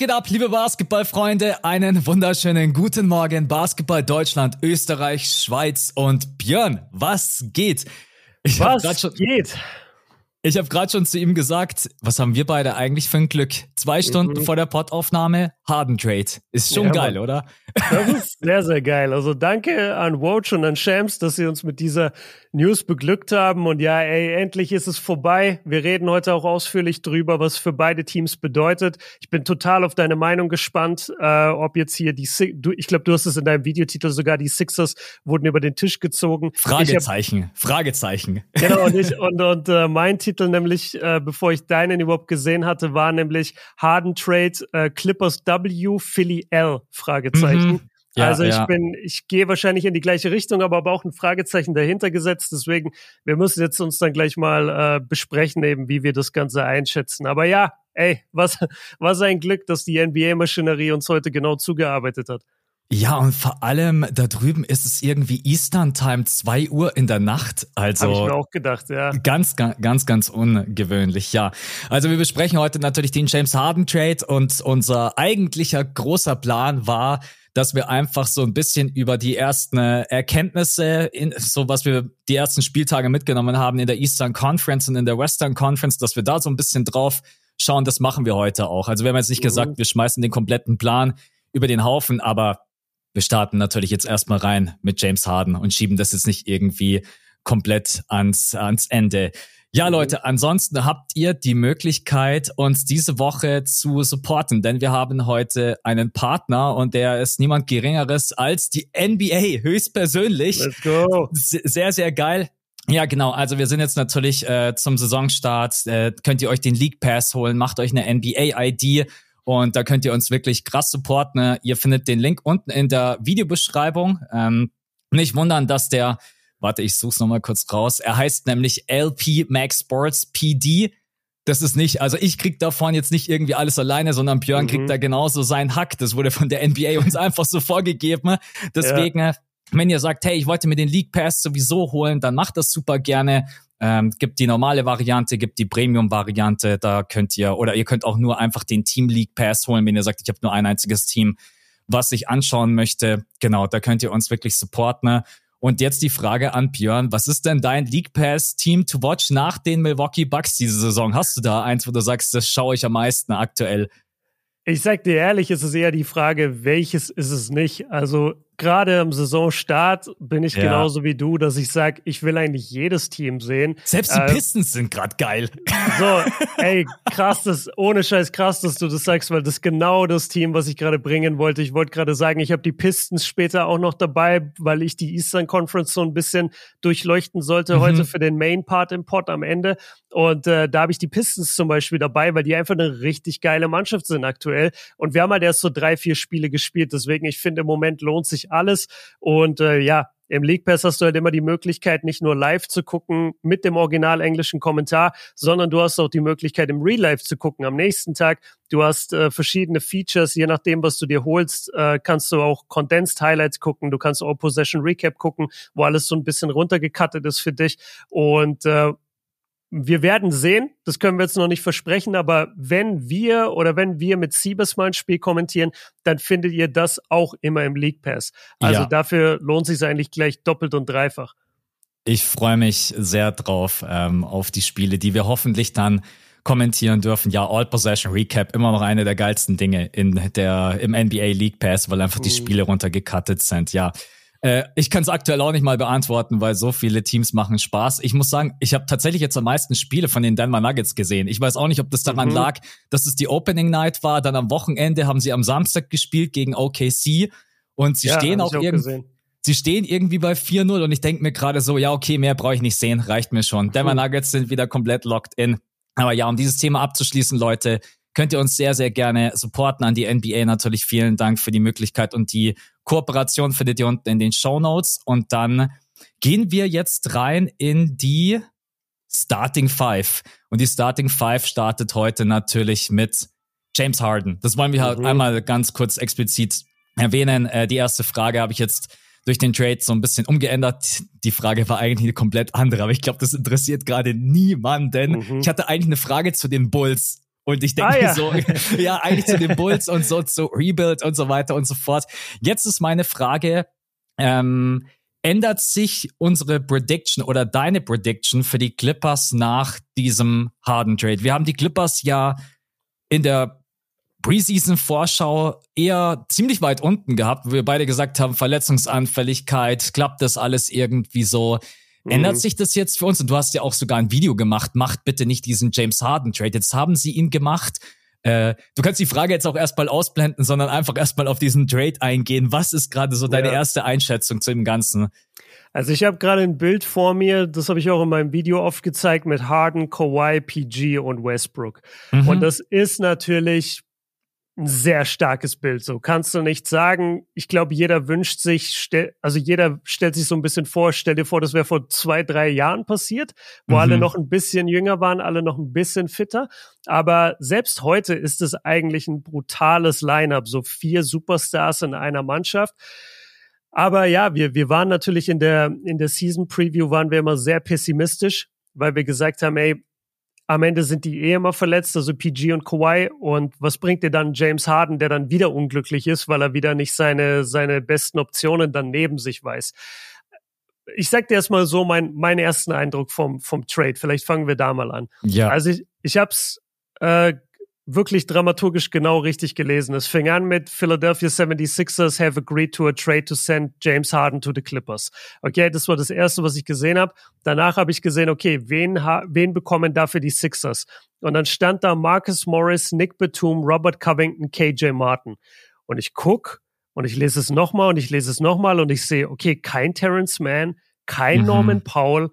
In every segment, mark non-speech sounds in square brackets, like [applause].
Geht ab, liebe Basketballfreunde? Einen wunderschönen guten Morgen, Basketball Deutschland, Österreich, Schweiz und Björn. Was geht? Ich was schon, geht? Ich habe gerade schon zu ihm gesagt, was haben wir beide eigentlich für ein Glück? Zwei Stunden mhm. vor der Pottaufnahme, Harden Trade. Ist schon ja, geil, Mann. oder? Das ist sehr, sehr geil. Also danke an Woj und an Shams, dass sie uns mit dieser News beglückt haben. Und ja, ey, endlich ist es vorbei. Wir reden heute auch ausführlich drüber, was für beide Teams bedeutet. Ich bin total auf deine Meinung gespannt, äh, ob jetzt hier die, du, ich glaube, du hast es in deinem Videotitel sogar, die Sixers wurden über den Tisch gezogen. Fragezeichen, hab, Fragezeichen. Genau, und, ich, [laughs] und, und äh, mein Titel nämlich, äh, bevor ich deinen überhaupt gesehen hatte, war nämlich Harden Trade äh, Clippers W, Philly L, Fragezeichen. Mhm. Ja, also ich ja. bin, ich gehe wahrscheinlich in die gleiche Richtung, aber habe auch ein Fragezeichen dahinter gesetzt. Deswegen, wir müssen jetzt uns dann gleich mal äh, besprechen, eben wie wir das Ganze einschätzen. Aber ja, ey, was, [laughs] was ein Glück, dass die NBA-Maschinerie uns heute genau zugearbeitet hat. Ja, und vor allem da drüben ist es irgendwie Eastern Time, zwei Uhr in der Nacht. Also. Habe ich mir auch gedacht, ja. Ganz, ganz, ganz ungewöhnlich, ja. Also wir besprechen heute natürlich den James Harden Trade und unser eigentlicher großer Plan war, dass wir einfach so ein bisschen über die ersten Erkenntnisse, in, so was wir die ersten Spieltage mitgenommen haben in der Eastern Conference und in der Western Conference, dass wir da so ein bisschen drauf schauen, das machen wir heute auch. Also wir haben jetzt nicht mhm. gesagt, wir schmeißen den kompletten Plan über den Haufen, aber wir starten natürlich jetzt erstmal rein mit James Harden und schieben das jetzt nicht irgendwie komplett ans, ans Ende. Ja, mhm. Leute, ansonsten habt ihr die Möglichkeit, uns diese Woche zu supporten, denn wir haben heute einen Partner und der ist niemand Geringeres als die NBA, höchstpersönlich. Let's go. Sehr, sehr geil. Ja, genau. Also wir sind jetzt natürlich äh, zum Saisonstart. Äh, könnt ihr euch den League Pass holen, macht euch eine NBA-ID und da könnt ihr uns wirklich krass supporten. Ihr findet den Link unten in der Videobeschreibung. Ähm, nicht wundern, dass der Warte, ich such's nochmal kurz raus. Er heißt nämlich LP Max Sports PD. Das ist nicht, also ich krieg davon jetzt nicht irgendwie alles alleine, sondern Björn mhm. kriegt da genauso seinen Hack. Das wurde von der NBA uns [laughs] einfach so vorgegeben. Deswegen, ja. wenn ihr sagt, hey, ich wollte mir den League Pass sowieso holen, dann macht das super gerne. Ähm, gibt die normale Variante, gibt die Premium-Variante, da könnt ihr, oder ihr könnt auch nur einfach den Team League Pass holen, wenn ihr sagt, ich habe nur ein einziges Team, was ich anschauen möchte. Genau, da könnt ihr uns wirklich supporten. Und jetzt die Frage an Björn, was ist denn dein League Pass Team to watch nach den Milwaukee Bucks diese Saison? Hast du da eins, wo du sagst, das schaue ich am meisten aktuell? Ich sag dir ehrlich, es ist eher die Frage, welches ist es nicht? Also gerade am Saisonstart bin ich ja. genauso wie du, dass ich sage, ich will eigentlich jedes Team sehen. Selbst die äh, Pistons sind gerade geil. So, [laughs] ey, krass, das, ohne Scheiß krass, dass du das sagst, weil das ist genau das Team, was ich gerade bringen wollte. Ich wollte gerade sagen, ich habe die Pistons später auch noch dabei, weil ich die Eastern Conference so ein bisschen durchleuchten sollte mhm. heute für den Main Part im Pod am Ende. Und äh, da habe ich die Pistons zum Beispiel dabei, weil die einfach eine richtig geile Mannschaft sind aktuell. Und wir haben halt erst so drei, vier Spiele gespielt. Deswegen, ich finde, im Moment lohnt sich alles. Und äh, ja, im League Pass hast du halt immer die Möglichkeit, nicht nur live zu gucken mit dem original englischen Kommentar, sondern du hast auch die Möglichkeit, im Real Life zu gucken am nächsten Tag. Du hast äh, verschiedene Features, je nachdem, was du dir holst, äh, kannst du auch Condensed Highlights gucken, du kannst auch Possession Recap gucken, wo alles so ein bisschen runtergekattet ist für dich. Und äh, wir werden sehen, das können wir jetzt noch nicht versprechen, aber wenn wir oder wenn wir mit Siebes mal ein Spiel kommentieren, dann findet ihr das auch immer im League Pass. Also ja. dafür lohnt sich eigentlich gleich doppelt und dreifach. Ich freue mich sehr drauf ähm, auf die Spiele, die wir hoffentlich dann kommentieren dürfen. Ja, All Possession Recap, immer noch eine der geilsten Dinge in der, im NBA League Pass, weil einfach die mhm. Spiele runtergecuttet sind. Ja, äh, ich kann es aktuell auch nicht mal beantworten, weil so viele Teams machen Spaß. Ich muss sagen, ich habe tatsächlich jetzt am meisten Spiele von den Denver Nuggets gesehen. Ich weiß auch nicht, ob das daran mhm. lag, dass es die Opening Night war. Dann am Wochenende haben sie am Samstag gespielt gegen OKC und sie ja, stehen auch, auch irgendwie. Sie stehen irgendwie bei 4-0 und ich denke mir gerade so, ja, okay, mehr brauche ich nicht sehen, reicht mir schon. Denver Nuggets sind wieder komplett locked in. Aber ja, um dieses Thema abzuschließen, Leute, könnt ihr uns sehr, sehr gerne supporten. An die NBA natürlich vielen Dank für die Möglichkeit und die Kooperation findet ihr unten in den Show Notes. Und dann gehen wir jetzt rein in die Starting Five. Und die Starting Five startet heute natürlich mit James Harden. Das wollen wir halt mhm. einmal ganz kurz explizit erwähnen. Äh, die erste Frage habe ich jetzt durch den Trade so ein bisschen umgeändert. Die Frage war eigentlich eine komplett andere, aber ich glaube, das interessiert gerade niemanden. Mhm. Ich hatte eigentlich eine Frage zu den Bulls Und ich denke ah, ja. so, [laughs] ja, eigentlich zu den Bulls und so zu Rebuild und so weiter und so fort. Jetzt ist meine Frage, ähm, ändert sich unsere Prediction oder deine Prediction für die Clippers nach diesem Harden Trade? Wir haben die Clippers ja in der Preseason-Vorschau eher ziemlich weit unten gehabt, wo wir beide gesagt haben, Verletzungsanfälligkeit, klappt das alles irgendwie so? Mhm. Ändert sich das jetzt für uns? Und du hast ja auch sogar ein Video gemacht, macht bitte nicht diesen James Harden-Trade. Jetzt haben sie ihn gemacht. Äh, du kannst die Frage jetzt auch erstmal ausblenden, sondern einfach erstmal auf diesen Trade eingehen. Was ist gerade so deine ja. erste Einschätzung zu dem Ganzen? Also ich habe gerade ein Bild vor mir, das habe ich auch in meinem Video oft gezeigt mit Harden, Kawhi, PG und Westbrook. Mhm. Und das ist natürlich ein sehr starkes Bild. So kannst du nicht sagen. Ich glaube, jeder wünscht sich, stell, also jeder stellt sich so ein bisschen vor, stell dir vor, das wäre vor zwei, drei Jahren passiert, wo mhm. alle noch ein bisschen jünger waren, alle noch ein bisschen fitter. Aber selbst heute ist es eigentlich ein brutales Lineup, so vier Superstars in einer Mannschaft. Aber ja, wir, wir waren natürlich in der, in der Season Preview waren wir immer sehr pessimistisch, weil wir gesagt haben, ey, am Ende sind die eh immer verletzt, also PG und Kawhi. Und was bringt dir dann James Harden, der dann wieder unglücklich ist, weil er wieder nicht seine, seine besten Optionen dann neben sich weiß? Ich sag dir erstmal so mein, mein ersten Eindruck vom, vom Trade. Vielleicht fangen wir da mal an. Ja. Also ich, ich hab's äh, wirklich dramaturgisch genau richtig gelesen. Es fing an mit Philadelphia 76ers have agreed to a trade to send James Harden to the Clippers. Okay, das war das erste, was ich gesehen habe. Danach habe ich gesehen, okay, wen, wen bekommen dafür die Sixers? Und dann stand da Marcus Morris, Nick Batum, Robert Covington, KJ Martin. Und ich guck und ich lese es nochmal und ich lese es nochmal und ich sehe, okay, kein Terrence Mann, kein mhm. Norman Powell.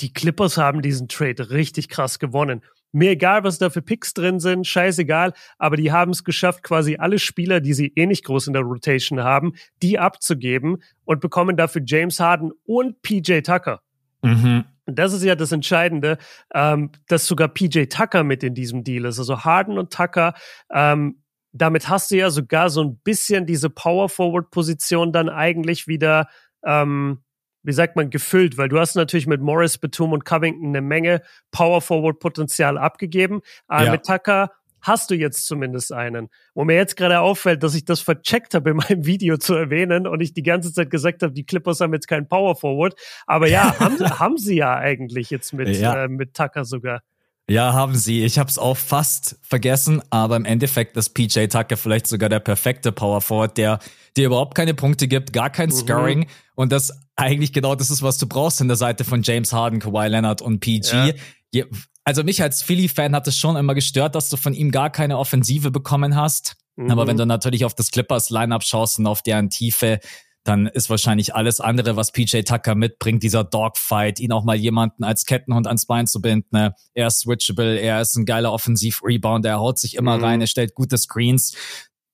Die Clippers haben diesen Trade richtig krass gewonnen. Mir egal, was da für Picks drin sind, scheißegal, aber die haben es geschafft, quasi alle Spieler, die sie eh nicht groß in der Rotation haben, die abzugeben und bekommen dafür James Harden und PJ Tucker. Mhm. Und das ist ja das Entscheidende, ähm, dass sogar PJ Tucker mit in diesem Deal ist. Also Harden und Tucker, ähm, damit hast du ja sogar so ein bisschen diese Power-Forward-Position dann eigentlich wieder ähm, wie sagt man, gefüllt, weil du hast natürlich mit Morris, Batum und Covington eine Menge Power-Forward-Potenzial abgegeben. Aber ja. mit Tucker hast du jetzt zumindest einen. Wo mir jetzt gerade auffällt, dass ich das vercheckt habe in meinem [laughs] Video zu erwähnen und ich die ganze Zeit gesagt habe, die Clippers haben jetzt keinen Power Forward. Aber ja, [laughs] haben, haben sie ja eigentlich jetzt mit, ja. Äh, mit Tucker sogar. Ja, haben sie. Ich habe es auch fast vergessen, aber im Endeffekt ist PJ Tucker vielleicht sogar der perfekte Power Forward, der dir überhaupt keine Punkte gibt, gar kein mhm. Scoring und das eigentlich genau das ist, was du brauchst in der Seite von James Harden, Kawhi Leonard und PG. Ja. Also mich als Philly-Fan hat es schon immer gestört, dass du von ihm gar keine Offensive bekommen hast. Mhm. Aber wenn du natürlich auf das Clippers-Lineup schaust und auf deren Tiefe, dann ist wahrscheinlich alles andere, was PJ Tucker mitbringt, dieser Dogfight, ihn auch mal jemanden als Kettenhund ans Bein zu binden. Ne? Er ist switchable, er ist ein geiler Offensiv-Rebound, er haut sich immer mhm. rein, er stellt gute Screens.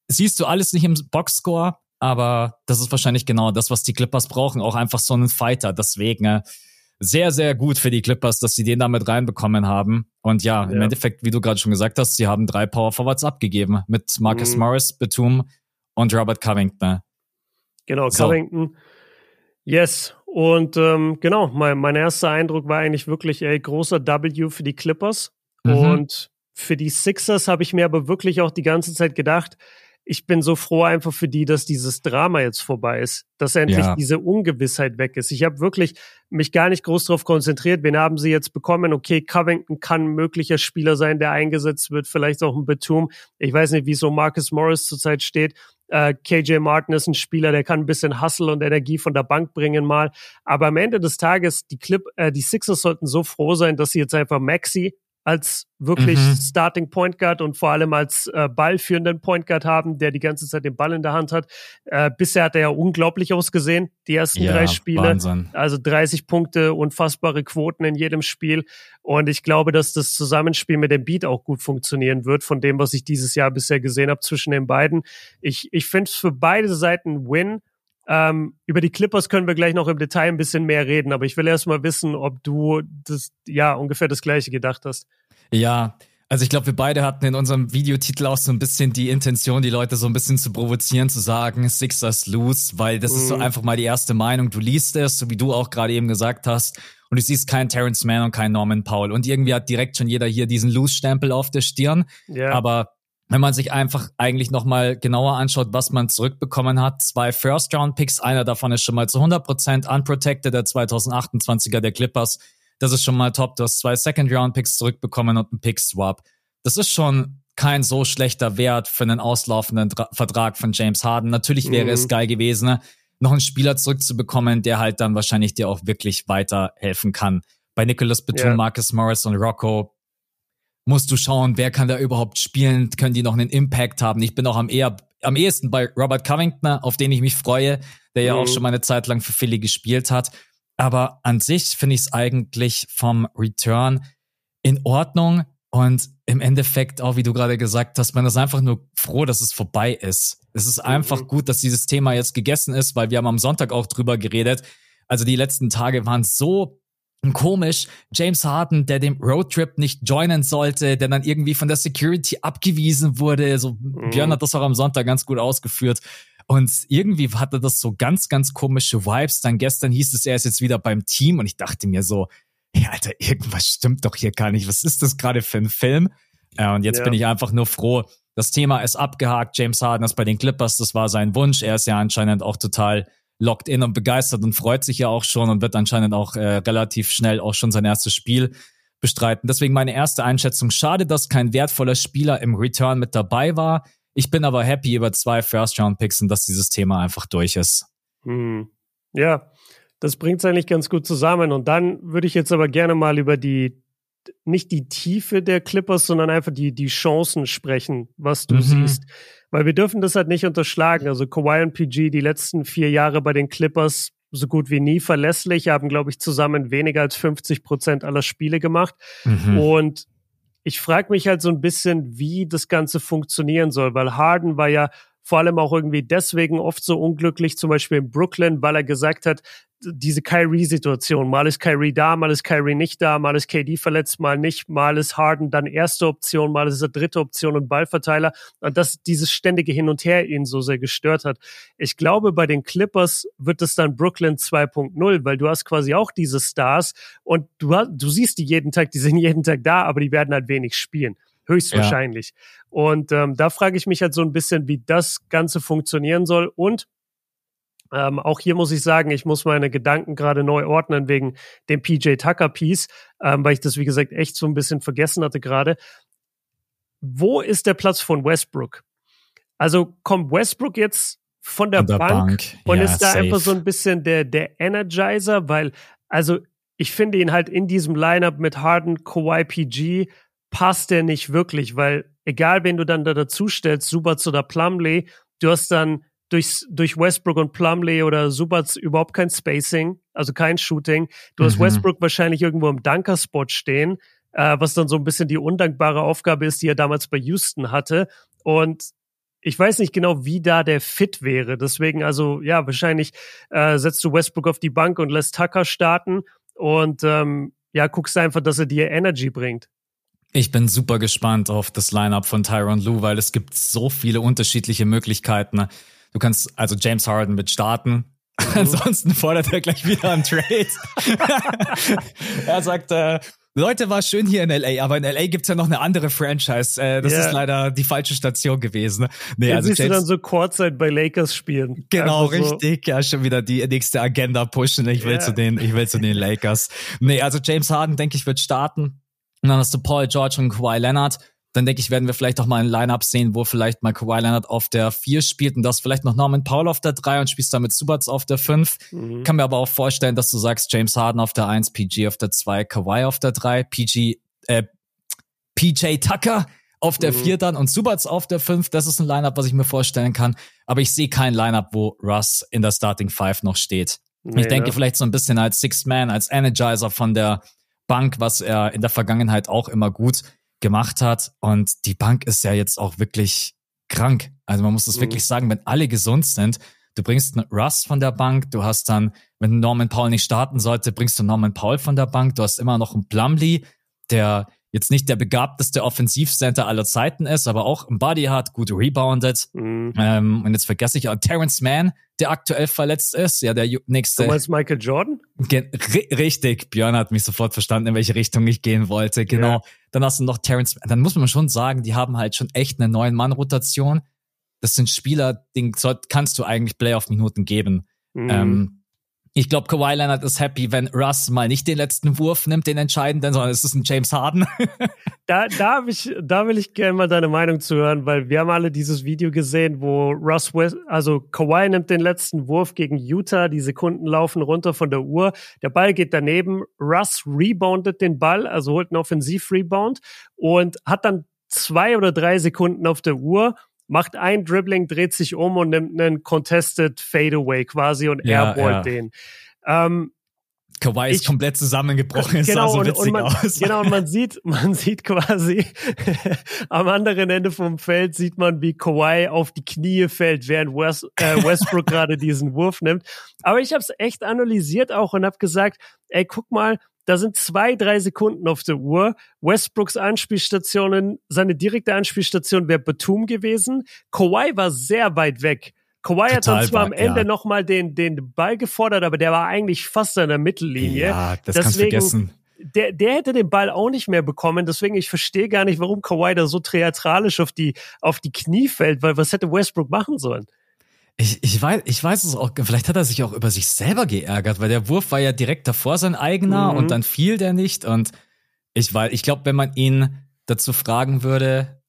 Siehst du alles nicht im Boxscore, aber das ist wahrscheinlich genau das, was die Clippers brauchen, auch einfach so einen Fighter. Deswegen äh, sehr, sehr gut für die Clippers, dass sie den damit reinbekommen haben. Und ja, ja. im Endeffekt, wie du gerade schon gesagt hast, sie haben drei Power Forwards abgegeben mit Marcus mhm. Morris, Batum und Robert Covington. Genau, so. Covington. Yes. Und ähm, genau, mein, mein erster Eindruck war eigentlich wirklich, ey, großer W für die Clippers. Mhm. Und für die Sixers habe ich mir aber wirklich auch die ganze Zeit gedacht, ich bin so froh einfach für die, dass dieses Drama jetzt vorbei ist, dass endlich ja. diese Ungewissheit weg ist. Ich habe wirklich mich gar nicht groß darauf konzentriert. Wen haben sie jetzt bekommen? Okay, Covington kann ein möglicher Spieler sein, der eingesetzt wird, vielleicht auch ein Betum. Ich weiß nicht, wie so Marcus Morris zurzeit steht. Äh, KJ Martin ist ein Spieler, der kann ein bisschen Hustle und Energie von der Bank bringen mal. Aber am Ende des Tages, die Clip, äh, die Sixers sollten so froh sein, dass sie jetzt einfach Maxi als wirklich mhm. Starting Point Guard und vor allem als äh, ballführenden Point Guard haben, der die ganze Zeit den Ball in der Hand hat. Äh, bisher hat er ja unglaublich ausgesehen, die ersten ja, drei Spiele. Wahnsinn. Also 30 Punkte, unfassbare Quoten in jedem Spiel. Und ich glaube, dass das Zusammenspiel mit dem Beat auch gut funktionieren wird, von dem, was ich dieses Jahr bisher gesehen habe zwischen den beiden. Ich, ich finde es für beide Seiten Win. Ähm, über die Clippers können wir gleich noch im Detail ein bisschen mehr reden, aber ich will erst mal wissen, ob du das, ja, ungefähr das Gleiche gedacht hast. Ja, also ich glaube, wir beide hatten in unserem Videotitel auch so ein bisschen die Intention, die Leute so ein bisschen zu provozieren, zu sagen, Sixers lose, weil das mhm. ist so mhm. einfach mal die erste Meinung. Du liest es, so wie du auch gerade eben gesagt hast. und du siehst keinen Terrence Mann und keinen Norman Powell. Und irgendwie hat direkt schon jeder hier diesen Loose-Stempel auf der Stirn. Ja. Aber wenn man sich einfach eigentlich nochmal genauer anschaut, was man zurückbekommen hat, zwei First-Round-Picks, einer davon ist schon mal zu 100% unprotected, der 2028er der Clippers. Das ist schon mal top. Du hast zwei Second-Round-Picks zurückbekommen und einen Pick-Swap. Das ist schon kein so schlechter Wert für einen auslaufenden Dra Vertrag von James Harden. Natürlich wäre mhm. es geil gewesen, ne? noch einen Spieler zurückzubekommen, der halt dann wahrscheinlich dir auch wirklich weiterhelfen kann. Bei Nicholas Batum, yeah. Marcus Morris und Rocco musst du schauen, wer kann da überhaupt spielen, können die noch einen Impact haben. Ich bin auch am eher am ehesten bei Robert Covington, auf den ich mich freue, der ja auch mhm. schon mal eine Zeit lang für Philly gespielt hat. Aber an sich finde ich es eigentlich vom Return in Ordnung. Und im Endeffekt, auch wie du gerade gesagt hast, man ist einfach nur froh, dass es vorbei ist. Es ist einfach mhm. gut, dass dieses Thema jetzt gegessen ist, weil wir haben am Sonntag auch drüber geredet. Also die letzten Tage waren so komisch. James Harden, der dem Roadtrip nicht joinen sollte, der dann irgendwie von der Security abgewiesen wurde. So, mhm. Björn hat das auch am Sonntag ganz gut ausgeführt. Und irgendwie hatte das so ganz, ganz komische Vibes. Dann gestern hieß es, er ist jetzt wieder beim Team und ich dachte mir so, ja, Alter, irgendwas stimmt doch hier gar nicht. Was ist das gerade für ein Film? Äh, und jetzt ja. bin ich einfach nur froh. Das Thema ist abgehakt. James Harden ist bei den Clippers. Das war sein Wunsch. Er ist ja anscheinend auch total locked in und begeistert und freut sich ja auch schon und wird anscheinend auch äh, relativ schnell auch schon sein erstes Spiel bestreiten. Deswegen meine erste Einschätzung. Schade, dass kein wertvoller Spieler im Return mit dabei war. Ich bin aber happy über zwei First-Round-Picks und dass dieses Thema einfach durch ist. Hm. Ja, das bringt es eigentlich ganz gut zusammen. Und dann würde ich jetzt aber gerne mal über die, nicht die Tiefe der Clippers, sondern einfach die, die Chancen sprechen, was du mhm. siehst. Weil wir dürfen das halt nicht unterschlagen. Also Kawhi und PG die letzten vier Jahre bei den Clippers so gut wie nie verlässlich, haben, glaube ich, zusammen weniger als 50 Prozent aller Spiele gemacht. Mhm. Und ich frage mich halt so ein bisschen, wie das Ganze funktionieren soll, weil Harden war ja vor allem auch irgendwie deswegen oft so unglücklich, zum Beispiel in Brooklyn, weil er gesagt hat, diese Kyrie-Situation, mal ist Kyrie da, mal ist Kyrie nicht da, mal ist KD verletzt, mal nicht, mal ist Harden dann erste Option, mal ist er dritte Option und Ballverteiler und dass dieses ständige Hin und Her ihn so sehr gestört hat. Ich glaube, bei den Clippers wird es dann Brooklyn 2.0, weil du hast quasi auch diese Stars und du, hast, du siehst die jeden Tag, die sind jeden Tag da, aber die werden halt wenig spielen höchstwahrscheinlich. Ja. Und ähm, da frage ich mich halt so ein bisschen, wie das Ganze funktionieren soll. Und ähm, auch hier muss ich sagen, ich muss meine Gedanken gerade neu ordnen wegen dem PJ Tucker Piece, ähm, weil ich das, wie gesagt, echt so ein bisschen vergessen hatte gerade. Wo ist der Platz von Westbrook? Also kommt Westbrook jetzt von der, der Bank, Bank, und ja, ist da safe. einfach so ein bisschen der, der Energizer, weil, also ich finde ihn halt in diesem Lineup mit Harden, Kawhi, PG passt der nicht wirklich, weil egal wen du dann da dazu stellst, Subats oder Plumley, du hast dann durch, durch Westbrook und Plumley oder Subats überhaupt kein Spacing, also kein Shooting. Du mhm. hast Westbrook wahrscheinlich irgendwo im Dunker-Spot stehen, äh, was dann so ein bisschen die undankbare Aufgabe ist, die er damals bei Houston hatte. Und ich weiß nicht genau, wie da der Fit wäre. Deswegen, also ja, wahrscheinlich äh, setzt du Westbrook auf die Bank und lässt Tucker starten und ähm, ja, guckst einfach, dass er dir Energy bringt. Ich bin super gespannt auf das Lineup von Tyron Lue, weil es gibt so viele unterschiedliche Möglichkeiten. Du kannst also James Harden mit starten. Mhm. [laughs] Ansonsten fordert er gleich wieder einen Trade. [laughs] er sagt, äh, Leute, war schön hier in LA, aber in LA gibt's ja noch eine andere Franchise. Äh, das yeah. ist leider die falsche Station gewesen. Nee, also siehst James, du dann so Kurzzeit bei Lakers spielen. Genau, richtig. So. Ja, schon wieder die nächste Agenda pushen. Ich will yeah. zu den, ich will zu den Lakers. Nee, also James Harden, denke ich, wird starten. Und dann hast du Paul George und Kawhi Leonard. Dann denke ich, werden wir vielleicht auch mal ein Line-Up sehen, wo vielleicht mal Kawhi Leonard auf der 4 spielt und das vielleicht noch Norman Paul auf der 3 und spielst damit Subats auf der 5. Mhm. Kann mir aber auch vorstellen, dass du sagst, James Harden auf der 1, PG auf der 2, Kawhi auf der 3, PG, äh, PJ Tucker auf der 4 mhm. dann und Subats auf der 5. Das ist ein Line-Up, was ich mir vorstellen kann. Aber ich sehe kein Line-Up, wo Russ in der Starting 5 noch steht. Nee, ich denke ne? vielleicht so ein bisschen als Sixth Man, als Energizer von der Bank, was er in der Vergangenheit auch immer gut gemacht hat. Und die Bank ist ja jetzt auch wirklich krank. Also man muss das mhm. wirklich sagen, wenn alle gesund sind, du bringst einen Russ von der Bank, du hast dann, wenn Norman Paul nicht starten sollte, bringst du Norman Paul von der Bank, du hast immer noch einen Plumlee, der jetzt nicht der begabteste Offensivcenter aller Zeiten ist, aber auch ein Body hat, gut rebounded. Mhm. Ähm, und jetzt vergesse ich auch Terrence Mann, der aktuell verletzt ist. Ja, der nächste. Du meinst Michael Jordan? richtig. Björn hat mich sofort verstanden, in welche Richtung ich gehen wollte. Genau. Ja. Dann hast du noch Terrence. Dann muss man schon sagen, die haben halt schon echt eine neuen Mann-Rotation. Das sind Spieler, den kannst du eigentlich Playoff-Minuten geben. Mhm. Ähm, ich glaube, Kawhi Leonard ist happy, wenn Russ mal nicht den letzten Wurf nimmt, den entscheidenden, sondern es ist ein James Harden. [laughs] da, da, ich, da will ich gerne mal deine Meinung zu hören, weil wir haben alle dieses Video gesehen, wo Russ West, also Kawhi nimmt den letzten Wurf gegen Utah, die Sekunden laufen runter von der Uhr, der Ball geht daneben, Russ reboundet den Ball, also holt einen Offensiv-Rebound und hat dann zwei oder drei Sekunden auf der Uhr macht ein Dribbling, dreht sich um und nimmt einen Contested Fadeaway quasi und ja, airballt ja. den. Ähm, Kawhi ist ich, komplett zusammengebrochen, es genau, sah so witzig und, und man, aus. Genau, und man sieht, man sieht quasi [laughs] am anderen Ende vom Feld sieht man, wie Kawhi auf die Knie fällt, während West, äh, Westbrook [laughs] gerade diesen Wurf nimmt. Aber ich habe es echt analysiert auch und habe gesagt, ey, guck mal, da sind zwei, drei Sekunden auf der Uhr. Westbrooks Anspielstationen, seine direkte Anspielstation wäre Batum gewesen. Kawhi war sehr weit weg. Kawhi hat dann zwar am Ende ja. nochmal den, den Ball gefordert, aber der war eigentlich fast an der Mittellinie. Ja, das Deswegen, kannst vergessen. Der, der hätte den Ball auch nicht mehr bekommen. Deswegen, ich verstehe gar nicht, warum Kawhi da so theatralisch auf die, auf die Knie fällt, weil was hätte Westbrook machen sollen? Ich, ich, weiß, ich weiß es auch, vielleicht hat er sich auch über sich selber geärgert, weil der Wurf war ja direkt davor sein eigener mhm. und dann fiel der nicht. Und ich weiß, ich glaube, wenn man ihn dazu fragen würde,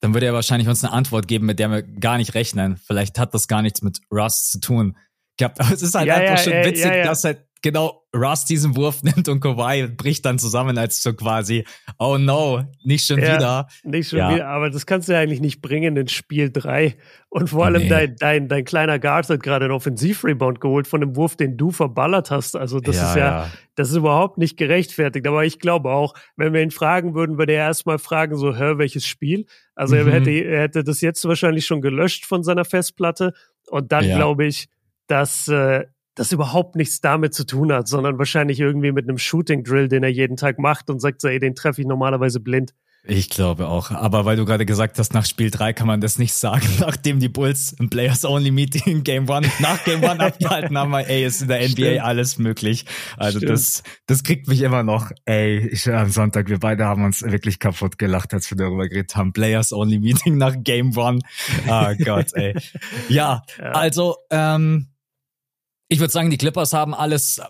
dann würde er wahrscheinlich uns eine Antwort geben, mit der wir gar nicht rechnen. Vielleicht hat das gar nichts mit Rust zu tun. Gehabt. Aber es ist halt ja, einfach ja, schon witzig, ja, dass halt genau Russ diesen Wurf [laughs] nimmt und Kawhi bricht dann zusammen als so quasi, oh no, nicht schon ja, wieder. Nicht schon ja. wieder, aber das kannst du ja eigentlich nicht bringen in Spiel 3. Und vor allem nee. dein, dein, dein kleiner Guard hat gerade einen Offensivrebound geholt von dem Wurf, den du verballert hast. Also das ja, ist ja, das ist überhaupt nicht gerechtfertigt. Aber ich glaube auch, wenn wir ihn fragen würden, würde er erstmal fragen, so, hör, welches Spiel? Also mhm. er, hätte, er hätte das jetzt wahrscheinlich schon gelöscht von seiner Festplatte. Und dann glaube ich, dass äh, das überhaupt nichts damit zu tun hat, sondern wahrscheinlich irgendwie mit einem Shooting Drill, den er jeden Tag macht und sagt so, ey, den treffe ich normalerweise blind. Ich glaube auch. Aber weil du gerade gesagt hast, nach Spiel 3 kann man das nicht sagen, [laughs] nachdem die Bulls ein Players-Only-Meeting in Game 1, nach Game 1 abgehalten haben, ey, ist in der NBA Stimmt. alles möglich. Also das, das kriegt mich immer noch, ey, ich am Sonntag, wir beide haben uns wirklich kaputt gelacht, als wir darüber geredet haben. Players-Only-Meeting nach Game 1. Ah oh Gott, ey. Ja, ja, also, ähm, ich würde sagen, die Clippers haben alles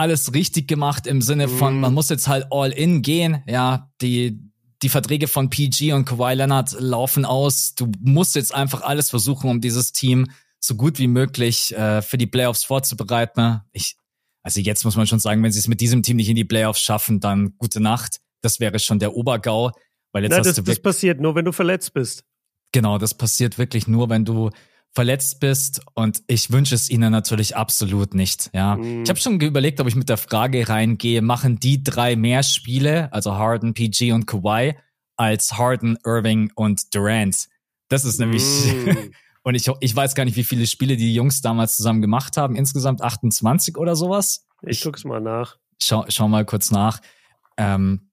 alles richtig gemacht im Sinne von, man muss jetzt halt all in gehen. Ja, die, die Verträge von PG und Kawhi Leonard laufen aus. Du musst jetzt einfach alles versuchen, um dieses Team so gut wie möglich äh, für die Playoffs vorzubereiten. Ich, also jetzt muss man schon sagen, wenn sie es mit diesem Team nicht in die Playoffs schaffen, dann gute Nacht. Das wäre schon der Obergau. Weil jetzt Na, hast das, du das passiert nur, wenn du verletzt bist. Genau, das passiert wirklich nur, wenn du verletzt bist und ich wünsche es ihnen natürlich absolut nicht. Ja, mhm. ich habe schon überlegt, ob ich mit der Frage reingehe: Machen die drei mehr Spiele, also Harden, PG und Kawhi, als Harden, Irving und Durant? Das ist nämlich mhm. [laughs] und ich ich weiß gar nicht, wie viele Spiele die Jungs damals zusammen gemacht haben. Insgesamt 28 oder sowas. Ich, guck's mal nach. Schau, schau mal kurz nach. Ähm,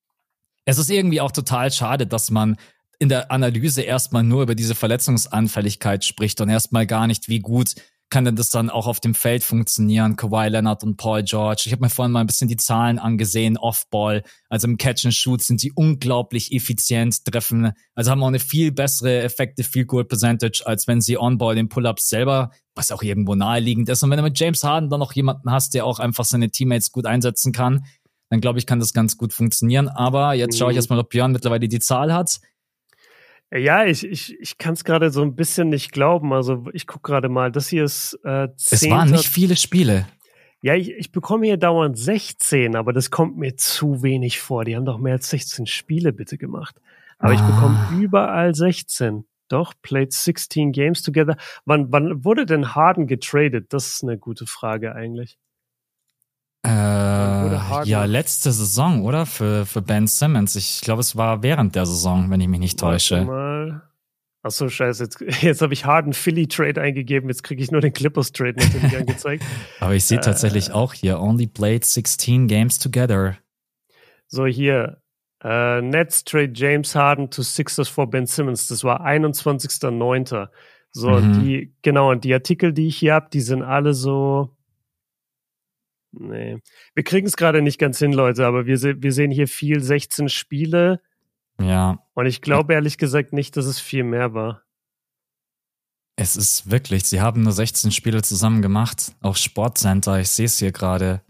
es ist irgendwie auch total schade, dass man in der Analyse erstmal nur über diese Verletzungsanfälligkeit spricht und erstmal gar nicht, wie gut kann denn das dann auch auf dem Feld funktionieren, Kawhi Leonard und Paul George. Ich habe mir vorhin mal ein bisschen die Zahlen angesehen, Off-Ball, also im Catch and Shoot sind sie unglaublich effizient, treffen, also haben auch eine viel bessere Effective Field Goal Percentage, als wenn sie On-Ball den Pull-Ups selber, was auch irgendwo naheliegend ist. Und wenn du mit James Harden dann noch jemanden hast, der auch einfach seine Teammates gut einsetzen kann, dann glaube ich, kann das ganz gut funktionieren. Aber jetzt schaue ich mhm. erstmal, ob Björn mittlerweile die Zahl hat. Ja, ich, ich, ich kann es gerade so ein bisschen nicht glauben. Also ich gucke gerade mal, das hier ist äh, 10. Es waren nicht viele Spiele. Ja, ich, ich bekomme hier dauernd 16, aber das kommt mir zu wenig vor. Die haben doch mehr als 16 Spiele bitte gemacht. Aber ah. ich bekomme überall 16. Doch, played 16 Games together. Wann, wann wurde denn Harden getradet? Das ist eine gute Frage eigentlich. Äh, ja, letzte Saison, oder? Für, für Ben Simmons. Ich glaube, es war während der Saison, wenn ich mich nicht täusche. Mal. Achso, scheiße. Jetzt, jetzt habe ich Harden Philly Trade eingegeben. Jetzt kriege ich nur den Clippers Trade natürlich angezeigt. [laughs] Aber ich sehe äh, tatsächlich auch hier, only played 16 games together. So, hier. Äh, Nets trade James Harden to Sixers for Ben Simmons. Das war 21.09. So, mhm. die, genau, und die Artikel, die ich hier habe, die sind alle so. Nee. Wir kriegen es gerade nicht ganz hin, Leute, aber wir, se wir sehen hier viel 16 Spiele. Ja. Und ich glaube ehrlich gesagt nicht, dass es viel mehr war. Es ist wirklich, sie haben nur 16 Spiele zusammen gemacht. Auch Sportcenter, ich sehe es hier gerade.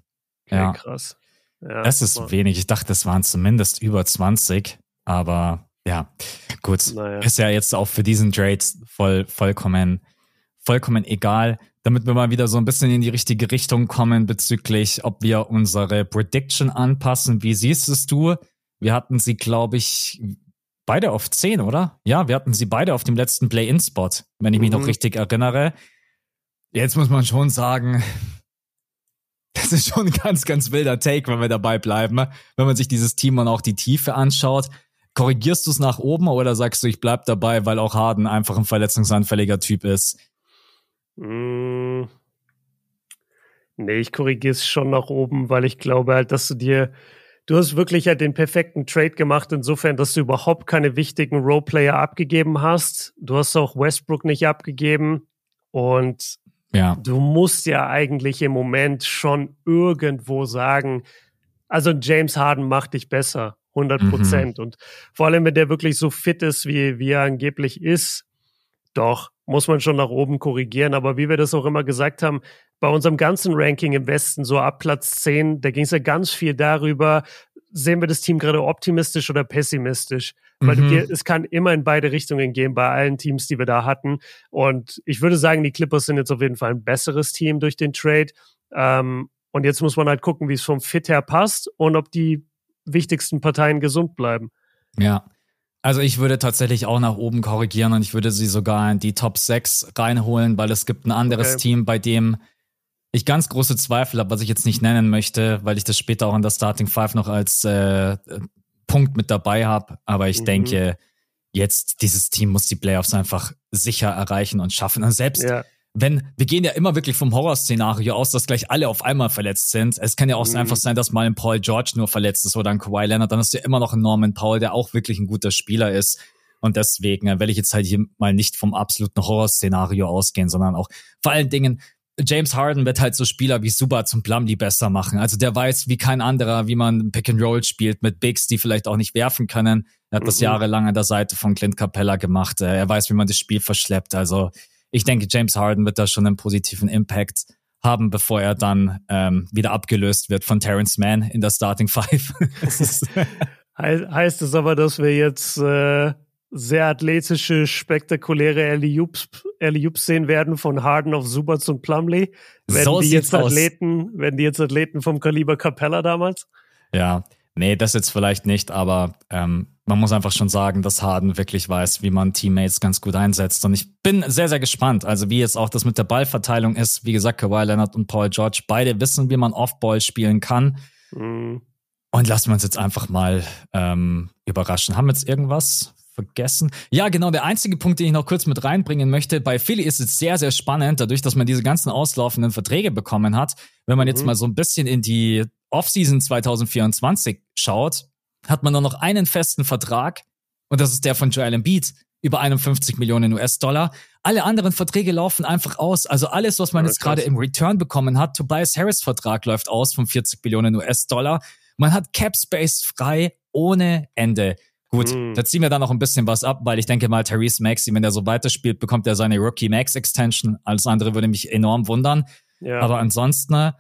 Okay, ja, krass. Ja, das ist mal. wenig. Ich dachte, es waren zumindest über 20, aber ja, gut. Naja. Ist ja jetzt auch für diesen Trade voll, vollkommen, vollkommen egal. Damit wir mal wieder so ein bisschen in die richtige Richtung kommen bezüglich, ob wir unsere Prediction anpassen. Wie siehst es du? Wir hatten sie, glaube ich, beide auf 10, oder? Ja, wir hatten sie beide auf dem letzten Play-In-Spot, wenn ich mich mhm. noch richtig erinnere. Jetzt muss man schon sagen, das ist schon ein ganz, ganz wilder Take, wenn wir dabei bleiben. Ne? Wenn man sich dieses Team und auch die Tiefe anschaut. Korrigierst du es nach oben oder sagst du, ich bleib dabei, weil auch Harden einfach ein verletzungsanfälliger Typ ist? Mm. Nee, ich korrigiere es schon nach oben, weil ich glaube halt, dass du dir, du hast wirklich halt den perfekten Trade gemacht, insofern, dass du überhaupt keine wichtigen Roleplayer abgegeben hast. Du hast auch Westbrook nicht abgegeben und ja. Du musst ja eigentlich im Moment schon irgendwo sagen, also James Harden macht dich besser, 100 Prozent. Mhm. Und vor allem, wenn der wirklich so fit ist, wie, wie er angeblich ist, doch, muss man schon nach oben korrigieren. Aber wie wir das auch immer gesagt haben, bei unserem ganzen Ranking im Westen, so ab Platz 10, da ging es ja ganz viel darüber, sehen wir das Team gerade optimistisch oder pessimistisch? Weil mhm. es kann immer in beide Richtungen gehen bei allen Teams, die wir da hatten. Und ich würde sagen, die Clippers sind jetzt auf jeden Fall ein besseres Team durch den Trade. Ähm, und jetzt muss man halt gucken, wie es vom Fit her passt und ob die wichtigsten Parteien gesund bleiben. Ja. Also ich würde tatsächlich auch nach oben korrigieren und ich würde sie sogar in die Top 6 reinholen, weil es gibt ein anderes okay. Team, bei dem ich ganz große Zweifel habe, was ich jetzt nicht nennen möchte, weil ich das später auch in der Starting Five noch als äh, Punkt mit dabei habe. Aber ich mhm. denke, jetzt dieses Team muss die Playoffs einfach sicher erreichen und schaffen. Und selbst ja. Wenn, wir gehen ja immer wirklich vom Horrorszenario aus, dass gleich alle auf einmal verletzt sind. Es kann ja auch mhm. einfach sein, dass mal ein Paul George nur verletzt ist oder ein Kawhi Leonard. Dann hast du ja immer noch einen Norman Paul, der auch wirklich ein guter Spieler ist. Und deswegen äh, will ich jetzt halt hier mal nicht vom absoluten Horrorszenario ausgehen, sondern auch vor allen Dingen, James Harden wird halt so Spieler wie Suba zum Plumlee besser machen. Also der weiß wie kein anderer, wie man Pick and Roll spielt mit Bigs, die vielleicht auch nicht werfen können. Er hat mhm. das jahrelang an der Seite von Clint Capella gemacht. Äh, er weiß, wie man das Spiel verschleppt. Also ich denke, James Harden wird da schon einen positiven Impact haben, bevor er dann ähm, wieder abgelöst wird von Terrence Mann in der Starting Five. [laughs] heißt es aber, dass wir jetzt äh, sehr athletische, spektakuläre Alley-Oops sehen werden von Harden auf Subats und Plumley. Werden so die jetzt Athleten, aus. werden die jetzt Athleten vom Kaliber Capella damals? Ja, nee, das jetzt vielleicht nicht, aber ähm, man muss einfach schon sagen, dass Harden wirklich weiß, wie man Teammates ganz gut einsetzt. Und ich bin sehr, sehr gespannt. Also wie jetzt auch das mit der Ballverteilung ist. Wie gesagt, Kawhi Leonard und Paul George, beide wissen, wie man Off-Ball spielen kann. Mhm. Und lassen wir uns jetzt einfach mal ähm, überraschen. Haben wir jetzt irgendwas vergessen. Ja, genau, der einzige Punkt, den ich noch kurz mit reinbringen möchte, bei Philly ist es sehr, sehr spannend, dadurch, dass man diese ganzen auslaufenden Verträge bekommen hat. Wenn man jetzt mhm. mal so ein bisschen in die Offseason 2024 schaut, hat man nur noch einen festen Vertrag und das ist der von Joel Embiid über 51 Millionen US-Dollar. Alle anderen Verträge laufen einfach aus. Also alles, was man ja, jetzt gerade im Return bekommen hat, Tobias Harris Vertrag läuft aus von 40 Millionen US-Dollar. Man hat Cap Space frei ohne Ende. Gut, mm. da ziehen wir dann noch ein bisschen was ab, weil ich denke mal, Therese Maxi, wenn der so weiterspielt, bekommt er seine Rookie Max Extension. Alles andere würde mich enorm wundern. Ja. Aber ansonsten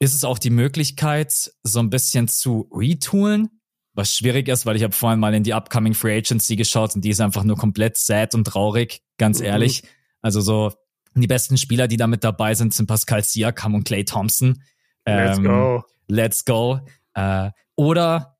ist es auch die Möglichkeit, so ein bisschen zu retoolen, was schwierig ist, weil ich habe vorhin mal in die Upcoming Free Agency geschaut und die ist einfach nur komplett sad und traurig, ganz mhm. ehrlich. Also so die besten Spieler, die da mit dabei sind, sind Pascal Siakam und Clay Thompson. Let's ähm, go. Let's go. Äh, oder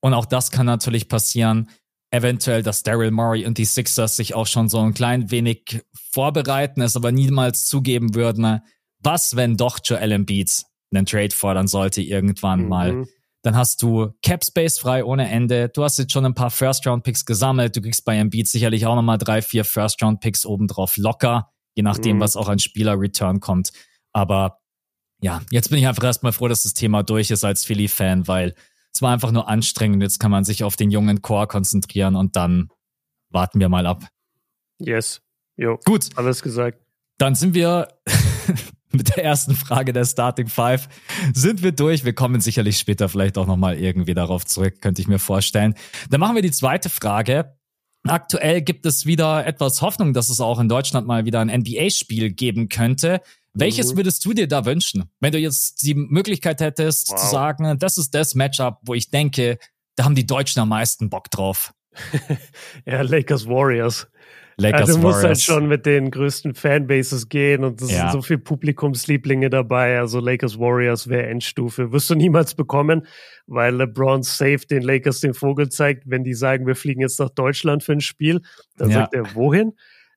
und auch das kann natürlich passieren. Eventuell, dass Daryl Murray und die Sixers sich auch schon so ein klein wenig vorbereiten, es aber niemals zugeben würden. Was, wenn doch Joel Embiid einen Trade fordern sollte irgendwann mhm. mal? Dann hast du Cap Space frei ohne Ende. Du hast jetzt schon ein paar First Round Picks gesammelt. Du kriegst bei Embiid sicherlich auch nochmal drei, vier First Round Picks obendrauf locker, je nachdem, mhm. was auch an Spieler Return kommt. Aber ja, jetzt bin ich einfach erstmal froh, dass das Thema durch ist als Philly-Fan, weil Es war einfach nur anstrengend. Jetzt kann man sich auf den jungen Chor konzentrieren und dann warten wir mal ab. Yes. Jo. Gut. Alles gesagt. Dann sind wir [laughs] mit der ersten Frage der Starting Five sind wir durch. Wir kommen sicherlich später vielleicht auch nochmal irgendwie darauf zurück, könnte ich mir vorstellen. Dann machen wir die zweite Frage. Aktuell gibt es wieder etwas Hoffnung, dass es auch in Deutschland mal wieder ein NBA-Spiel geben könnte. Welches mhm. würdest du dir da wünschen, wenn du jetzt die Möglichkeit hättest wow. zu sagen, das ist das Matchup, wo ich denke, da haben die Deutschen am meisten Bock drauf? [laughs] ja, Lakers Warriors. Lakers ja, du musst halt Warriors. halt schon mit den größten Fanbases gehen und es ja. sind so viele Publikumslieblinge dabei. Also Lakers Warriors wäre Endstufe. Wirst du niemals bekommen, weil LeBron safe den Lakers den Vogel zeigt, wenn die sagen, wir fliegen jetzt nach Deutschland für ein Spiel. Dann ja. sagt er, wohin?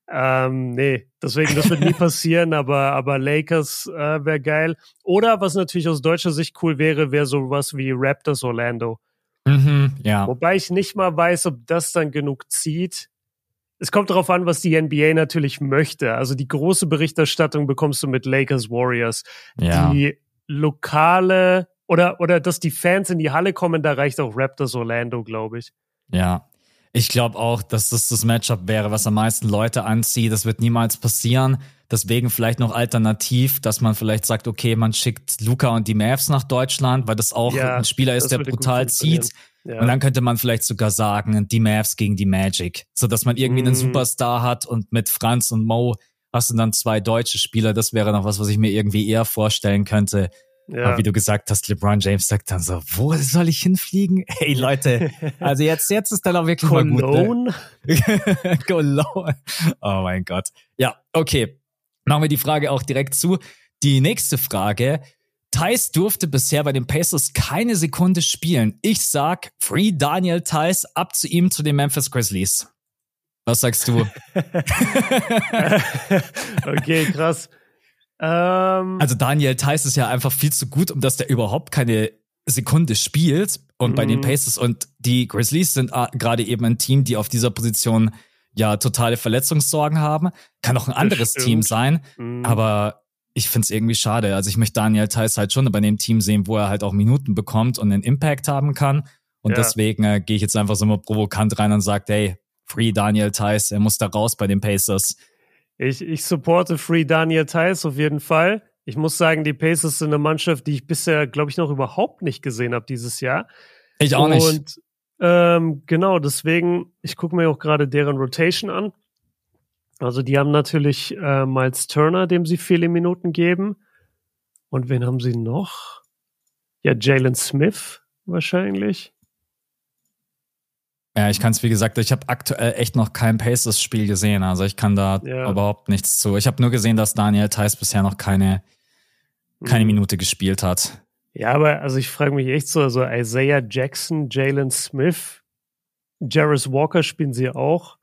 Ähm, nee, deswegen, das wird nie [laughs] passieren, aber, aber Lakers äh, wäre geil. Oder was natürlich aus deutscher Sicht cool wäre, wäre sowas wie Raptors Orlando. Mhm, ja. Wobei ich nicht mal weiß, ob das dann genug zieht es kommt darauf an, was die NBA natürlich möchte. Also die große Berichterstattung bekommst du mit Lakers Warriors. Ja. Die lokale oder, oder dass die Fans in die Halle kommen, da reicht auch Raptors Orlando, glaube ich. Ja. Ich glaube auch, dass das das Matchup wäre, was am meisten Leute anzieht. Das wird niemals passieren. Deswegen vielleicht noch alternativ, dass man vielleicht sagt, okay, man schickt Luca und die Mavs nach Deutschland, weil das auch ja, ein Spieler ist, der brutal zieht. Ja. Und dann könnte man vielleicht sogar sagen, die Mavs gegen die Magic, so dass man irgendwie mhm. einen Superstar hat und mit Franz und Mo hast du dann zwei deutsche Spieler. Das wäre noch was, was ich mir irgendwie eher vorstellen könnte. Ja. Aber wie du gesagt hast, LeBron James sagt dann so, wo soll ich hinfliegen? [laughs] Hey Leute, also jetzt, jetzt ist dann auch wirklich Cologne? mal gut. Ne? [laughs] Cologne. Oh mein Gott. Ja, okay. Machen wir die Frage auch direkt zu. Die nächste Frage Thais durfte bisher bei den Pacers keine Sekunde spielen. Ich sag, free Daniel Thais, ab zu ihm zu den Memphis Grizzlies. Was sagst du? [laughs] okay, krass. Ähm, also Daniel Theiss ist ja einfach viel zu gut, um dass der überhaupt keine Sekunde spielt. Und bei den mhm. Pacers und die Grizzlies sind gerade eben ein Team, die auf dieser Position ja totale Verletzungssorgen haben. Kann auch ein anderes Team sein, mhm. aber ich finde es irgendwie schade. Also ich möchte Daniel Theiss halt schon bei dem Team sehen, wo er halt auch Minuten bekommt und einen Impact haben kann. Und ja. deswegen äh, gehe ich jetzt einfach so mal provokant rein und sage, hey, Free Daniel Theiss, er muss da raus bei den Pacers. Ich, ich supporte Free Daniel Theiss auf jeden Fall. Ich muss sagen, die Pacers sind eine Mannschaft, die ich bisher, glaube ich, noch überhaupt nicht gesehen habe dieses Jahr. Ich auch nicht. Und ähm, genau, deswegen, ich gucke mir auch gerade deren Rotation an. Also die haben natürlich äh, Miles Turner, dem sie viele Minuten geben. Und wen haben sie noch? Ja, Jalen Smith wahrscheinlich. Ja, ich kann es, wie gesagt, ich habe aktuell echt noch kein Pacers-Spiel gesehen. Also ich kann da ja. überhaupt nichts zu. Ich habe nur gesehen, dass Daniel Theiss bisher noch keine, keine mhm. Minute gespielt hat. Ja, aber also ich frage mich echt so, also Isaiah Jackson, Jalen Smith, Jarvis Walker spielen sie auch.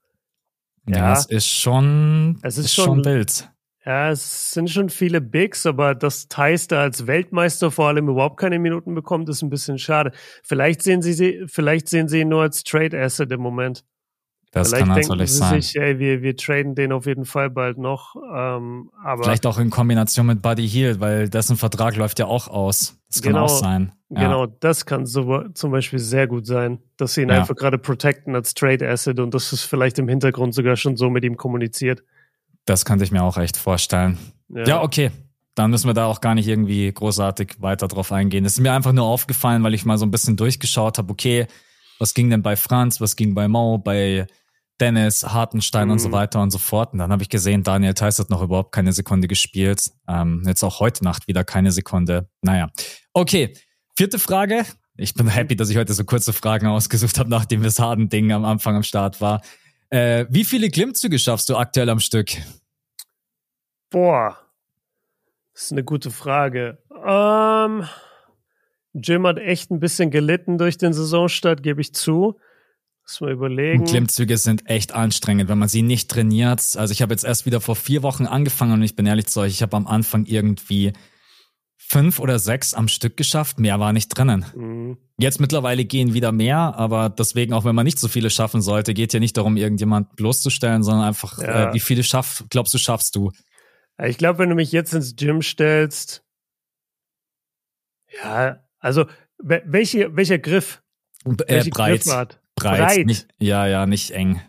Ja, ja es ist schon, es ist, ist schon, schon wild. Ja, es sind schon viele Bigs, aber dass Thais da als Weltmeister vor allem überhaupt keine Minuten bekommt, ist ein bisschen schade. Vielleicht sehen sie sie, vielleicht sehen sie ihn nur als Trade Asset im Moment. Das Vielleicht kann natürlich sie sein. Sich, ey, wir, wir traden den auf jeden Fall bald noch. Ähm, aber Vielleicht auch in Kombination mit Buddy Hield, weil dessen Vertrag läuft ja auch aus. Das kann genau, auch sein. Ja. Genau, das kann so, zum Beispiel sehr gut sein, dass sie ihn ja. einfach gerade protecten als Trade Asset und das ist vielleicht im Hintergrund sogar schon so mit ihm kommuniziert. Das könnte ich mir auch echt vorstellen. Ja, ja okay. Dann müssen wir da auch gar nicht irgendwie großartig weiter drauf eingehen. Es ist mir einfach nur aufgefallen, weil ich mal so ein bisschen durchgeschaut habe, okay, was ging denn bei Franz, was ging bei Mo, bei Dennis, Hartenstein mhm. und so mhm. weiter und so fort. Und dann habe ich gesehen, Daniel Theiss hat noch überhaupt keine Sekunde gespielt. Ähm, jetzt auch heute Nacht wieder keine Sekunde. Naja. Okay, vierte Frage. Ich bin happy, dass ich heute so kurze Fragen ausgesucht habe, nachdem das Harden-Ding am Anfang am Start war. Äh, wie viele Klimmzüge schaffst du aktuell am Stück? Boah, das ist eine gute Frage. Ähm, Jim hat echt ein bisschen gelitten durch den Saisonstart, gebe ich zu. Muss mal überlegen. Klimmzüge sind echt anstrengend, wenn man sie nicht trainiert. Also ich habe jetzt erst wieder vor vier Wochen angefangen und ich bin ehrlich zu euch, ich habe am Anfang irgendwie fünf oder sechs am Stück geschafft. Mehr war nicht drinnen. Mhm. Jetzt mittlerweile gehen wieder mehr, aber deswegen, auch wenn man nicht so viele schaffen sollte, geht ja nicht darum, irgendjemand bloßzustellen, sondern einfach, ja. äh, wie viele schaff, glaubst du, schaffst du? Ich glaube, wenn du mich jetzt ins Gym stellst, ja, also Welche, welcher Griff? Äh, breit. Breit. breit. Nicht, ja, ja, nicht eng.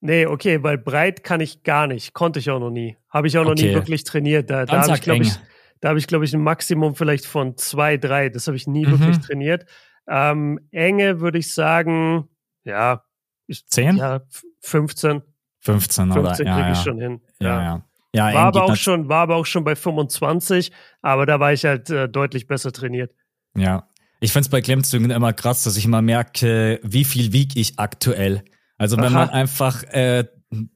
Nee, okay, weil breit kann ich gar nicht. Konnte ich auch noch nie. Habe ich auch noch okay. nie wirklich trainiert. Da, da habe ich, glaube ich, da habe ich, glaube ich, ein Maximum vielleicht von zwei, drei. Das habe ich nie mhm. wirklich trainiert. Ähm, Enge würde ich sagen, ja. Ich, Zehn? Ja, 15. 15, 15 oder? 15 kriege ja, ich schon hin. Ja, ja. ja. ja war, aber auch schon, war aber auch schon bei 25, aber da war ich halt äh, deutlich besser trainiert. Ja. Ich finde es bei Klimmzügen immer krass, dass ich immer merke, wie viel wiege ich aktuell. Also wenn Aha. man einfach, äh,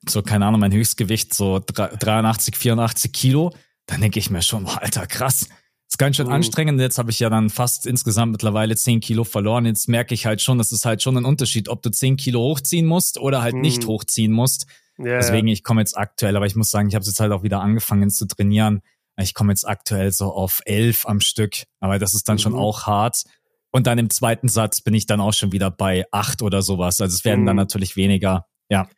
so keine Ahnung, mein Höchstgewicht so 83, 84 Kilo, dann denke ich mir schon, Alter, krass. Ist ganz schön mhm. anstrengend. Jetzt habe ich ja dann fast insgesamt mittlerweile 10 Kilo verloren. Jetzt merke ich halt schon, das ist halt schon ein Unterschied, ob du 10 Kilo hochziehen musst oder halt mhm. nicht hochziehen musst. Ja, Deswegen, ich komme jetzt aktuell, aber ich muss sagen, ich habe jetzt halt auch wieder angefangen zu trainieren. Ich komme jetzt aktuell so auf 11 am Stück, aber das ist dann mhm. schon auch hart. Und dann im zweiten Satz bin ich dann auch schon wieder bei 8 oder sowas. Also es werden dann mhm. natürlich weniger. Ja.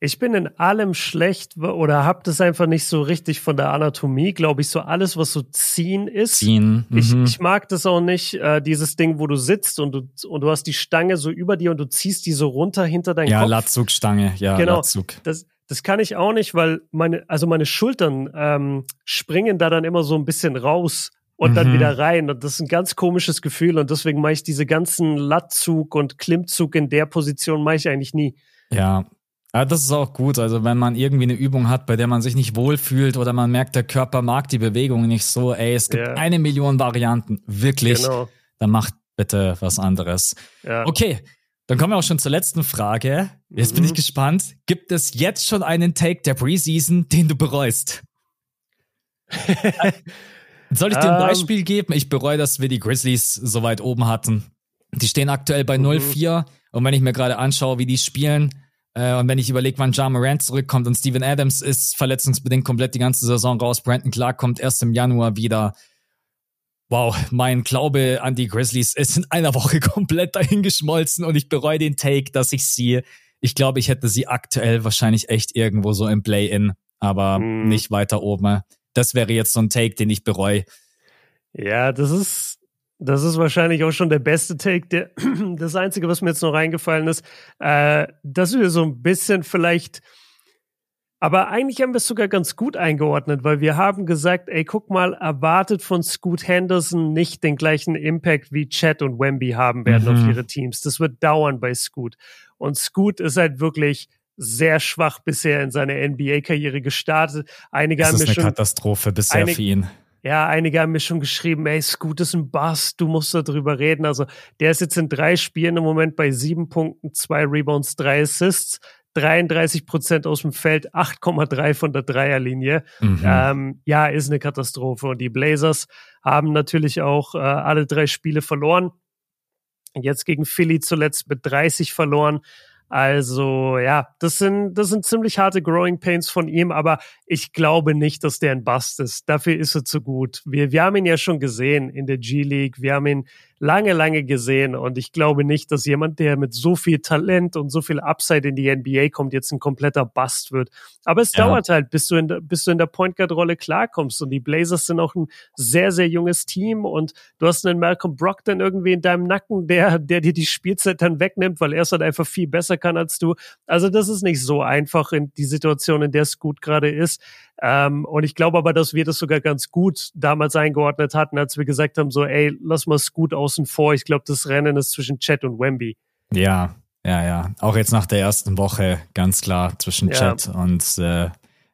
Ich bin in allem schlecht oder hab das einfach nicht so richtig von der Anatomie, glaube ich, so alles, was so ziehen ist. Ziehen. Mhm. Ich, ich mag das auch nicht, äh, dieses Ding, wo du sitzt und du, und du hast die Stange so über dir und du ziehst die so runter hinter deinen ja, Kopf. Ja, Latzugstange, ja, genau. Latzug. Das, das kann ich auch nicht, weil meine, also meine Schultern ähm, springen da dann immer so ein bisschen raus und mhm. dann wieder rein. Und das ist ein ganz komisches Gefühl. Und deswegen mache ich diese ganzen Lattzug und Klimmzug in der Position mache ich eigentlich nie. Ja, ja, das ist auch gut. Also wenn man irgendwie eine Übung hat, bei der man sich nicht wohlfühlt oder man merkt, der Körper mag die Bewegung nicht so, ey, es gibt ja. eine Million Varianten, wirklich, genau. dann macht bitte was anderes. Ja. Okay, dann kommen wir auch schon zur letzten Frage. Jetzt mhm. bin ich mhm. gespannt. Gibt es jetzt schon einen Take der Preseason, den du bereust? [laughs] Soll ich dir ein ähm. Beispiel geben? Ich bereue, dass wir die Grizzlies so weit oben hatten. Die stehen aktuell bei mhm. 0-4 und wenn ich mir gerade anschaue, wie die spielen, äh, und wenn ich überlege, wann Ja Morant zurückkommt und Steven Adams ist verletzungsbedingt komplett die ganze Saison raus, Brandon Clark kommt erst im Januar wieder. Wow, mein Glaube an die Grizzlies ist in einer Woche [laughs] komplett dahingeschmolzen und ich bereue den Take, dass ich sie, ich glaube, ich hätte sie aktuell wahrscheinlich echt irgendwo so im Play-In, aber mm. nicht weiter oben. Das wäre jetzt so ein Take, den ich bereue. Ja, das ist, das ist wahrscheinlich auch schon der beste Take. Der, [clears throat] das Einzige, was mir jetzt noch reingefallen ist, äh, dass wir so ein bisschen vielleicht, aber eigentlich haben wir es sogar ganz gut eingeordnet, weil wir haben gesagt, ey, guck mal, erwartet von Scoot Henderson nicht den gleichen Impact wie Chad und Wemby haben werden mhm. auf ihre Teams. Das wird dauern bei Scoot. Und Scoot ist halt wirklich sehr schwach bisher in seiner NBA-Karriere gestartet. Einige das haben ist eine schon, Katastrophe bisher einig, für ihn. Ja, einige haben mir schon geschrieben, ey, Scoot ist ein Bass, du musst darüber reden. Also der ist jetzt in drei Spielen im Moment bei sieben Punkten, zwei Rebounds, drei Assists, 33 Prozent aus dem Feld, 8,3 von der Dreierlinie. Mhm. Ähm, ja, ist eine Katastrophe. Und die Blazers haben natürlich auch äh, alle drei Spiele verloren. Jetzt gegen Philly zuletzt mit 30 verloren. Also ja, das sind, das sind ziemlich harte Growing Pains von ihm, aber ich glaube nicht, dass der ein Bust ist. Dafür ist er zu gut. Wir, wir haben ihn ja schon gesehen in der G-League. Wir haben ihn lange, lange gesehen. Und ich glaube nicht, dass jemand, der mit so viel Talent und so viel Upside in die NBA kommt, jetzt ein kompletter Bust wird. Aber es ja. dauert halt, bis du in der, bis du in der Point Guard Rolle klarkommst. Und die Blazers sind auch ein sehr, sehr junges Team. Und du hast einen Malcolm Brockton irgendwie in deinem Nacken, der, der dir die Spielzeit dann wegnimmt, weil er es halt einfach viel besser kann als du. Also das ist nicht so einfach in die Situation, in der es gut gerade ist. Ähm, und ich glaube aber, dass wir das sogar ganz gut damals eingeordnet hatten, als wir gesagt haben, so, ey, lass mal es gut außen vor. Ich glaube, das Rennen ist zwischen Chat und Wemby. Ja, ja, ja. Auch jetzt nach der ersten Woche ganz klar zwischen ja. Chat und äh,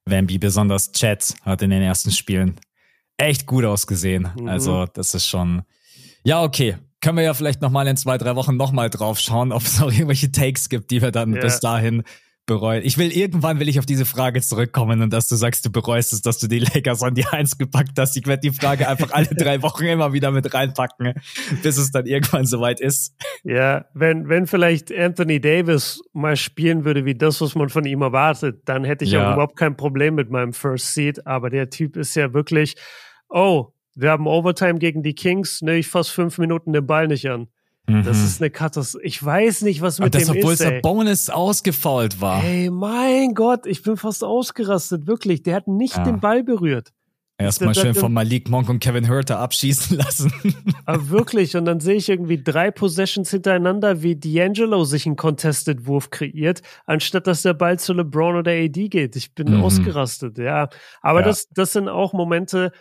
Wemby. Besonders Chat hat in den ersten Spielen echt gut ausgesehen. Mhm. Also das ist schon, ja, okay. Können wir ja vielleicht nochmal in zwei, drei Wochen nochmal drauf schauen, [laughs] ob es noch irgendwelche Takes gibt, die wir dann ja. bis dahin bereut. Ich will irgendwann will ich auf diese Frage zurückkommen und dass du sagst, du bereust es, dass du die Lakers an die Eins gepackt hast. Ich werde die Frage einfach alle drei [laughs] Wochen immer wieder mit reinpacken, bis es dann irgendwann soweit ist. Ja, wenn, wenn vielleicht Anthony Davis mal spielen würde wie das, was man von ihm erwartet, dann hätte ich ja. auch überhaupt kein Problem mit meinem First Seed. Aber der Typ ist ja wirklich, oh, wir haben Overtime gegen die Kings, ne, ich fasse fünf Minuten den Ball nicht an. Das mhm. ist eine Katastrophe. Ich weiß nicht, was mit das, dem obwohl ist. Obwohl Bonus ausgefault war. Ey, mein Gott, ich bin fast ausgerastet, wirklich. Der hat nicht ja. den Ball berührt. Erstmal schön von Malik Monk und Kevin Hurter abschießen [laughs] lassen. Aber wirklich, und dann sehe ich irgendwie drei Possessions hintereinander, wie D'Angelo sich einen Contested-Wurf kreiert, anstatt dass der Ball zu LeBron oder AD geht. Ich bin mhm. ausgerastet, ja. Aber ja. Das, das sind auch Momente,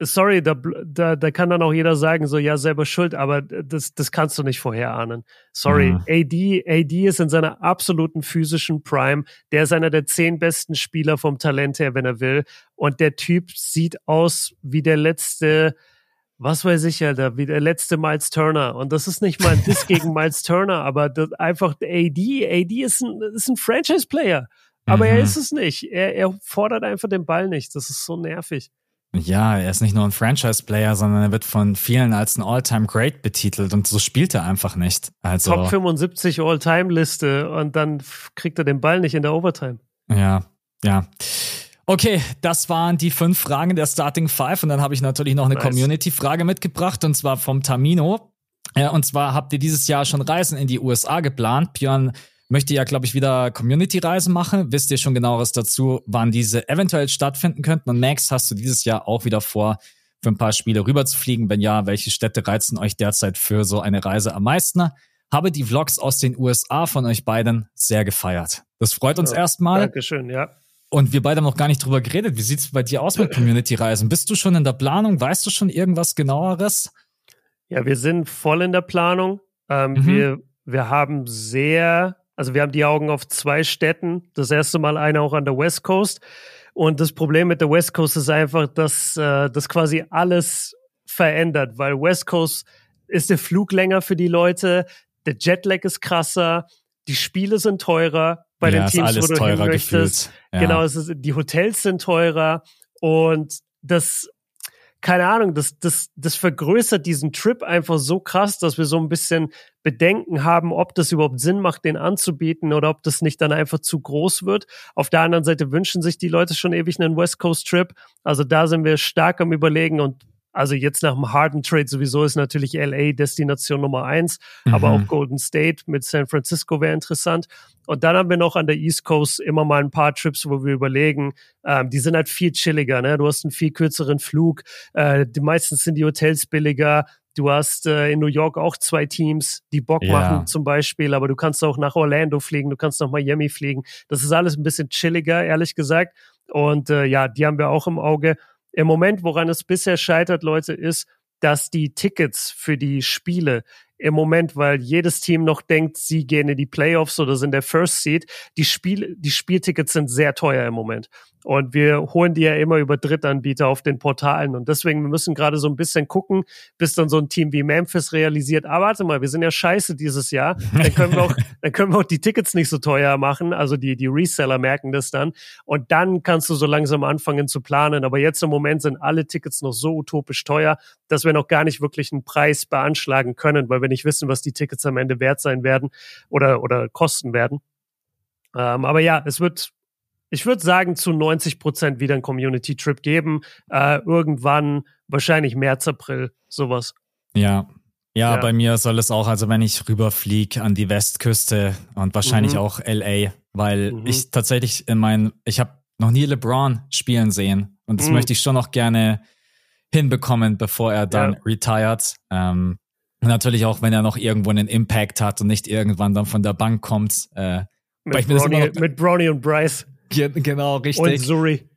sorry, da, da, da kann dann auch jeder sagen, so ja, selber schuld, aber das, das kannst du nicht vorherahnen. Sorry, mhm. AD, AD ist in seiner absoluten physischen Prime. Der ist einer der zehn besten Spieler vom Talent her, wenn er will. Und der Typ sieht aus wie der letzte, was weiß ich, Alter, wie der letzte Miles Turner. Und das ist nicht mal ein Diss gegen [laughs] Miles Turner, aber das, einfach AD, AD ist ein, ist ein Franchise-Player. Aber mhm. er ist es nicht. Er, er fordert einfach den Ball nicht. Das ist so nervig. Ja, er ist nicht nur ein Franchise-Player, sondern er wird von vielen als ein All-Time-Great betitelt und so spielt er einfach nicht. Also, Top 75 All-Time-Liste und dann kriegt er den Ball nicht in der Overtime. Ja, ja. Okay, das waren die fünf Fragen der Starting Five und dann habe ich natürlich noch eine nice. Community-Frage mitgebracht und zwar vom Tamino. Ja, und zwar habt ihr dieses Jahr schon Reisen in die USA geplant. Björn möchte ja, glaube ich, wieder Community-Reisen machen. Wisst ihr schon genaueres dazu, wann diese eventuell stattfinden könnten? Und Max, hast du dieses Jahr auch wieder vor, für ein paar Spiele rüber zu fliegen? Wenn ja, welche Städte reizen euch derzeit für so eine Reise am meisten? Habe die Vlogs aus den USA von euch beiden sehr gefeiert. Das freut uns ja, erstmal. Dankeschön, ja. Und wir beide haben noch gar nicht drüber geredet. Wie sieht's bei dir aus mit [clears throat] Community-Reisen? Bist du schon in der Planung? Weißt du schon irgendwas genaueres? Ja, wir sind voll in der Planung. Ähm, mhm. wir, wir haben sehr also wir haben die Augen auf zwei Städten. Das erste Mal eine auch an der West Coast. Und das Problem mit der West Coast ist einfach, dass äh, das quasi alles verändert, weil West Coast ist der Flug länger für die Leute, der Jetlag ist krasser, die Spiele sind teurer bei ja, den Teams, wo du hin möchtest. Ja. Genau, es ist, die Hotels sind teurer und das keine Ahnung, das, das, das vergrößert diesen Trip einfach so krass, dass wir so ein bisschen Bedenken haben, ob das überhaupt Sinn macht, den anzubieten oder ob das nicht dann einfach zu groß wird. Auf der anderen Seite wünschen sich die Leute schon ewig einen West Coast Trip. Also da sind wir stark am Überlegen und also jetzt nach dem Harden Trade sowieso ist natürlich LA Destination Nummer eins, mhm. aber auch Golden State mit San Francisco wäre interessant. Und dann haben wir noch an der East Coast immer mal ein paar Trips, wo wir überlegen, ähm, die sind halt viel chilliger, ne? Du hast einen viel kürzeren Flug, äh, die meistens sind die Hotels billiger. Du hast äh, in New York auch zwei Teams, die Bock ja. machen zum Beispiel, aber du kannst auch nach Orlando fliegen, du kannst nach Miami fliegen. Das ist alles ein bisschen chilliger, ehrlich gesagt. Und äh, ja, die haben wir auch im Auge. Im Moment, woran es bisher scheitert, Leute, ist, dass die Tickets für die Spiele im Moment, weil jedes Team noch denkt, sie gehen in die Playoffs oder sind der First Seed. Die Spiel, die Spieltickets sind sehr teuer im Moment. Und wir holen die ja immer über Drittanbieter auf den Portalen. Und deswegen, wir müssen gerade so ein bisschen gucken, bis dann so ein Team wie Memphis realisiert, ah, warte mal, wir sind ja scheiße dieses Jahr. Dann können wir auch, [laughs] dann können wir auch die Tickets nicht so teuer machen. Also die, die Reseller merken das dann. Und dann kannst du so langsam anfangen zu planen. Aber jetzt im Moment sind alle Tickets noch so utopisch teuer, dass wir noch gar nicht wirklich einen Preis beanschlagen können, weil wir nicht wissen, was die Tickets am Ende wert sein werden oder, oder kosten werden. Ähm, aber ja, es wird ich würde sagen, zu 90 Prozent wieder ein Community-Trip geben. Äh, irgendwann, wahrscheinlich März, April, sowas. Ja. ja. Ja, bei mir soll es auch, also wenn ich rüberfliege an die Westküste und wahrscheinlich mhm. auch LA, weil mhm. ich tatsächlich in meinen, ich habe noch nie LeBron spielen sehen und das mhm. möchte ich schon noch gerne hinbekommen, bevor er dann ja. retired. Ähm, natürlich auch, wenn er noch irgendwo einen Impact hat und nicht irgendwann dann von der Bank kommt. Äh, mit, Bronny, mit Bronny und Bryce. Genau, richtig. Und Surrey.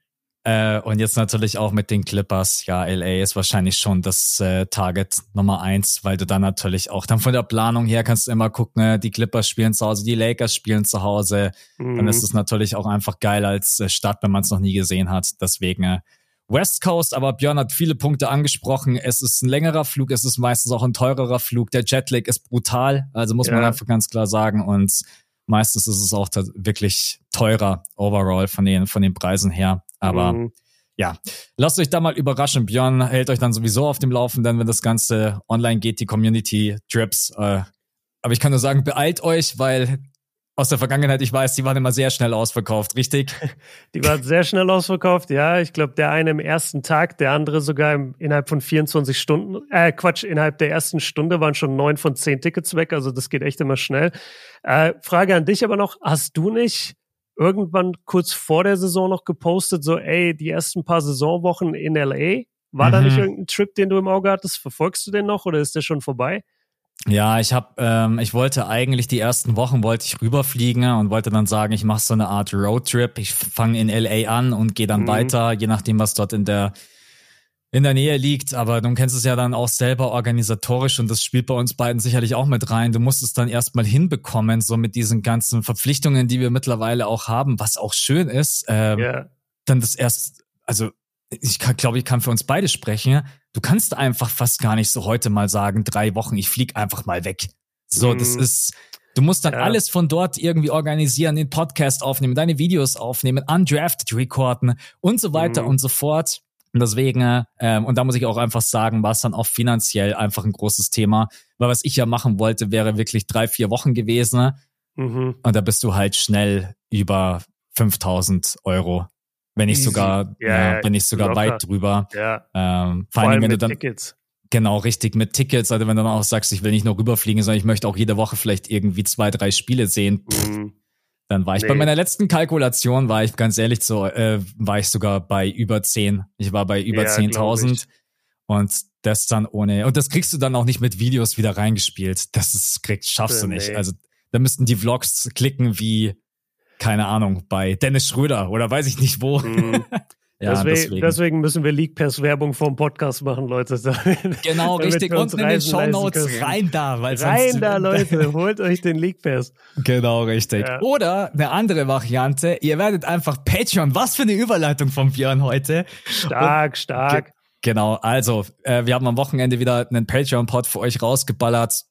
Äh, und jetzt natürlich auch mit den Clippers. Ja, LA ist wahrscheinlich schon das äh, Target Nummer eins, weil du dann natürlich auch dann von der Planung her kannst du immer gucken, äh, die Clippers spielen zu Hause, die Lakers spielen zu Hause. Mhm. Dann ist es natürlich auch einfach geil als äh, Stadt, wenn man es noch nie gesehen hat. Deswegen äh, West Coast, aber Björn hat viele Punkte angesprochen. Es ist ein längerer Flug, es ist meistens auch ein teurerer Flug. Der Jetlag ist brutal, also muss ja. man einfach ganz klar sagen. Und Meistens ist es auch wirklich teurer overall von den, von den Preisen her. Aber mhm. ja, lasst euch da mal überraschen. Björn hält euch dann sowieso auf dem Laufenden, wenn das Ganze online geht, die Community Trips. Äh, aber ich kann nur sagen, beeilt euch, weil aus der Vergangenheit, ich weiß, die waren immer sehr schnell ausverkauft, richtig? [laughs] Die waren sehr schnell ausverkauft, ja. Ich glaube, der eine im ersten Tag, der andere sogar im, innerhalb von 24 Stunden, äh, Quatsch, innerhalb der ersten Stunde waren schon neun von zehn Tickets weg. Also das geht echt immer schnell. Äh, Frage an dich aber noch, hast du nicht irgendwann kurz vor der Saison noch gepostet, so, ey, die ersten paar Saisonwochen in LA. War mhm. da nicht mhm. irgendein Trip, den du im Auge hattest? Verfolgst du den noch oder ist der schon vorbei? Ja, ich habe, ähm, ich wollte eigentlich die ersten Wochen wollte ich rüberfliegen und wollte dann sagen, ich mache so eine Art Roadtrip. Ich fange in LA an und gehe dann mhm. weiter, je nachdem, was dort in der in der Nähe liegt, aber du kennst es ja dann auch selber organisatorisch und das spielt bei uns beiden sicherlich auch mit rein. Du musst es dann erstmal hinbekommen, so mit diesen ganzen Verpflichtungen, die wir mittlerweile auch haben, was auch schön ist. Ähm, yeah. Dann das erst, also ich glaube, ich kann für uns beide sprechen. Du kannst einfach fast gar nicht so heute mal sagen, drei Wochen, ich flieg einfach mal weg. So, das ist, du musst dann ja. alles von dort irgendwie organisieren, den Podcast aufnehmen, deine Videos aufnehmen, undrafted recorden und so weiter mm. und so fort. Und deswegen, ähm, und da muss ich auch einfach sagen, war es dann auch finanziell einfach ein großes Thema. Weil was ich ja machen wollte, wäre wirklich drei, vier Wochen gewesen. Mhm. Und da bist du halt schnell über 5000 Euro. Wenn nicht sogar, ja, ja, wenn nicht sogar locker. weit drüber. Ja. Ähm, vor, vor allem, wenn du dann, Tickets. Genau, richtig, mit Tickets. Also wenn du dann auch sagst, ich will nicht nur rüberfliegen, sondern ich möchte auch jede Woche vielleicht irgendwie zwei, drei Spiele sehen. Mhm. Dann war ich nee. bei meiner letzten Kalkulation, war ich ganz ehrlich so, äh, war ich sogar bei über 10. Ich war bei über ja, 10.000 und das dann ohne, und das kriegst du dann auch nicht mit Videos wieder reingespielt. Das ist, kriegst, schaffst du nicht. Also da müssten die Vlogs klicken wie, keine Ahnung, bei Dennis Schröder oder weiß ich nicht wo. Mhm. [laughs] Ja, deswegen, deswegen. deswegen, müssen wir League Pass Werbung vom Podcast machen, Leute. [laughs] genau, richtig. Unten in den Show Notes rein da. Weil rein da, Leute. [laughs] Holt euch den League Pass. Genau, richtig. Ja. Oder eine andere Variante. Ihr werdet einfach Patreon. Was für eine Überleitung vom Björn heute. Stark, Und, stark. Ge genau. Also, äh, wir haben am Wochenende wieder einen Patreon-Pod für euch rausgeballert.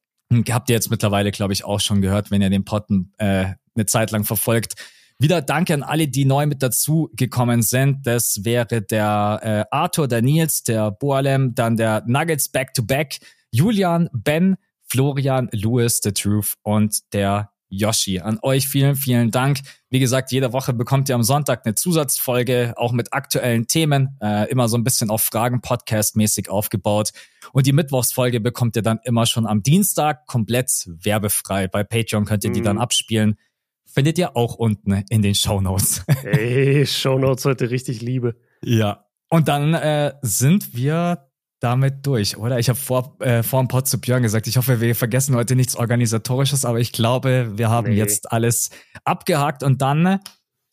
Habt ihr jetzt mittlerweile, glaube ich, auch schon gehört, wenn ihr den Pod äh, eine Zeit lang verfolgt. Wieder danke an alle, die neu mit dazu gekommen sind. Das wäre der äh, Arthur, der Nils, der Boalem, dann der Nuggets Back-to-Back, Julian, Ben, Florian, Louis, The Truth und der Yoshi. An euch vielen, vielen Dank. Wie gesagt, jede Woche bekommt ihr am Sonntag eine Zusatzfolge, auch mit aktuellen Themen, äh, immer so ein bisschen auf Fragen Podcast-mäßig aufgebaut. Und die Mittwochsfolge bekommt ihr dann immer schon am Dienstag komplett werbefrei. Bei Patreon könnt ihr die dann mhm. abspielen findet ihr auch unten in den Show Notes. [laughs] Ey, Show Notes heute richtig Liebe. Ja. Und dann äh, sind wir damit durch, oder? Ich habe vor, äh, vor dem Pod zu Björn gesagt, ich hoffe, wir vergessen heute nichts Organisatorisches, aber ich glaube, wir haben nee. jetzt alles abgehakt und dann,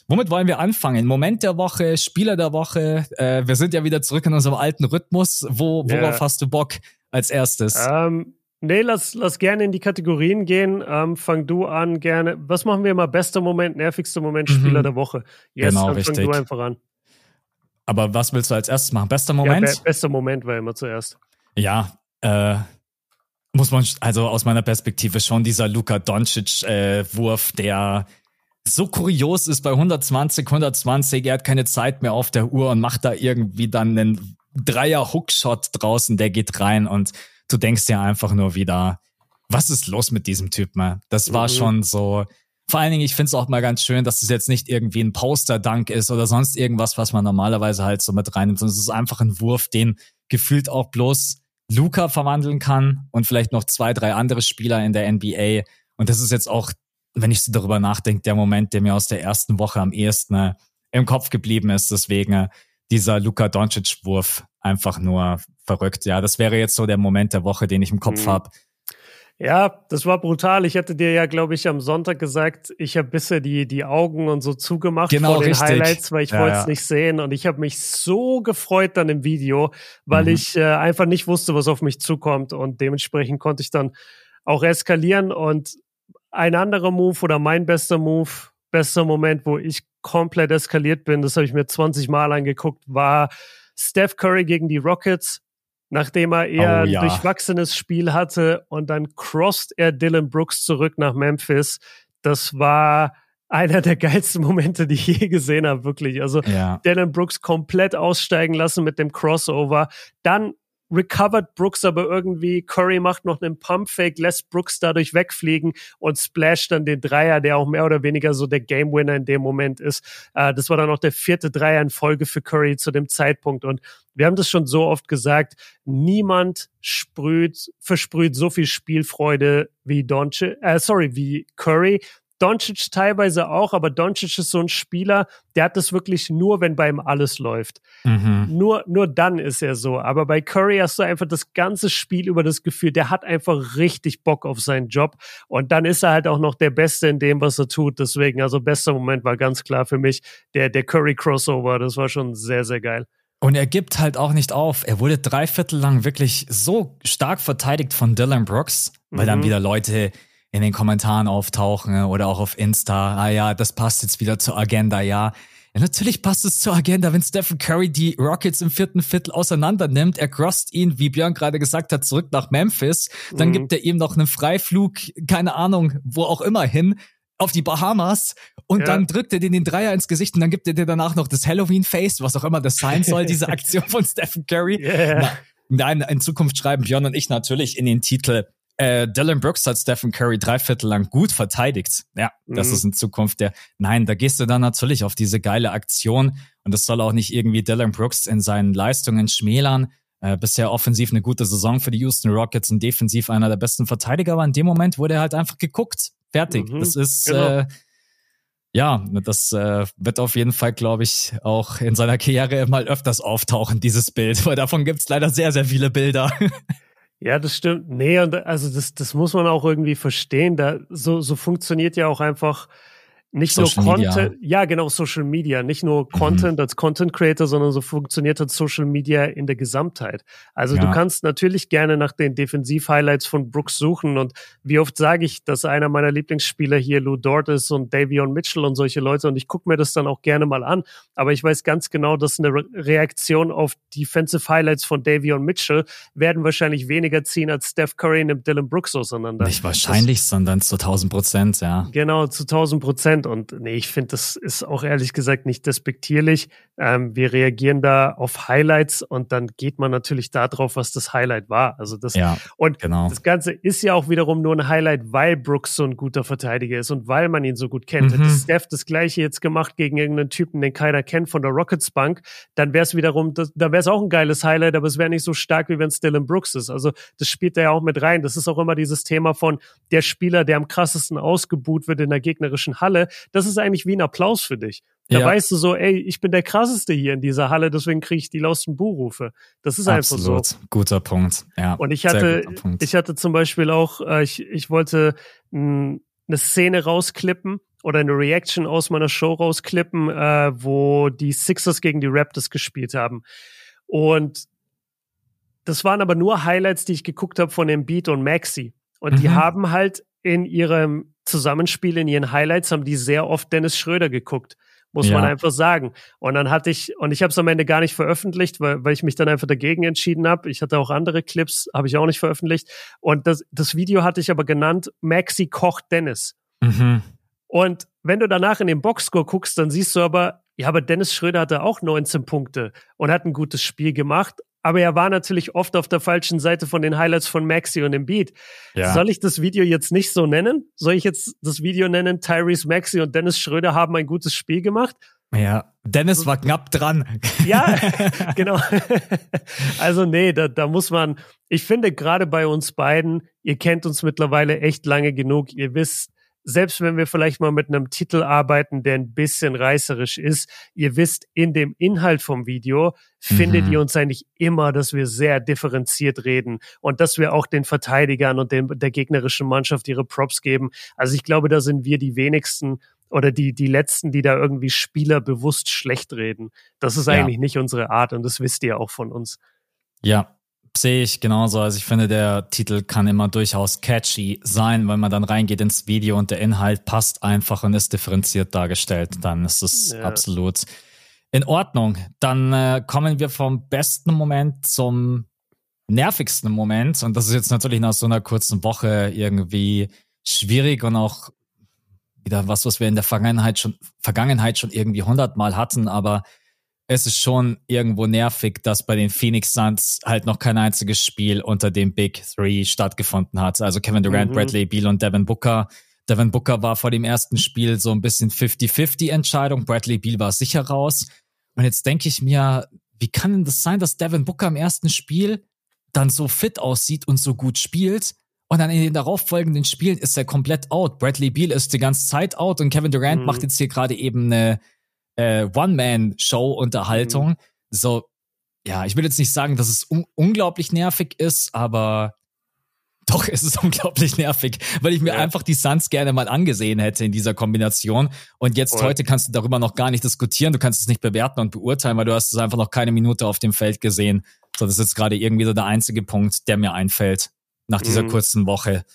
womit wollen wir anfangen? Moment der Woche, Spieler der Woche, äh, wir sind ja wieder zurück in unserem alten Rhythmus. Wo, worauf ja. hast du Bock als erstes? Ähm, Nee, lass, lass gerne in die Kategorien gehen. Ähm, fang du an, gerne. Was machen wir immer? Bester Moment, nervigster Moment, Spieler mhm. der Woche. Yes, genau, dann richtig. fang du einfach an. Aber was willst du als erstes machen? Bester Moment? Ja, be bester Moment war immer zuerst. Ja, äh, muss man, also aus meiner Perspektive schon dieser Luka Doncic-Wurf, äh, der so kurios ist bei 120, 120, er hat keine Zeit mehr auf der Uhr und macht da irgendwie dann einen Dreier-Hookshot draußen, der geht rein und du denkst ja einfach nur wieder, was ist los mit diesem Typen? Das war mhm. schon so. Vor allen Dingen, ich finde es auch mal ganz schön, dass es jetzt nicht irgendwie ein Poster-Dank ist oder sonst irgendwas, was man normalerweise halt so mit reinnimmt, sondern es ist einfach ein Wurf, den gefühlt auch bloß Luca verwandeln kann und vielleicht noch zwei, drei andere Spieler in der NBA. Und das ist jetzt auch, wenn ich so darüber nachdenke, der Moment, der mir aus der ersten Woche am ehesten äh, im Kopf geblieben ist. Deswegen äh, dieser Luka Doncic-Wurf einfach nur verrückt. Ja, das wäre jetzt so der Moment der Woche, den ich im Kopf mhm. habe. Ja, das war brutal. Ich hatte dir ja, glaube ich, am Sonntag gesagt, ich habe bisher die, die Augen und so zugemacht genau, vor den richtig. Highlights, weil ich ja, wollte es ja. nicht sehen. Und ich habe mich so gefreut dann im Video, weil mhm. ich äh, einfach nicht wusste, was auf mich zukommt. Und dementsprechend konnte ich dann auch eskalieren. Und ein anderer Move oder mein bester Move, bester Moment, wo ich komplett eskaliert bin, das habe ich mir 20 Mal angeguckt, war Steph Curry gegen die Rockets, nachdem er eher oh, ja. ein durchwachsenes Spiel hatte und dann crossed er Dylan Brooks zurück nach Memphis. Das war einer der geilsten Momente, die ich je gesehen habe, wirklich. Also ja. Dylan Brooks komplett aussteigen lassen mit dem Crossover. Dann recovered Brooks aber irgendwie. Curry macht noch einen Pumpfake, lässt Brooks dadurch wegfliegen und splasht dann den Dreier, der auch mehr oder weniger so der Game Winner in dem Moment ist. Äh, das war dann auch der vierte Dreier in Folge für Curry zu dem Zeitpunkt. Und wir haben das schon so oft gesagt, niemand sprüht, versprüht so viel Spielfreude wie Donche, äh, sorry, wie Curry. Doncic teilweise auch, aber Doncic ist so ein Spieler, der hat das wirklich nur, wenn bei ihm alles läuft. Mhm. Nur, nur dann ist er so. Aber bei Curry hast du einfach das ganze Spiel über das Gefühl, der hat einfach richtig Bock auf seinen Job. Und dann ist er halt auch noch der Beste in dem, was er tut. Deswegen, also bester Moment war ganz klar für mich der, der Curry Crossover. Das war schon sehr, sehr geil. Und er gibt halt auch nicht auf. Er wurde drei Viertel lang wirklich so stark verteidigt von Dylan Brooks, weil mhm. dann wieder Leute in den Kommentaren auftauchen oder auch auf Insta. Ah ja, das passt jetzt wieder zur Agenda, ja. Ja, natürlich passt es zur Agenda, wenn Stephen Curry die Rockets im vierten Viertel auseinander nimmt. Er crosst ihn, wie Björn gerade gesagt hat, zurück nach Memphis. Dann mhm. gibt er ihm noch einen Freiflug, keine Ahnung, wo auch immer hin auf die Bahamas und ja. dann drückt er dir den Dreier ins Gesicht und dann gibt er dir danach noch das Halloween-Face, was auch immer das sein soll, diese [laughs] Aktion von Stephen Curry. Yeah. nein, in Zukunft schreiben Björn und ich natürlich in den Titel äh, Dylan Brooks hat Stephen Curry dreiviertel lang gut verteidigt. Ja, das mhm. ist in Zukunft der. Nein, da gehst du dann natürlich auf diese geile Aktion und das soll auch nicht irgendwie Dylan Brooks in seinen Leistungen schmälern. Äh, bisher offensiv eine gute Saison für die Houston Rockets und defensiv einer der besten Verteidiger, aber in dem Moment wurde er halt einfach geguckt. Fertig. Mhm, das ist genau. äh, ja, das äh, wird auf jeden Fall, glaube ich, auch in seiner Karriere mal öfters auftauchen, dieses Bild, weil davon gibt es leider sehr, sehr viele Bilder. [laughs] Ja, das stimmt. Nee, und also das, das muss man auch irgendwie verstehen. Da, so, so funktioniert ja auch einfach nicht Social nur Content, ja genau, Social Media, nicht nur mhm. Content mhm. als Content Creator, sondern so funktioniert halt Social Media in der Gesamtheit. Also ja. du kannst natürlich gerne nach den Defensiv-Highlights von Brooks suchen und wie oft sage ich, dass einer meiner Lieblingsspieler hier Lou Dort ist und Davion Mitchell und solche Leute und ich gucke mir das dann auch gerne mal an, aber ich weiß ganz genau, dass eine Re Reaktion auf Defensive Highlights von Davion Mitchell werden wahrscheinlich weniger ziehen als Steph Curry und Dylan Brooks auseinander. Nicht wahrscheinlich, das, sondern zu 1000 Prozent, ja. Genau, zu 1000 Prozent. Prozent. Und nee, ich finde, das ist auch ehrlich gesagt nicht despektierlich. Ähm, wir reagieren da auf Highlights und dann geht man natürlich darauf, was das Highlight war. Also das ja, und genau. das Ganze ist ja auch wiederum nur ein Highlight, weil Brooks so ein guter Verteidiger ist und weil man ihn so gut kennt. Mhm. Hätte Steph das gleiche jetzt gemacht gegen irgendeinen Typen, den keiner kennt von der Rockets Bank, dann wäre es wiederum, das, da wäre es auch ein geiles Highlight, aber es wäre nicht so stark, wie wenn es Dylan Brooks ist. Also das spielt da ja auch mit rein. Das ist auch immer dieses Thema von der Spieler, der am krassesten ausgebuht wird in der gegnerischen Halle das ist eigentlich wie ein Applaus für dich. Da ja. weißt du so, ey, ich bin der krasseste hier in dieser Halle, deswegen kriege ich die lausten Buhrufe. Das ist Absolut. einfach so. Guter Punkt. Ja. Und ich hatte, ich hatte zum Beispiel auch, äh, ich, ich wollte mh, eine Szene rausklippen oder eine Reaction aus meiner Show rausklippen, äh, wo die Sixers gegen die Raptors gespielt haben. Und das waren aber nur Highlights, die ich geguckt habe von dem Beat und Maxi. Und mhm. die haben halt in ihrem Zusammenspiel, in ihren Highlights, haben die sehr oft Dennis Schröder geguckt. Muss ja. man einfach sagen. Und dann hatte ich, und ich habe es am Ende gar nicht veröffentlicht, weil, weil ich mich dann einfach dagegen entschieden habe. Ich hatte auch andere Clips, habe ich auch nicht veröffentlicht. Und das, das Video hatte ich aber genannt, Maxi kocht Dennis. Mhm. Und wenn du danach in den Boxscore guckst, dann siehst du aber, ja, aber Dennis Schröder hatte auch 19 Punkte und hat ein gutes Spiel gemacht, aber er war natürlich oft auf der falschen Seite von den Highlights von Maxi und dem Beat. Ja. Soll ich das Video jetzt nicht so nennen? Soll ich jetzt das Video nennen, Tyrese Maxi und Dennis Schröder haben ein gutes Spiel gemacht? Ja, Dennis war knapp dran. Ja, [laughs] genau. Also nee, da, da muss man, ich finde gerade bei uns beiden, ihr kennt uns mittlerweile echt lange genug, ihr wisst, selbst wenn wir vielleicht mal mit einem Titel arbeiten, der ein bisschen reißerisch ist, ihr wisst, in dem Inhalt vom Video findet mhm. ihr uns eigentlich immer, dass wir sehr differenziert reden und dass wir auch den Verteidigern und den, der gegnerischen Mannschaft ihre Props geben. Also ich glaube, da sind wir die wenigsten oder die, die letzten, die da irgendwie Spieler bewusst schlecht reden. Das ist eigentlich ja. nicht unsere Art und das wisst ihr auch von uns. Ja, sehe ich genauso. Also ich finde, der Titel kann immer durchaus catchy sein, wenn man dann reingeht ins Video und der Inhalt passt einfach und ist differenziert dargestellt. Dann ist es ja. absolut in Ordnung. Dann äh, kommen wir vom besten Moment zum nervigsten Moment. Und das ist jetzt natürlich nach so einer kurzen Woche irgendwie schwierig und auch wieder was, was wir in der Vergangenheit schon, Vergangenheit schon irgendwie hundertmal hatten, aber es ist schon irgendwo nervig, dass bei den Phoenix Suns halt noch kein einziges Spiel unter dem Big Three stattgefunden hat. Also Kevin Durant, mhm. Bradley Beal und Devin Booker. Devin Booker war vor dem ersten Spiel so ein bisschen 50-50 Entscheidung. Bradley Beal war sicher raus. Und jetzt denke ich mir, wie kann denn das sein, dass Devin Booker im ersten Spiel dann so fit aussieht und so gut spielt Und dann in den darauffolgenden Spielen ist er komplett out. Bradley Beal ist die ganze Zeit out und Kevin Durant mhm. macht jetzt hier gerade eben eine äh, One-Man-Show-Unterhaltung. Mhm. So, ja, ich will jetzt nicht sagen, dass es un unglaublich nervig ist, aber doch, es ist [laughs] unglaublich nervig, weil ich mir ja. einfach die Suns gerne mal angesehen hätte in dieser Kombination. Und jetzt Voll. heute kannst du darüber noch gar nicht diskutieren, du kannst es nicht bewerten und beurteilen, weil du hast es einfach noch keine Minute auf dem Feld gesehen. So, das ist jetzt gerade irgendwie so der einzige Punkt, der mir einfällt nach dieser mhm. kurzen Woche.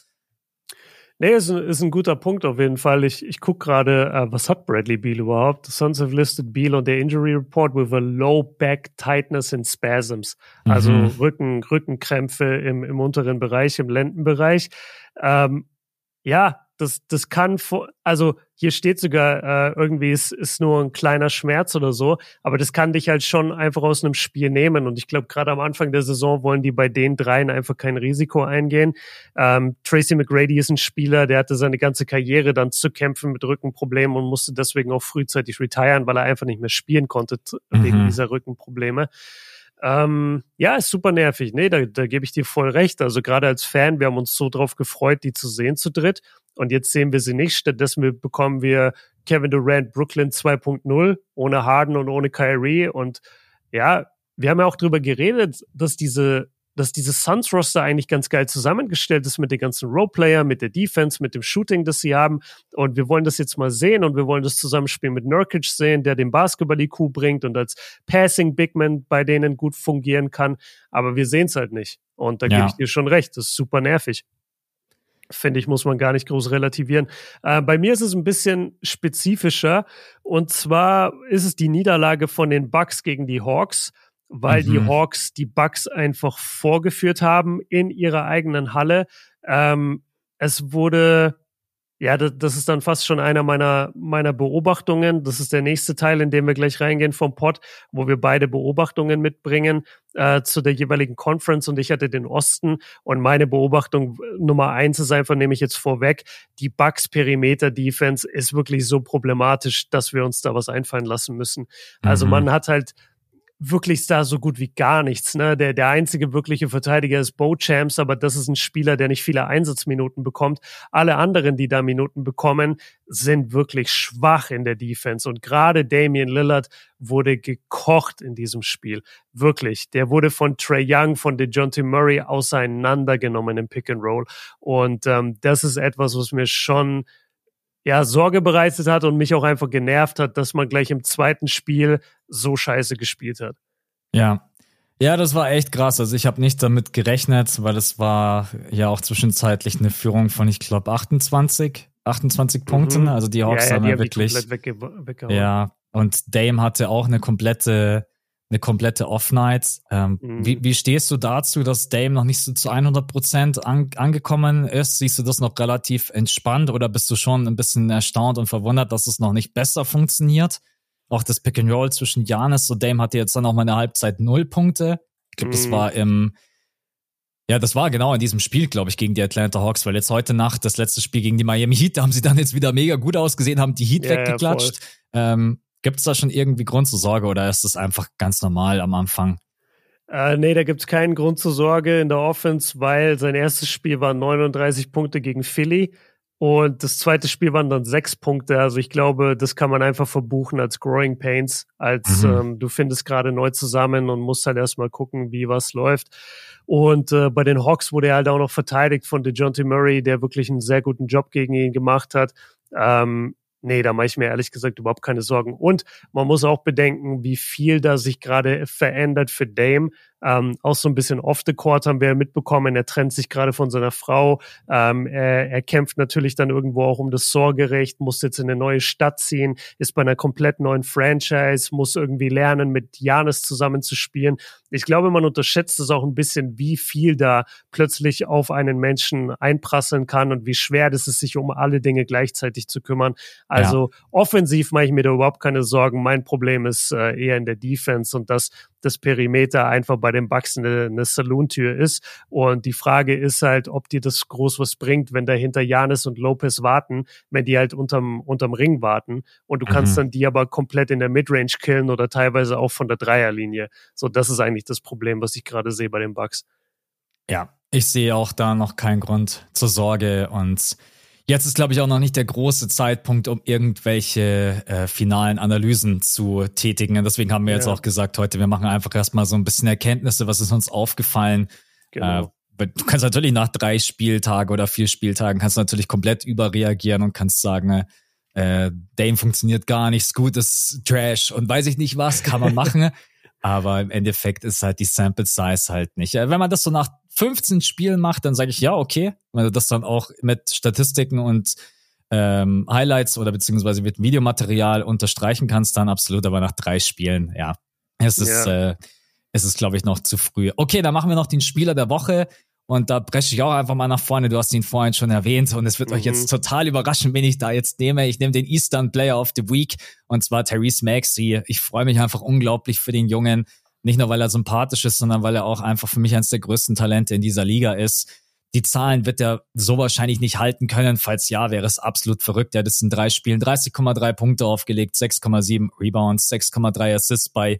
Nee, ist ein, ist ein guter Punkt auf jeden Fall. Ich, ich gucke gerade, uh, was hat Bradley Beal überhaupt? The Sons have listed Beal on their injury report with a low back tightness and spasms. Also mhm. Rücken, Rückenkrämpfe im, im unteren Bereich, im Lendenbereich. Ähm, ja, das, das kann, also hier steht sogar äh, irgendwie, es ist nur ein kleiner Schmerz oder so, aber das kann dich halt schon einfach aus einem Spiel nehmen. Und ich glaube, gerade am Anfang der Saison wollen die bei den dreien einfach kein Risiko eingehen. Ähm, Tracy McGrady ist ein Spieler, der hatte seine ganze Karriere dann zu kämpfen mit Rückenproblemen und musste deswegen auch frühzeitig retiren, weil er einfach nicht mehr spielen konnte mhm. wegen dieser Rückenprobleme. Ähm, ja, ist super nervig. Nee, da, da gebe ich dir voll recht. Also gerade als Fan, wir haben uns so drauf gefreut, die zu sehen zu dritt. Und jetzt sehen wir sie nicht. Stattdessen bekommen wir Kevin Durant Brooklyn 2.0 ohne Harden und ohne Kyrie. Und ja, wir haben ja auch drüber geredet, dass diese dass dieses Suns-Roster eigentlich ganz geil zusammengestellt ist mit den ganzen Roleplayer, mit der Defense, mit dem Shooting, das sie haben. Und wir wollen das jetzt mal sehen und wir wollen das Zusammenspiel mit Nurkic sehen, der den Basketball-IQ bringt und als Passing-Bigman bei denen gut fungieren kann. Aber wir sehen es halt nicht. Und da ja. gebe ich dir schon recht. Das ist super nervig finde ich, muss man gar nicht groß relativieren. Äh, bei mir ist es ein bisschen spezifischer. Und zwar ist es die Niederlage von den Bucks gegen die Hawks weil mhm. die Hawks die Bucks einfach vorgeführt haben in ihrer eigenen Halle. Ähm, es wurde, ja, das, das, ist dann fast schon einer meiner, meiner Beobachtungen. Das ist der nächste Teil, in dem wir gleich reingehen vom Pod, wo wir beide Beobachtungen mitbringen äh, zu der jeweiligen Conference und ich hatte den Osten und meine Beobachtung Nummer eins ist einfach, nehme ich jetzt vorweg, die Bucks Perimeter Defense ist wirklich so problematisch, dass wir uns da was einfallen lassen müssen. Also mhm. man hat halt wirklich da so gut wie gar nichts. Ne? Der, der einzige wirkliche Verteidiger ist Bo Champs, aber das ist ein Spieler, der nicht viele Einsatzminuten bekommt. Alle anderen, die da Minuten bekommen, sind wirklich schwach in der Defense. Und gerade Damian Lillard wurde gekocht in diesem Spiel. Wirklich. Der wurde von Trey Young, von DeJounte Murray auseinandergenommen im Pick and Roll. Und ähm, das ist etwas, was mir schon ja, Sorge bereitet hat und mich auch einfach genervt hat, dass man gleich im zweiten Spiel so scheiße gespielt hat. Ja. Ja, das war echt krass. Also ich habe nicht damit gerechnet, weil es war ja auch zwischenzeitlich eine Führung von, ich glaube, 28, 28 mhm. Punkten. Also die Hawks ja, ja, haben ja wirklich. ja, und Dame hatte auch eine komplette eine komplette Off-Night. Ähm, mhm. wie, wie stehst du dazu, dass Dame noch nicht so zu 100 Prozent an, angekommen ist? Siehst du das noch relativ entspannt oder bist du schon ein bisschen erstaunt und verwundert, dass es noch nicht besser funktioniert? Auch das Pick and Roll zwischen Janis und Dame hatte jetzt dann auch mal eine Halbzeit null Punkte. Ich glaube, mhm. das war im, ja, das war genau in diesem Spiel, glaube ich, gegen die Atlanta Hawks, weil jetzt heute Nacht das letzte Spiel gegen die Miami Heat, da haben sie dann jetzt wieder mega gut ausgesehen, haben die Heat ja, weggeklatscht. Ja, ähm, Gibt es da schon irgendwie Grund zur Sorge oder ist es einfach ganz normal am Anfang? Äh, nee, da gibt es keinen Grund zur Sorge in der Offense, weil sein erstes Spiel war 39 Punkte gegen Philly und das zweite Spiel waren dann sechs Punkte. Also ich glaube, das kann man einfach verbuchen als Growing Pains, als mhm. ähm, du findest gerade neu zusammen und musst halt erstmal gucken, wie was läuft. Und äh, bei den Hawks wurde er halt auch noch verteidigt von DeJounte Murray, der wirklich einen sehr guten Job gegen ihn gemacht hat. Ähm, Nee, da mache ich mir ehrlich gesagt überhaupt keine Sorgen. Und man muss auch bedenken, wie viel da sich gerade verändert für Dame. Ähm, auch so ein bisschen off the court haben wir mitbekommen. Er trennt sich gerade von seiner Frau. Ähm, er, er kämpft natürlich dann irgendwo auch um das Sorgerecht, muss jetzt in eine neue Stadt ziehen, ist bei einer komplett neuen Franchise, muss irgendwie lernen, mit Janis zusammenzuspielen. Ich glaube, man unterschätzt es auch ein bisschen, wie viel da plötzlich auf einen Menschen einprasseln kann und wie schwer das ist, sich um alle Dinge gleichzeitig zu kümmern. Also ja. offensiv mache ich mir da überhaupt keine Sorgen. Mein Problem ist äh, eher in der Defense und das das Perimeter einfach bei den Bucks eine, eine Saloon-Tür ist. Und die Frage ist halt, ob dir das groß was bringt, wenn dahinter Janis und Lopez warten, wenn die halt unterm, unterm Ring warten. Und du mhm. kannst dann die aber komplett in der Midrange killen oder teilweise auch von der Dreierlinie. So, das ist eigentlich das Problem, was ich gerade sehe bei den Bucks. Ja, Ich sehe auch da noch keinen Grund zur Sorge und Jetzt ist, glaube ich, auch noch nicht der große Zeitpunkt, um irgendwelche äh, finalen Analysen zu tätigen. Und deswegen haben wir ja. jetzt auch gesagt, heute, wir machen einfach erstmal so ein bisschen Erkenntnisse, was ist uns aufgefallen. Genau. Äh, du kannst natürlich nach drei Spieltagen oder vier Spieltagen kannst du natürlich komplett überreagieren und kannst sagen, äh, Dame funktioniert gar nicht, Scoot ist Trash und weiß ich nicht was, kann man machen. [laughs] Aber im Endeffekt ist halt die Sample Size halt nicht. Wenn man das so nach 15 Spielen macht, dann sage ich ja, okay. Wenn du das dann auch mit Statistiken und ähm, Highlights oder beziehungsweise mit Videomaterial unterstreichen kannst, dann absolut. Aber nach drei Spielen, ja, es ist, ja. äh, es ist, glaube ich, noch zu früh. Okay, dann machen wir noch den Spieler der Woche. Und da breche ich auch einfach mal nach vorne. Du hast ihn vorhin schon erwähnt und es wird mhm. euch jetzt mhm. total überraschen, wen ich da jetzt nehme. Ich nehme den Eastern Player of the Week und zwar Therese Maxey. Ich freue mich einfach unglaublich für den Jungen. Nicht nur, weil er sympathisch ist, sondern weil er auch einfach für mich eines der größten Talente in dieser Liga ist. Die Zahlen wird er so wahrscheinlich nicht halten können. Falls ja, wäre es absolut verrückt. Er hat jetzt in drei Spielen 30,3 Punkte aufgelegt, 6,7 Rebounds, 6,3 Assists bei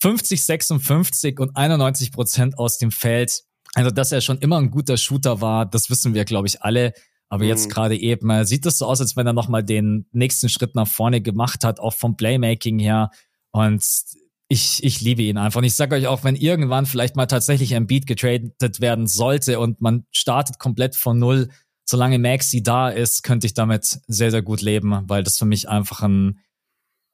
50, 56 und 91 Prozent aus dem Feld. Also, dass er schon immer ein guter Shooter war, das wissen wir, glaube ich, alle. Aber mhm. jetzt gerade eben sieht es so aus, als wenn er nochmal den nächsten Schritt nach vorne gemacht hat, auch vom Playmaking her. Und ich, ich liebe ihn einfach. Und ich sage euch auch, wenn irgendwann vielleicht mal tatsächlich ein Beat getradet werden sollte und man startet komplett von null, solange Maxi da ist, könnte ich damit sehr, sehr gut leben, weil das für mich einfach ein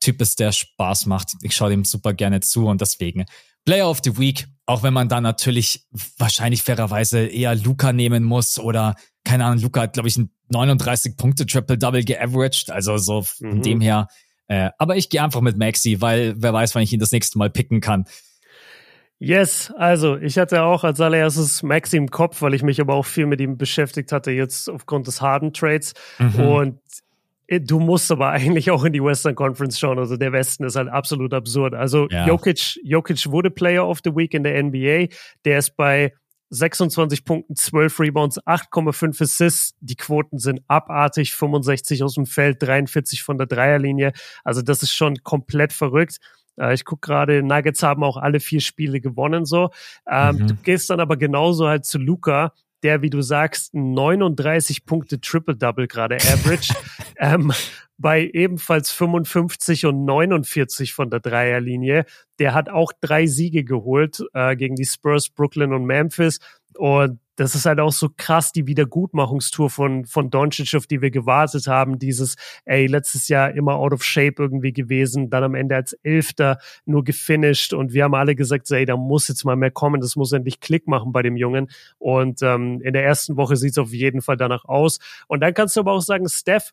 Typ ist, der Spaß macht. Ich schaue dem super gerne zu und deswegen Player of the Week auch wenn man da natürlich wahrscheinlich fairerweise eher Luca nehmen muss oder keine Ahnung, Luca hat, glaube ich, ein 39 Punkte Triple-Double geaveraged, also so von mhm. dem her. Äh, aber ich gehe einfach mit Maxi, weil wer weiß, wann ich ihn das nächste Mal picken kann. Yes, also ich hatte auch als allererstes Maxi im Kopf, weil ich mich aber auch viel mit ihm beschäftigt hatte, jetzt aufgrund des Harden Trades. Mhm. Und äh, du musst aber eigentlich auch in die Western Conference schauen. Also der Westen ist halt absolut absurd. Also ja. Jokic, Jokic wurde Player of the Week in der NBA. Der ist bei 26 Punkten, 12 Rebounds, 8,5 Assists. Die Quoten sind abartig. 65 aus dem Feld, 43 von der Dreierlinie. Also das ist schon komplett verrückt. Äh, ich gucke gerade, Nuggets haben auch alle vier Spiele gewonnen so. Ähm, mhm. Du gehst dann aber genauso halt zu Luca der, wie du sagst, 39 Punkte Triple-Double gerade average, [laughs] ähm, bei ebenfalls 55 und 49 von der Dreierlinie. Der hat auch drei Siege geholt äh, gegen die Spurs, Brooklyn und Memphis. Und das ist halt auch so krass, die Wiedergutmachungstour von, von Doncic, auf die wir gewartet haben. Dieses, ey, letztes Jahr immer out of shape irgendwie gewesen, dann am Ende als Elfter nur gefinisht und wir haben alle gesagt, ey, da muss jetzt mal mehr kommen, das muss endlich Klick machen bei dem Jungen. Und ähm, in der ersten Woche sieht es auf jeden Fall danach aus. Und dann kannst du aber auch sagen, Steph,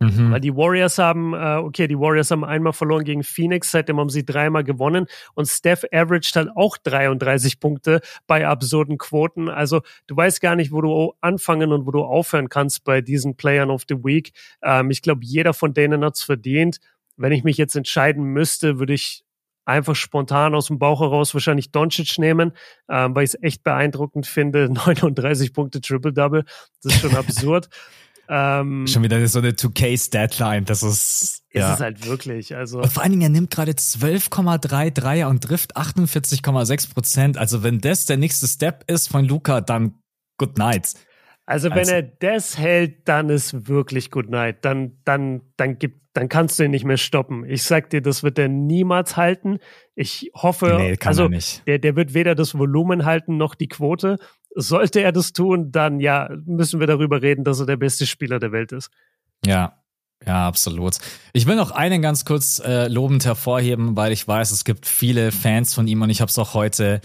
Mhm. Weil die Warriors haben, äh, okay, die Warriors haben einmal verloren gegen Phoenix, seitdem haben sie dreimal gewonnen und Steph averaged halt auch 33 Punkte bei absurden Quoten. Also du weißt gar nicht, wo du anfangen und wo du aufhören kannst bei diesen Playern of the Week. Ähm, ich glaube, jeder von denen hat's verdient. Wenn ich mich jetzt entscheiden müsste, würde ich einfach spontan aus dem Bauch heraus wahrscheinlich Doncic nehmen, ähm, weil ich es echt beeindruckend finde. [laughs] 39 Punkte Triple-Double, das ist schon [laughs] absurd. Ähm, Schon wieder so eine 2K-Statline, das ist. Ist ja. es halt wirklich. Also. Und vor allen Dingen, er nimmt gerade 12,3 Dreier und trifft 48,6 Prozent. Also, wenn das der nächste Step ist von Luca, dann good night. Also, wenn also. er das hält, dann ist wirklich good night. Dann, dann, dann gibt, dann kannst du ihn nicht mehr stoppen. Ich sag dir, das wird er niemals halten. Ich hoffe, nee, also, Der, der wird weder das Volumen halten noch die Quote. Sollte er das tun, dann ja, müssen wir darüber reden, dass er der beste Spieler der Welt ist. Ja, ja, absolut. Ich will noch einen ganz kurz äh, lobend hervorheben, weil ich weiß, es gibt viele Fans von ihm und ich habe es auch heute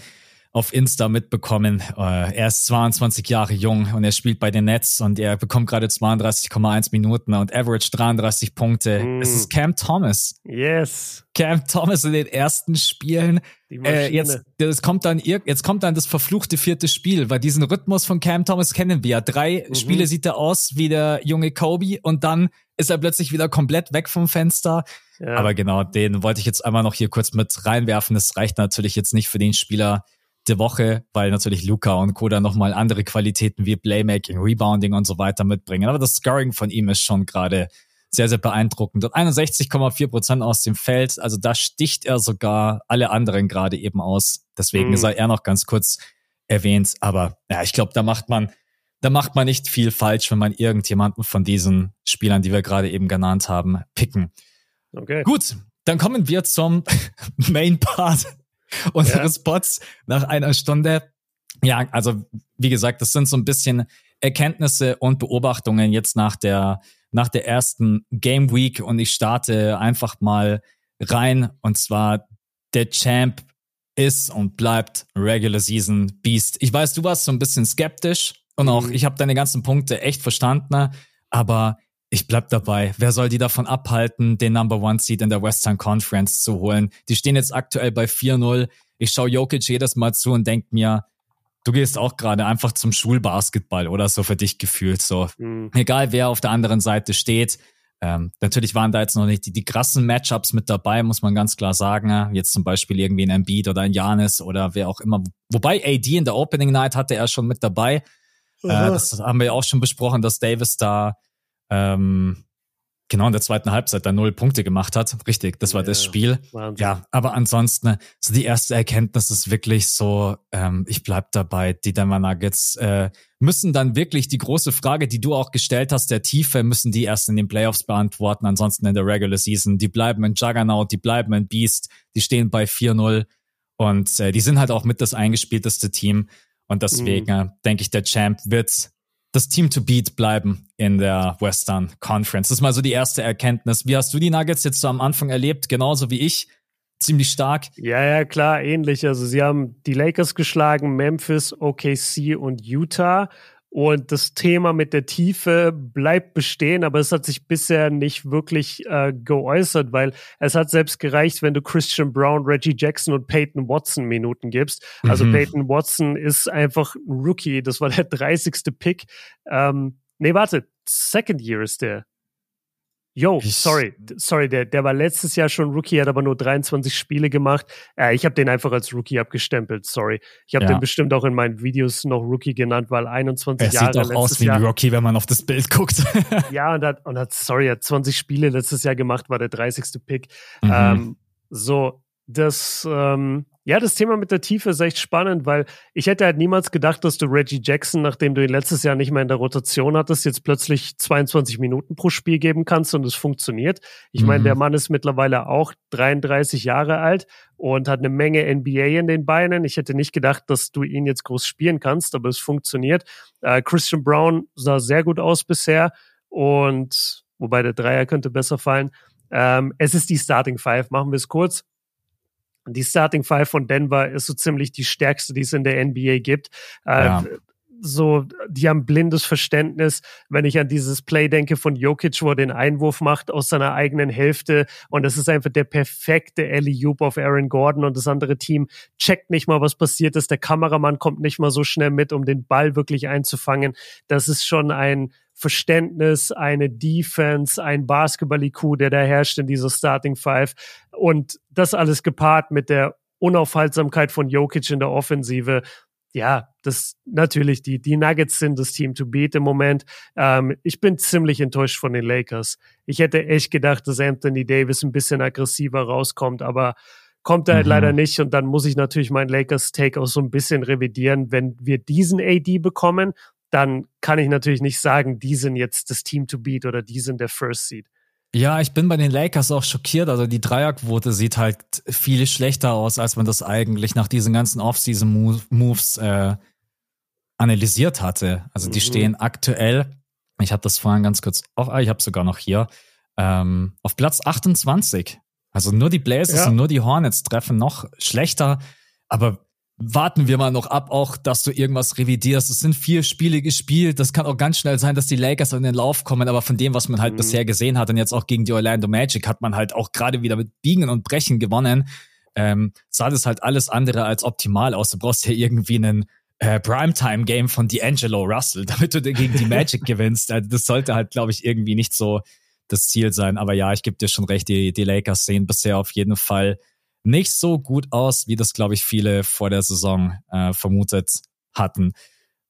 auf Insta mitbekommen. Äh, er ist 22 Jahre jung und er spielt bei den Nets und er bekommt gerade 32,1 Minuten und average 33 Punkte. Mm. Es ist Cam Thomas. Yes. Cam Thomas in den ersten Spielen. Äh, jetzt, das kommt dann, jetzt kommt dann das verfluchte vierte Spiel, weil diesen Rhythmus von Cam Thomas kennen wir. Drei mhm. Spiele sieht er aus wie der junge Kobe und dann ist er plötzlich wieder komplett weg vom Fenster. Ja. Aber genau, den wollte ich jetzt einmal noch hier kurz mit reinwerfen. Das reicht natürlich jetzt nicht für den Spieler, der Woche, weil natürlich Luca und Koda nochmal andere Qualitäten wie Playmaking, Rebounding und so weiter mitbringen. Aber das Scoring von ihm ist schon gerade sehr, sehr beeindruckend. Und 61,4 Prozent aus dem Feld, also da sticht er sogar alle anderen gerade eben aus. Deswegen mhm. sei er noch ganz kurz erwähnt. Aber ja, ich glaube, da macht man, da macht man nicht viel falsch, wenn man irgendjemanden von diesen Spielern, die wir gerade eben genannt haben, picken. Okay. Gut, dann kommen wir zum [laughs] Main Part unseres ja. Pods nach einer Stunde. Ja, also wie gesagt, das sind so ein bisschen Erkenntnisse und Beobachtungen jetzt nach der nach der ersten Game Week und ich starte einfach mal rein und zwar der Champ ist und bleibt Regular Season Beast. Ich weiß, du warst so ein bisschen skeptisch und auch mhm. ich habe deine ganzen Punkte echt verstanden, aber ich bleib dabei. Wer soll die davon abhalten, den Number One Seed in der Western Conference zu holen? Die stehen jetzt aktuell bei 4-0. Ich schaue Jokic jedes Mal zu und denk mir, du gehst auch gerade einfach zum Schulbasketball oder so für dich gefühlt so. Mhm. Egal wer auf der anderen Seite steht. Ähm, natürlich waren da jetzt noch nicht die, die krassen Matchups mit dabei, muss man ganz klar sagen. Jetzt zum Beispiel irgendwie ein Embiid oder ein Janis oder wer auch immer. Wobei AD in der Opening Night hatte er schon mit dabei. Äh, das haben wir ja auch schon besprochen, dass Davis da ähm, genau in der zweiten Halbzeit da null Punkte gemacht hat. Richtig, das war ja, das Spiel. Wahnsinn. Ja, aber ansonsten, so die erste Erkenntnis ist wirklich so, ähm, ich bleib dabei, die Denver Nuggets äh, müssen dann wirklich die große Frage, die du auch gestellt hast, der Tiefe, müssen die erst in den Playoffs beantworten, ansonsten in der Regular Season. Die bleiben in Juggernaut, die bleiben in Beast, die stehen bei 4-0 und äh, die sind halt auch mit das eingespielteste Team. Und deswegen mhm. äh, denke ich, der Champ wird das Team to beat bleiben in der Western Conference. Das ist mal so die erste Erkenntnis. Wie hast du die Nuggets jetzt so am Anfang erlebt? Genauso wie ich. Ziemlich stark. Ja, ja, klar, ähnlich. Also sie haben die Lakers geschlagen, Memphis, OKC und Utah. Und das Thema mit der Tiefe bleibt bestehen, aber es hat sich bisher nicht wirklich äh, geäußert, weil es hat selbst gereicht, wenn du Christian Brown, Reggie Jackson und Peyton Watson Minuten gibst. Also mhm. Peyton Watson ist einfach ein Rookie. Das war der 30. Pick. Ähm, nee, warte, Second Year ist der. Yo, sorry, sorry, der, der war letztes Jahr schon Rookie, hat aber nur 23 Spiele gemacht. Äh, ich habe den einfach als Rookie abgestempelt, sorry. Ich habe ja. den bestimmt auch in meinen Videos noch Rookie genannt, weil 21 er Jahre. Er sieht auch aus wie ein Rookie, wenn man auf das Bild guckt. [laughs] ja, und hat, und hat, sorry, hat 20 Spiele letztes Jahr gemacht, war der 30. Pick. Mhm. Ähm, so, das, ähm, ja, das Thema mit der Tiefe ist echt spannend, weil ich hätte halt niemals gedacht, dass du Reggie Jackson, nachdem du ihn letztes Jahr nicht mehr in der Rotation hattest, jetzt plötzlich 22 Minuten pro Spiel geben kannst und es funktioniert. Ich mhm. meine, der Mann ist mittlerweile auch 33 Jahre alt und hat eine Menge NBA in den Beinen. Ich hätte nicht gedacht, dass du ihn jetzt groß spielen kannst, aber es funktioniert. Äh, Christian Brown sah sehr gut aus bisher und wobei der Dreier könnte besser fallen. Ähm, es ist die Starting Five, machen wir es kurz. Die Starting Five von Denver ist so ziemlich die stärkste, die es in der NBA gibt. Äh, ja. so, die haben blindes Verständnis. Wenn ich an dieses Play denke von Jokic, wo er den Einwurf macht aus seiner eigenen Hälfte und das ist einfach der perfekte Ellie Oop auf Aaron Gordon und das andere Team checkt nicht mal, was passiert ist. Der Kameramann kommt nicht mal so schnell mit, um den Ball wirklich einzufangen. Das ist schon ein Verständnis, eine Defense, ein Basketball-IQ, der da herrscht in dieser Starting Five. Und das alles gepaart mit der Unaufhaltsamkeit von Jokic in der Offensive. Ja, das natürlich, die, die Nuggets sind das Team to beat im Moment. Ähm, ich bin ziemlich enttäuscht von den Lakers. Ich hätte echt gedacht, dass Anthony Davis ein bisschen aggressiver rauskommt, aber kommt er halt mhm. leider nicht. Und dann muss ich natürlich meinen Lakers-Take auch so ein bisschen revidieren. Wenn wir diesen AD bekommen, dann kann ich natürlich nicht sagen, die sind jetzt das Team to beat oder die sind der First Seed. Ja, ich bin bei den Lakers auch schockiert. Also die Dreierquote sieht halt viel schlechter aus, als man das eigentlich nach diesen ganzen Off-Season-Moves äh, analysiert hatte. Also die mhm. stehen aktuell, ich habe das vorhin ganz kurz, auf, ah, ich habe sogar noch hier, ähm, auf Platz 28. Also nur die Blazers ja. und nur die Hornets treffen noch schlechter. Aber warten wir mal noch ab, auch, dass du irgendwas revidierst. Es sind vier Spiele gespielt. Das kann auch ganz schnell sein, dass die Lakers in den Lauf kommen. Aber von dem, was man halt mhm. bisher gesehen hat und jetzt auch gegen die Orlando Magic, hat man halt auch gerade wieder mit Biegen und Brechen gewonnen. Ähm, sah das halt alles andere als optimal aus. Du brauchst ja irgendwie einen äh, Primetime-Game von D'Angelo Russell, [laughs] damit du gegen die Magic [laughs] gewinnst. Also das sollte halt, glaube ich, irgendwie nicht so das Ziel sein. Aber ja, ich gebe dir schon recht, die, die Lakers sehen bisher auf jeden Fall nicht so gut aus, wie das, glaube ich, viele vor der Saison äh, vermutet hatten.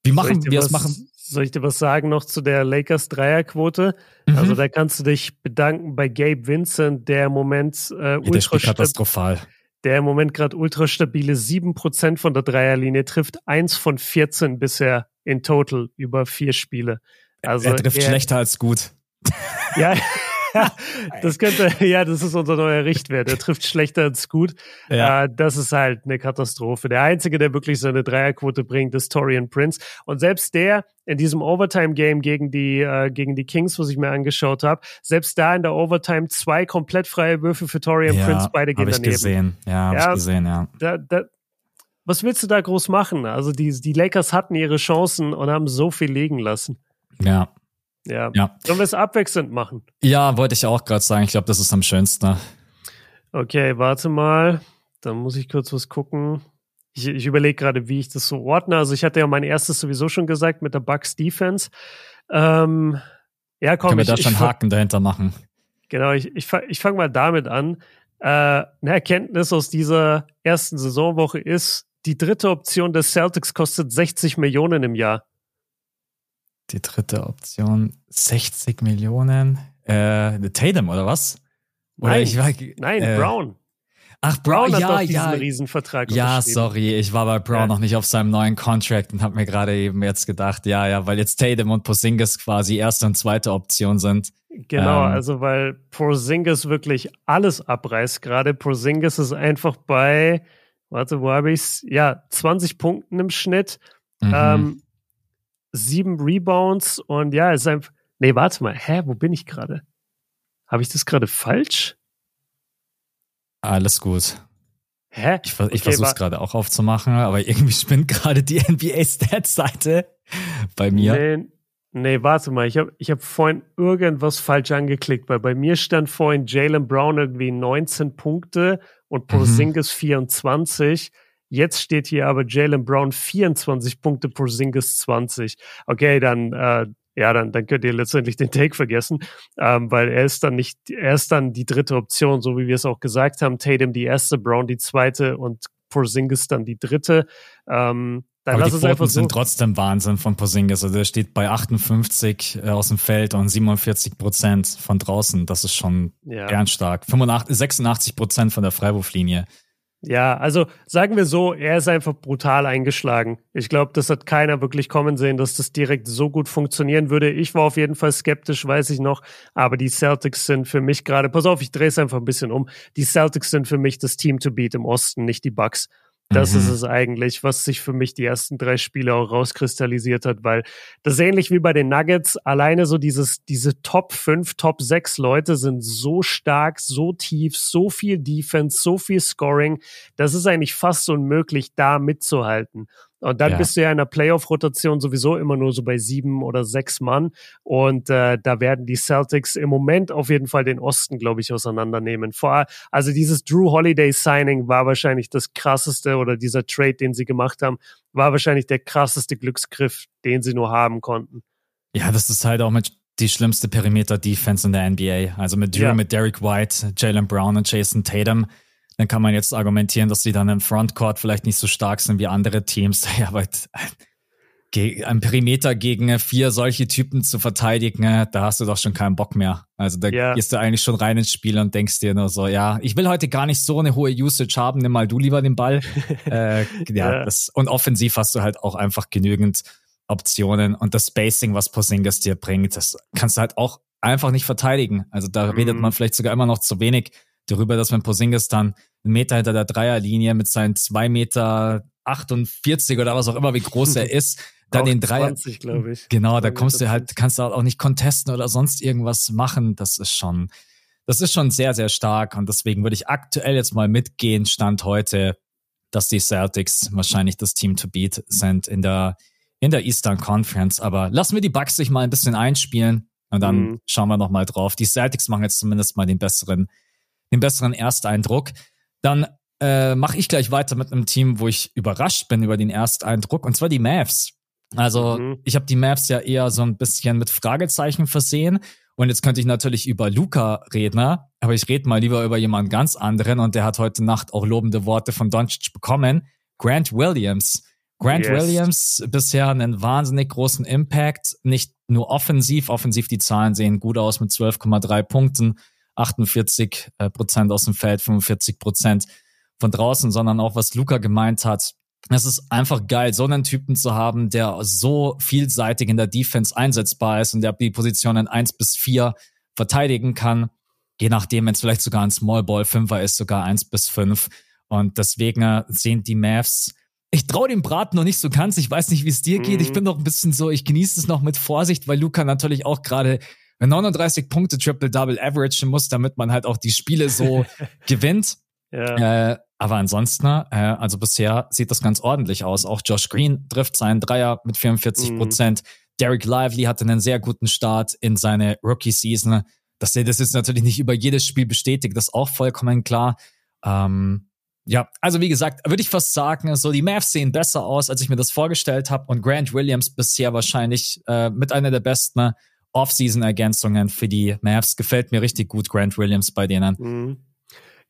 Wie machen wir es machen? Soll ich dir was sagen noch zu der Lakers Dreierquote? Mhm. Also da kannst du dich bedanken bei Gabe Vincent, der im Moment äh, ultra ja, der katastrophal. der im Moment gerade ultra stabile 7% von der Dreierlinie trifft, eins von 14 bisher in total über vier Spiele. Also er trifft er, schlechter als gut. Ja, [laughs] [laughs] das könnte, ja, das ist unser neuer Richtwert. Er trifft schlechter als gut. Ja. Äh, das ist halt eine Katastrophe. Der Einzige, der wirklich seine Dreierquote bringt, ist Torian Prince. Und selbst der in diesem Overtime-Game gegen die, äh, gegen die Kings, was ich mir angeschaut habe, selbst da in der Overtime zwei komplett freie Würfe für Torian ja, Prince, beide gehen hab daneben. Ich gesehen. Ja, habe ja, ich gesehen, ja. Da, da, was willst du da groß machen? Also die, die Lakers hatten ihre Chancen und haben so viel liegen lassen. Ja, ja. ja. Sollen wir es abwechselnd machen? Ja, wollte ich auch gerade sagen. Ich glaube, das ist am schönsten. Okay, warte mal. Dann muss ich kurz was gucken. Ich, ich überlege gerade, wie ich das so ordne. Also ich hatte ja mein erstes sowieso schon gesagt mit der Bucks Defense. Ähm, ja, komm, Können wir ich, da schon Haken dahinter machen? Genau, ich, ich, ich fange mal damit an. Äh, eine Erkenntnis aus dieser ersten Saisonwoche ist, die dritte Option des Celtics kostet 60 Millionen im Jahr die dritte Option 60 Millionen. Äh, Tatum oder was? Oder nein, ich war, nein, äh, Brown. Ach, Brown, Brown ja, hat ja. Riesenvertrag Ja, sorry, ich war bei Brown ja. noch nicht auf seinem neuen Contract und habe mir gerade eben jetzt gedacht, ja, ja, weil jetzt Tatum und Porzingis quasi erste und zweite Option sind. Genau, ähm, also weil Porzingis wirklich alles abreißt gerade. Porzingis ist einfach bei, warte, wo habe ich's? Ja, 20 Punkten im Schnitt. Mhm. Ähm, sieben Rebounds und ja, es ist einfach. Nee, warte mal, hä, wo bin ich gerade? Habe ich das gerade falsch? Alles gut. Hä? Ich, ich okay, versuche es gerade auch aufzumachen, aber irgendwie [laughs] spinnt gerade die NBA-Stats-Seite bei mir. Nee, nee, warte mal, ich habe ich hab vorhin irgendwas falsch angeklickt, weil bei mir stand vorhin Jalen Brown irgendwie 19 Punkte und Porzingis mhm. 24. Jetzt steht hier aber Jalen Brown 24 Punkte pro Singles 20. Okay, dann äh, ja, dann, dann könnt ihr letztendlich den Take vergessen, ähm, weil er ist dann nicht, er ist dann die dritte Option, so wie wir es auch gesagt haben. Tatum die erste, Brown die zweite und Porzingis dann die dritte. Ähm, dann Aber die Quoten so. sind trotzdem Wahnsinn von Porzingis. Also der steht bei 58 äh, aus dem Feld und 47 Prozent von draußen. Das ist schon ja. stark. 85, 86 Prozent von der Freiwurflinie. Ja, also sagen wir so, er ist einfach brutal eingeschlagen. Ich glaube, das hat keiner wirklich kommen sehen, dass das direkt so gut funktionieren würde. Ich war auf jeden Fall skeptisch, weiß ich noch. Aber die Celtics sind für mich gerade, pass auf, ich drehe es einfach ein bisschen um. Die Celtics sind für mich das Team to beat im Osten, nicht die Bucks. Das mhm. ist es eigentlich, was sich für mich die ersten drei Spiele auch rauskristallisiert hat, weil das ist ähnlich wie bei den Nuggets. Alleine so dieses, diese Top 5, Top 6 Leute sind so stark, so tief, so viel Defense, so viel Scoring. Das ist eigentlich fast unmöglich, da mitzuhalten. Und dann ja. bist du ja in der Playoff-Rotation sowieso immer nur so bei sieben oder sechs Mann. Und äh, da werden die Celtics im Moment auf jeden Fall den Osten, glaube ich, auseinandernehmen. Vor, also dieses Drew Holiday-Signing war wahrscheinlich das krasseste oder dieser Trade, den sie gemacht haben, war wahrscheinlich der krasseste Glücksgriff, den sie nur haben konnten. Ja, das ist halt auch mit die schlimmste Perimeter-Defense in der NBA. Also mit Drew, ja. mit Derek White, Jalen Brown und Jason Tatum dann kann man jetzt argumentieren, dass sie dann im Frontcourt vielleicht nicht so stark sind wie andere Teams. [laughs] Ja, aber ein Perimeter gegen vier solche Typen zu verteidigen, da hast du doch schon keinen Bock mehr. Also da ja. gehst du eigentlich schon rein ins Spiel und denkst dir nur so, ja, ich will heute gar nicht so eine hohe Usage haben, nimm mal du lieber den Ball. [laughs] äh, ja, ja. Das, und offensiv hast du halt auch einfach genügend Optionen und das Spacing, was Porzingis dir bringt, das kannst du halt auch einfach nicht verteidigen. Also da mhm. redet man vielleicht sogar immer noch zu wenig darüber, dass wenn Porzingis dann einen Meter hinter der Dreierlinie mit seinen zwei Meter 48 oder was auch immer, wie groß er ist, [laughs] dann den Dreier. 20, glaube ich. Genau, da kommst du halt, kannst du auch nicht contesten oder sonst irgendwas machen. Das ist schon, das ist schon sehr, sehr stark. Und deswegen würde ich aktuell jetzt mal mitgehen, Stand heute, dass die Celtics wahrscheinlich das Team to beat sind in der, in der Eastern Conference. Aber lassen wir die Bucks sich mal ein bisschen einspielen und dann mhm. schauen wir nochmal drauf. Die Celtics machen jetzt zumindest mal den besseren den besseren Ersteindruck. Dann äh, mache ich gleich weiter mit einem Team, wo ich überrascht bin über den Ersteindruck, und zwar die Mavs. Also mhm. ich habe die Mavs ja eher so ein bisschen mit Fragezeichen versehen. Und jetzt könnte ich natürlich über Luca reden, aber ich rede mal lieber über jemand ganz anderen und der hat heute Nacht auch lobende Worte von Doncic bekommen. Grant Williams. Grant yes. Williams bisher einen wahnsinnig großen Impact, nicht nur offensiv, offensiv die Zahlen sehen gut aus mit 12,3 Punkten, 48 äh, Prozent aus dem Feld, 45 Prozent von draußen, sondern auch was Luca gemeint hat. Es ist einfach geil, so einen Typen zu haben, der so vielseitig in der Defense einsetzbar ist und der die Positionen eins bis vier verteidigen kann. Je nachdem, wenn es vielleicht sogar ein Small Ball Fünfer ist, sogar eins bis fünf. Und deswegen sehen die Mavs ich traue dem Brat noch nicht so ganz. Ich weiß nicht, wie es dir geht. Mhm. Ich bin noch ein bisschen so, ich genieße es noch mit Vorsicht, weil Luca natürlich auch gerade 39 Punkte Triple-Double averagen muss, damit man halt auch die Spiele so [laughs] gewinnt. Ja. Äh, aber ansonsten, äh, also bisher sieht das ganz ordentlich aus. Auch Josh Green trifft seinen Dreier mit 44 Prozent. Mhm. Derek Lively hatte einen sehr guten Start in seine Rookie-Season. Dass er das jetzt natürlich nicht über jedes Spiel bestätigt, das ist auch vollkommen klar. Ähm, ja, also wie gesagt, würde ich fast sagen, so die Mavs sehen besser aus, als ich mir das vorgestellt habe. Und Grant Williams bisher wahrscheinlich äh, mit einer der besten Off-Season-Ergänzungen für die Mavs. Gefällt mir richtig gut, Grant Williams bei denen. Mhm.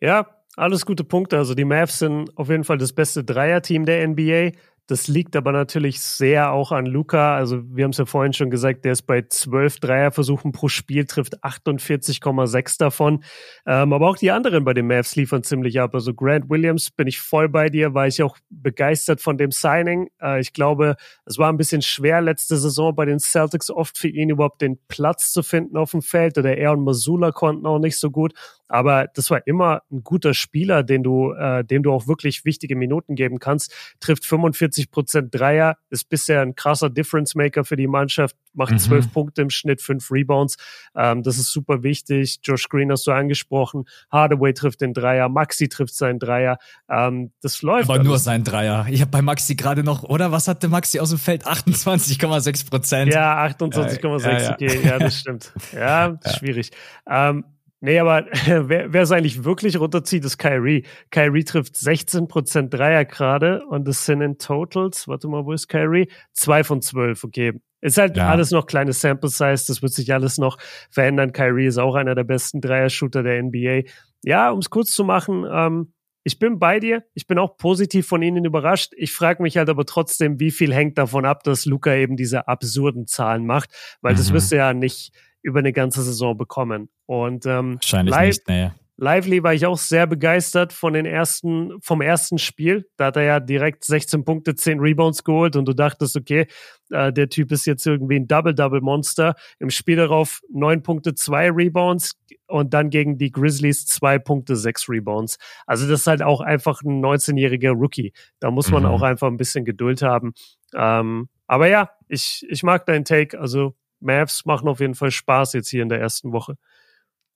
Ja, alles gute Punkte. Also die Mavs sind auf jeden Fall das beste Dreier-Team der NBA. Das liegt aber natürlich sehr auch an Luca. Also wir haben es ja vorhin schon gesagt, der ist bei zwölf Dreierversuchen pro Spiel, trifft 48,6 davon. Ähm, aber auch die anderen bei den Mavs liefern ziemlich ab. Also Grant Williams bin ich voll bei dir, war ich auch begeistert von dem Signing. Äh, ich glaube, es war ein bisschen schwer letzte Saison bei den Celtics oft für ihn überhaupt den Platz zu finden auf dem Feld. Oder er und Masula konnten auch nicht so gut. Aber das war immer ein guter Spieler, den du, äh, dem du auch wirklich wichtige Minuten geben kannst. Trifft 45 Prozent Dreier, ist bisher ein krasser Difference Maker für die Mannschaft, macht zwölf mhm. Punkte im Schnitt, fünf Rebounds. Ähm, das ist super wichtig. Josh Green hast du angesprochen. Hardaway trifft den Dreier, Maxi trifft seinen Dreier. Ähm, das läuft. Aber nur sein Dreier. Ich habe bei Maxi gerade noch, oder was hatte Maxi aus dem Feld? 28,6 Prozent. Ja, 28,6. Ja, ja, okay, ja, das [laughs] stimmt. Ja, schwierig. Ähm, Nee, aber [laughs] wer, wer es eigentlich wirklich runterzieht, ist Kyrie. Kyrie trifft 16% Dreier gerade und es sind in Totals, warte mal, wo ist Kyrie? Zwei von zwölf, okay. Ist halt ja. alles noch kleine Sample Size, das wird sich alles noch verändern. Kyrie ist auch einer der besten Dreier-Shooter der NBA. Ja, um es kurz zu machen, ähm, ich bin bei dir. Ich bin auch positiv von ihnen überrascht. Ich frage mich halt aber trotzdem, wie viel hängt davon ab, dass Luca eben diese absurden Zahlen macht, weil mhm. das wirst du ja nicht über eine ganze Saison bekommen. Und ähm, wahrscheinlich live, nicht, nee. Lively war ich auch sehr begeistert von den ersten, vom ersten Spiel. Da hat er ja direkt 16 Punkte, 10 Rebounds geholt und du dachtest, okay, äh, der Typ ist jetzt irgendwie ein Double-Double-Monster. Im Spiel darauf 9 Punkte, 2 Rebounds und dann gegen die Grizzlies 2 Punkte, 6 Rebounds. Also das ist halt auch einfach ein 19-jähriger Rookie. Da muss man mhm. auch einfach ein bisschen Geduld haben. Ähm, aber ja, ich, ich mag deinen Take. Also Mavs machen auf jeden Fall Spaß jetzt hier in der ersten Woche.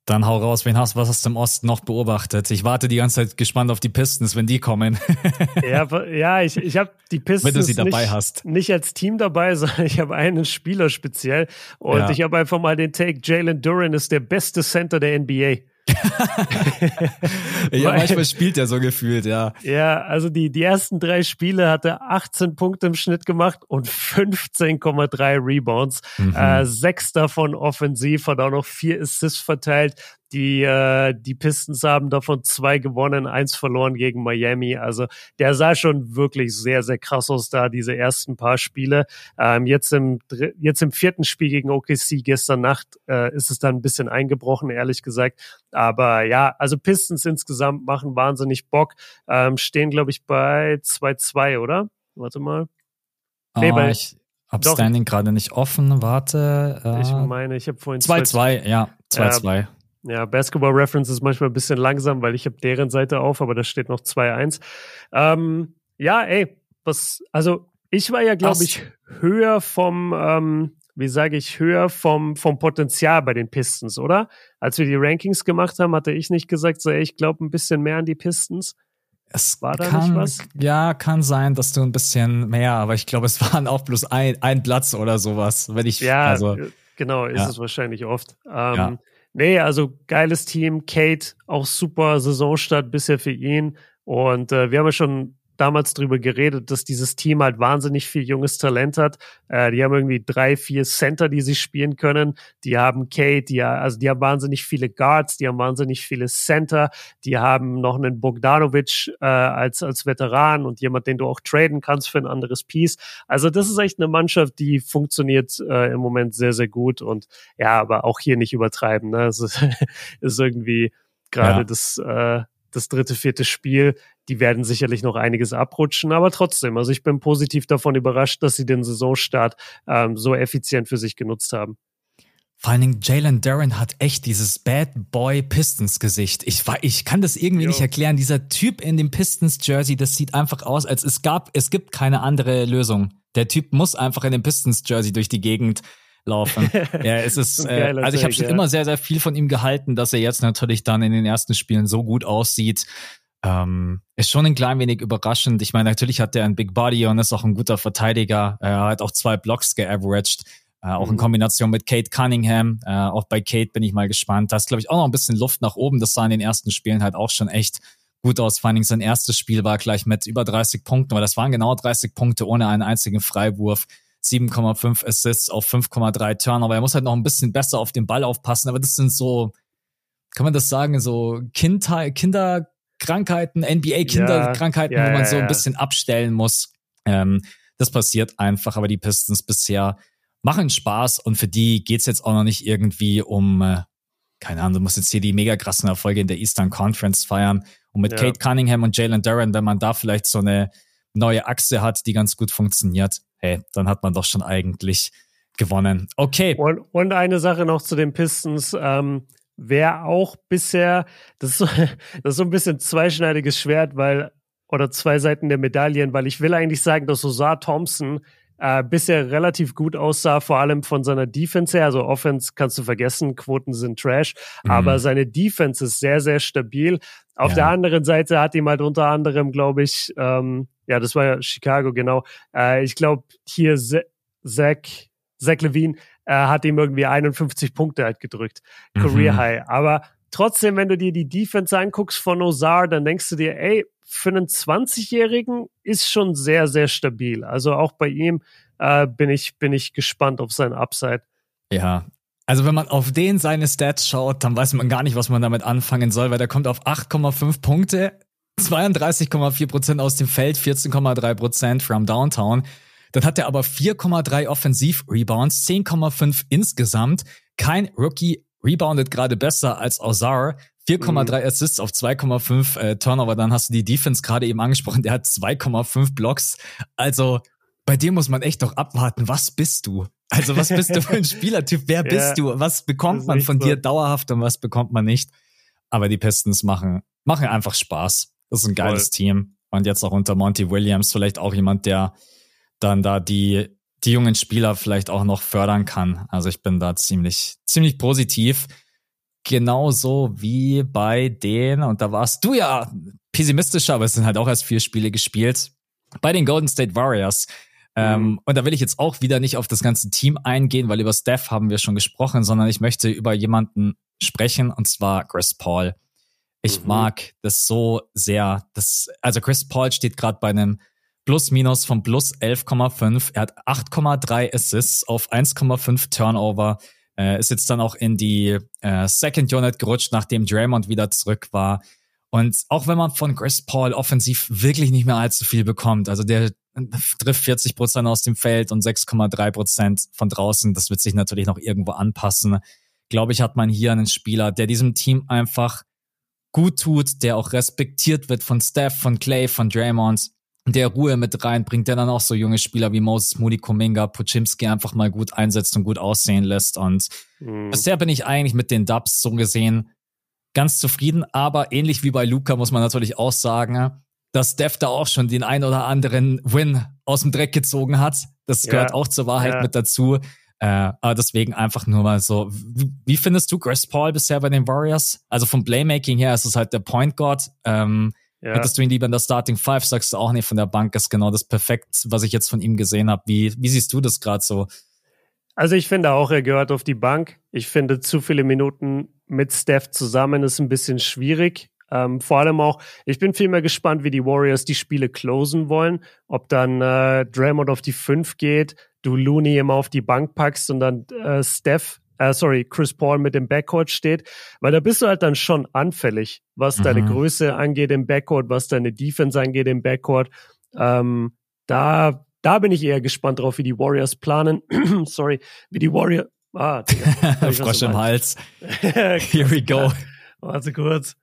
Dann hau raus, wen hast, was hast du im Osten noch beobachtet? Ich warte die ganze Zeit gespannt auf die Pistons, wenn die kommen. [laughs] ja, ja, ich, ich habe die Pistons wenn du sie dabei nicht, hast. nicht als Team dabei, [laughs] sondern ich habe einen Spieler speziell. Und ja. ich habe einfach mal den Take, Jalen Duran ist der beste Center der NBA. [laughs] ja, manchmal spielt er so gefühlt, ja. Ja, also die, die ersten drei Spiele hat er 18 Punkte im Schnitt gemacht und 15,3 Rebounds. Mhm. Äh, sechs davon offensiv, hat auch noch vier Assists verteilt. Die, äh, die Pistons haben davon zwei gewonnen, eins verloren gegen Miami. Also der sah schon wirklich sehr, sehr krass aus da, diese ersten paar Spiele. Ähm, jetzt, im, jetzt im vierten Spiel gegen OKC gestern Nacht äh, ist es dann ein bisschen eingebrochen, ehrlich gesagt. Aber ja, also Pistons insgesamt machen wahnsinnig Bock. Ähm, stehen, glaube ich, bei 2-2, oder? Warte mal. Nee, oh, ich hab Standing gerade nicht offen. Warte. Äh, ich meine, ich habe vorhin 2-2, ja. 2-2. Ja, Basketball Reference ist manchmal ein bisschen langsam, weil ich habe deren Seite auf, aber da steht noch 2-1. Ähm, ja, ey, was, also ich war ja, glaube ich, höher vom, ähm, wie sage ich, höher vom, vom Potenzial bei den Pistons, oder? Als wir die Rankings gemacht haben, hatte ich nicht gesagt, so, ey, ich glaube ein bisschen mehr an die Pistons. Es war da kann, nicht was? Ja, kann sein, dass du ein bisschen mehr, aber ich glaube, es [laughs] waren auch bloß ein, ein Platz oder sowas, wenn ich, ja, also, genau, ist ja. es wahrscheinlich oft. Ähm, ja. Nee, also geiles Team. Kate, auch super Saisonstart bisher für ihn. Und äh, wir haben ja schon damals drüber geredet, dass dieses Team halt wahnsinnig viel junges Talent hat. Äh, die haben irgendwie drei, vier Center, die sie spielen können. Die haben Kate, die, also die haben wahnsinnig viele Guards, die haben wahnsinnig viele Center, die haben noch einen Bogdanovic äh, als, als Veteran und jemand, den du auch traden kannst für ein anderes Piece. Also das ist echt eine Mannschaft, die funktioniert äh, im Moment sehr, sehr gut und ja, aber auch hier nicht übertreiben. Ne? Es ist, [laughs] ist irgendwie gerade ja. das äh, das dritte, vierte Spiel, die werden sicherlich noch einiges abrutschen, aber trotzdem, also ich bin positiv davon überrascht, dass sie den Saisonstart ähm, so effizient für sich genutzt haben. Vor allen Dingen Jalen Duran hat echt dieses Bad Boy Pistons Gesicht. Ich, ich kann das irgendwie jo. nicht erklären. Dieser Typ in dem Pistons Jersey, das sieht einfach aus, als es gab, es gibt keine andere Lösung. Der Typ muss einfach in dem Pistons Jersey durch die Gegend laufen. [laughs] ja, es ist, äh, also ich habe schon ja. immer sehr, sehr viel von ihm gehalten, dass er jetzt natürlich dann in den ersten Spielen so gut aussieht. Ähm, ist schon ein klein wenig überraschend. Ich meine, natürlich hat er ein Big Body und ist auch ein guter Verteidiger. Er hat auch zwei Blocks geaveraged. Äh, auch in mhm. Kombination mit Kate Cunningham. Äh, auch bei Kate bin ich mal gespannt. Da ist, glaube ich, auch noch ein bisschen Luft nach oben. Das sah in den ersten Spielen halt auch schon echt gut aus. Vor allem sein erstes Spiel war gleich mit über 30 Punkten, aber das waren genau 30 Punkte ohne einen einzigen Freiwurf. 7,5 Assists auf 5,3 Turnover. Er muss halt noch ein bisschen besser auf den Ball aufpassen, aber das sind so, kann man das sagen, so Kindheit, Kinderkrankheiten, NBA-Kinderkrankheiten, ja, ja, wo man so ein bisschen abstellen muss. Ähm, das passiert einfach, aber die Pistons bisher machen Spaß und für die geht's jetzt auch noch nicht irgendwie um, äh, keine Ahnung, du musst jetzt hier die mega krassen Erfolge in der Eastern Conference feiern. Und mit ja. Kate Cunningham und Jalen Duran, wenn man da vielleicht so eine neue Achse hat, die ganz gut funktioniert, hey, dann hat man doch schon eigentlich gewonnen. Okay. Und, und eine Sache noch zu den Pistons. Ähm, wer auch bisher, das ist, so, [laughs] das ist so ein bisschen zweischneidiges Schwert, weil, oder zwei Seiten der Medaillen, weil ich will eigentlich sagen, dass Osar Thompson äh, bisher relativ gut aussah, vor allem von seiner Defense her. Also Offense kannst du vergessen, Quoten sind Trash, mhm. aber seine Defense ist sehr, sehr stabil. Auf ja. der anderen Seite hat ihm halt unter anderem, glaube ich, ähm, ja, das war ja Chicago, genau. Äh, ich glaube, hier Zach, Zach Levine äh, hat ihm irgendwie 51 Punkte halt gedrückt. Mhm. Career High. Aber trotzdem, wenn du dir die Defense anguckst von Ozar, dann denkst du dir, ey, für einen 20-Jährigen ist schon sehr, sehr stabil. Also auch bei ihm äh, bin, ich, bin ich gespannt auf sein Upside. Ja, also wenn man auf den seine Stats schaut, dann weiß man gar nicht, was man damit anfangen soll, weil der kommt auf 8,5 Punkte, 32,4 Prozent aus dem Feld, 14,3 Prozent from Downtown. Dann hat er aber 4,3 Offensiv-Rebounds, 10,5 insgesamt. Kein Rookie reboundet gerade besser als Ozar. 4,3 mhm. Assists auf 2,5 äh, Turnover. Dann hast du die Defense gerade eben angesprochen. Der hat 2,5 Blocks. Also bei dir muss man echt doch abwarten. Was bist du? Also was bist du für ein [laughs] Spielertyp? Wer bist ja, du? Was bekommt man von so. dir dauerhaft und was bekommt man nicht? Aber die Pistons machen, machen einfach Spaß. Das ist ein geiles Voll. Team. Und jetzt auch unter Monty Williams vielleicht auch jemand, der dann da die, die jungen Spieler vielleicht auch noch fördern kann. Also ich bin da ziemlich, ziemlich positiv genauso wie bei den, und da warst du ja pessimistischer, aber es sind halt auch erst vier Spiele gespielt, bei den Golden State Warriors. Ähm, mhm. und da will ich jetzt auch wieder nicht auf das ganze Team eingehen, weil über Steph haben wir schon gesprochen, sondern ich möchte über jemanden sprechen, und zwar Chris Paul. Ich mhm. mag das so sehr. Das, also Chris Paul steht gerade bei einem Plus-Minus von plus 11,5. Er hat 8,3 Assists auf 1,5 Turnover. Äh, ist jetzt dann auch in die äh, Second Unit gerutscht, nachdem Draymond wieder zurück war. Und auch wenn man von Chris Paul offensiv wirklich nicht mehr allzu viel bekommt, also der trifft 40 Prozent aus dem Feld und 6,3 Prozent von draußen, das wird sich natürlich noch irgendwo anpassen. Glaube ich, hat man hier einen Spieler, der diesem Team einfach gut tut, der auch respektiert wird von Steph, von Clay, von Draymond der Ruhe mit reinbringt, der dann auch so junge Spieler wie Moses Moody Kuminga, Puchimski einfach mal gut einsetzt und gut aussehen lässt. Und mhm. bisher bin ich eigentlich mit den Dubs so gesehen ganz zufrieden, aber ähnlich wie bei Luca muss man natürlich auch sagen, dass Dev da auch schon den ein oder anderen Win aus dem Dreck gezogen hat. Das gehört ja. auch zur Wahrheit ja. mit dazu. Äh, aber deswegen einfach nur mal so, wie, findest du Chris Paul bisher bei den Warriors? Also vom Playmaking her ist es halt der Point Guard. Ähm, ja. Hättest du ihn lieber in der Starting Five, sagst du auch nicht von der Bank, ist genau das perfekt, was ich jetzt von ihm gesehen habe. Wie, wie siehst du das gerade so? Also ich finde auch, er gehört auf die Bank. Ich finde, zu viele Minuten mit Steph zusammen ist ein bisschen schwierig. Ähm, vor allem auch, ich bin vielmehr gespannt, wie die Warriors die Spiele closen wollen. Ob dann äh, Draymond auf die 5 geht, du Looney immer auf die Bank packst und dann äh, Steph äh, sorry, Chris Paul mit dem Backcourt steht, weil da bist du halt dann schon anfällig, was mhm. deine Größe angeht im Backcourt, was deine Defense angeht im Backcourt. Ähm, da, da bin ich eher gespannt drauf, wie die Warriors planen. [clears throat] sorry, wie die Warriors. Ah, [laughs] Frosch im Hals. [laughs] Here we go. Warte kurz.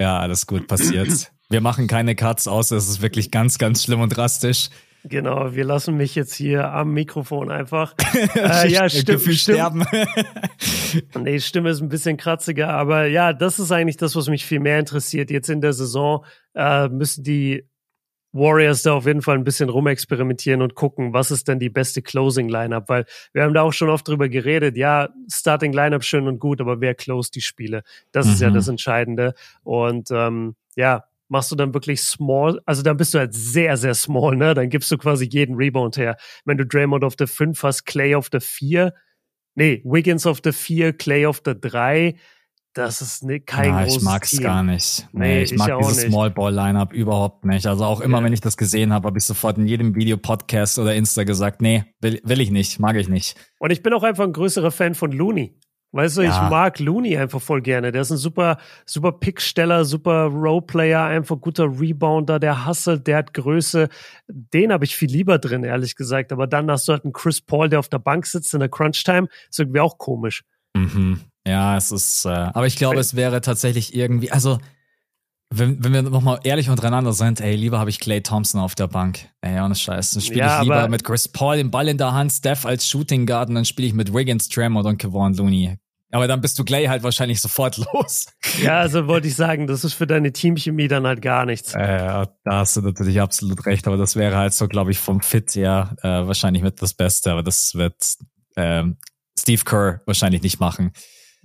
Ja, alles gut passiert. Wir machen keine Cuts aus, es ist wirklich ganz, ganz schlimm und drastisch. Genau, wir lassen mich jetzt hier am Mikrofon einfach. [laughs] äh, ja, stimmt. Gefühl sterben. [laughs] nee, Stimme ist ein bisschen kratziger, aber ja, das ist eigentlich das, was mich viel mehr interessiert. Jetzt in der Saison äh, müssen die Warriors da auf jeden Fall ein bisschen rumexperimentieren und gucken, was ist denn die beste Closing Lineup, weil wir haben da auch schon oft drüber geredet. Ja, Starting Lineup schön und gut, aber wer closed die Spiele? Das mhm. ist ja mhm. das Entscheidende. Und ähm, ja, machst du dann wirklich small, also dann bist du halt sehr, sehr small, ne? Dann gibst du quasi jeden Rebound her. Wenn du Draymond auf der 5 hast, Clay auf der 4, nee, Wiggins auf der 4, Clay auf der 3, das ist ne, kein Na, großes Ich mag's Team. gar nicht. Nee, nee ich, ich mag dieses Small Ball Lineup überhaupt nicht. Also auch immer, ja. wenn ich das gesehen habe, habe ich sofort in jedem Video, Podcast oder Insta gesagt, nee, will, will ich nicht, mag ich nicht. Und ich bin auch einfach ein größerer Fan von Looney. Weißt du, ja. ich mag Looney einfach voll gerne. Der ist ein super, super Picksteller, super Roleplayer, einfach guter Rebounder, der hustelt, der hat Größe. Den habe ich viel lieber drin, ehrlich gesagt. Aber dann hast du halt einen Chris Paul, der auf der Bank sitzt in der Crunch-Time. Ist irgendwie auch komisch. Mhm. Ja, es ist, äh, aber ich glaube, es wäre tatsächlich irgendwie, also, wenn, wenn wir nochmal ehrlich untereinander sind, ey, lieber habe ich Clay Thompson auf der Bank. Ey, ohne Scheiß. Dann spiele ja, ich lieber mit Chris Paul den Ball in der Hand, Steph als Shooting Guard und dann spiele ich mit Wiggins, Tremont und Kevon Looney. Aber dann bist du Clay halt wahrscheinlich sofort [laughs] los. Ja, also wollte ich sagen, das ist für deine Teamchemie dann halt gar nichts. Äh, da hast du natürlich absolut recht, aber das wäre halt so, glaube ich, vom Fit her äh, wahrscheinlich mit das Beste, aber das wird äh, Steve Kerr wahrscheinlich nicht machen.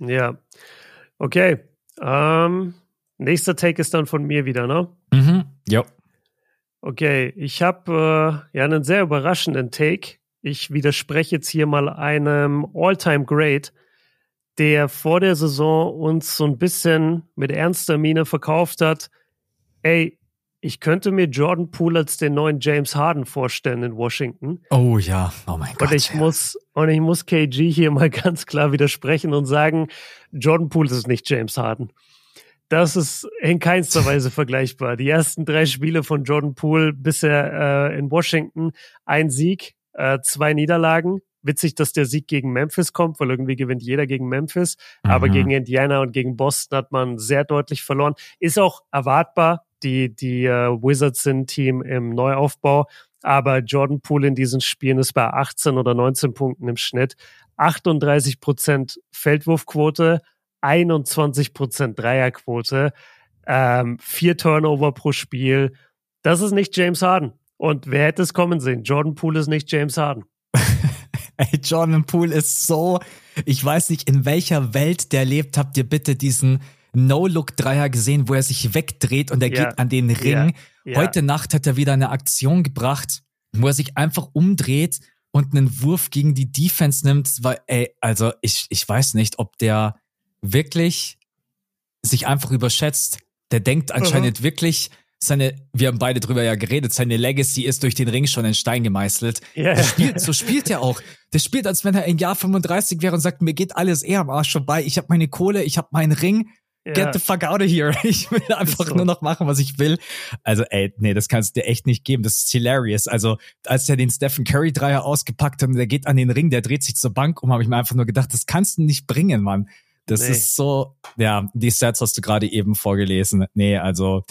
Ja. Okay. Ähm, nächster Take ist dann von mir wieder, ne? Mhm. Ja. Okay, ich habe äh, ja einen sehr überraschenden Take. Ich widerspreche jetzt hier mal einem All-Time Great der vor der Saison uns so ein bisschen mit ernster Miene verkauft hat, ey, ich könnte mir Jordan Poole als den neuen James Harden vorstellen in Washington. Oh ja, oh mein Gott. Und ich muss, und ich muss KG hier mal [laughs] ganz klar widersprechen und sagen, Jordan Poole ist nicht James Harden. Das ist in keinster [laughs] Weise vergleichbar. Die ersten drei Spiele von Jordan Poole bisher äh, in Washington, ein Sieg, äh, zwei Niederlagen, witzig, dass der Sieg gegen Memphis kommt, weil irgendwie gewinnt jeder gegen Memphis. Mhm. Aber gegen Indiana und gegen Boston hat man sehr deutlich verloren. Ist auch erwartbar. Die, die äh, Wizards sind Team im Neuaufbau. Aber Jordan Poole in diesen Spielen ist bei 18 oder 19 Punkten im Schnitt. 38 Prozent Feldwurfquote, 21 Prozent Dreierquote, ähm, vier Turnover pro Spiel. Das ist nicht James Harden. Und wer hätte es kommen sehen? Jordan Poole ist nicht James Harden. [laughs] Ey, Jordan Poole ist so, ich weiß nicht, in welcher Welt der lebt. Habt ihr bitte diesen No-Look-Dreier gesehen, wo er sich wegdreht und er ja. geht an den Ring? Ja. Heute Nacht hat er wieder eine Aktion gebracht, wo er sich einfach umdreht und einen Wurf gegen die Defense nimmt, weil, ey, also ich, ich weiß nicht, ob der wirklich sich einfach überschätzt. Der denkt anscheinend mhm. wirklich, seine, wir haben beide drüber ja geredet, seine Legacy ist durch den Ring schon in Stein gemeißelt. Yeah. Spielt, so spielt er auch. Der spielt, als wenn er im Jahr 35 wäre und sagt, mir geht alles eher am Arsch vorbei. Ich habe meine Kohle, ich habe meinen Ring. Get the fuck out of here. [laughs] Ich will einfach so. nur noch machen, was ich will. Also, ey, nee, das kannst du dir echt nicht geben. Das ist hilarious. Also, als er den Stephen Curry Dreier ausgepackt hat und der geht an den Ring, der dreht sich zur Bank um, habe ich mir einfach nur gedacht, das kannst du nicht bringen, Mann. Das nee. ist so, ja, die Stats hast du gerade eben vorgelesen. Nee, also,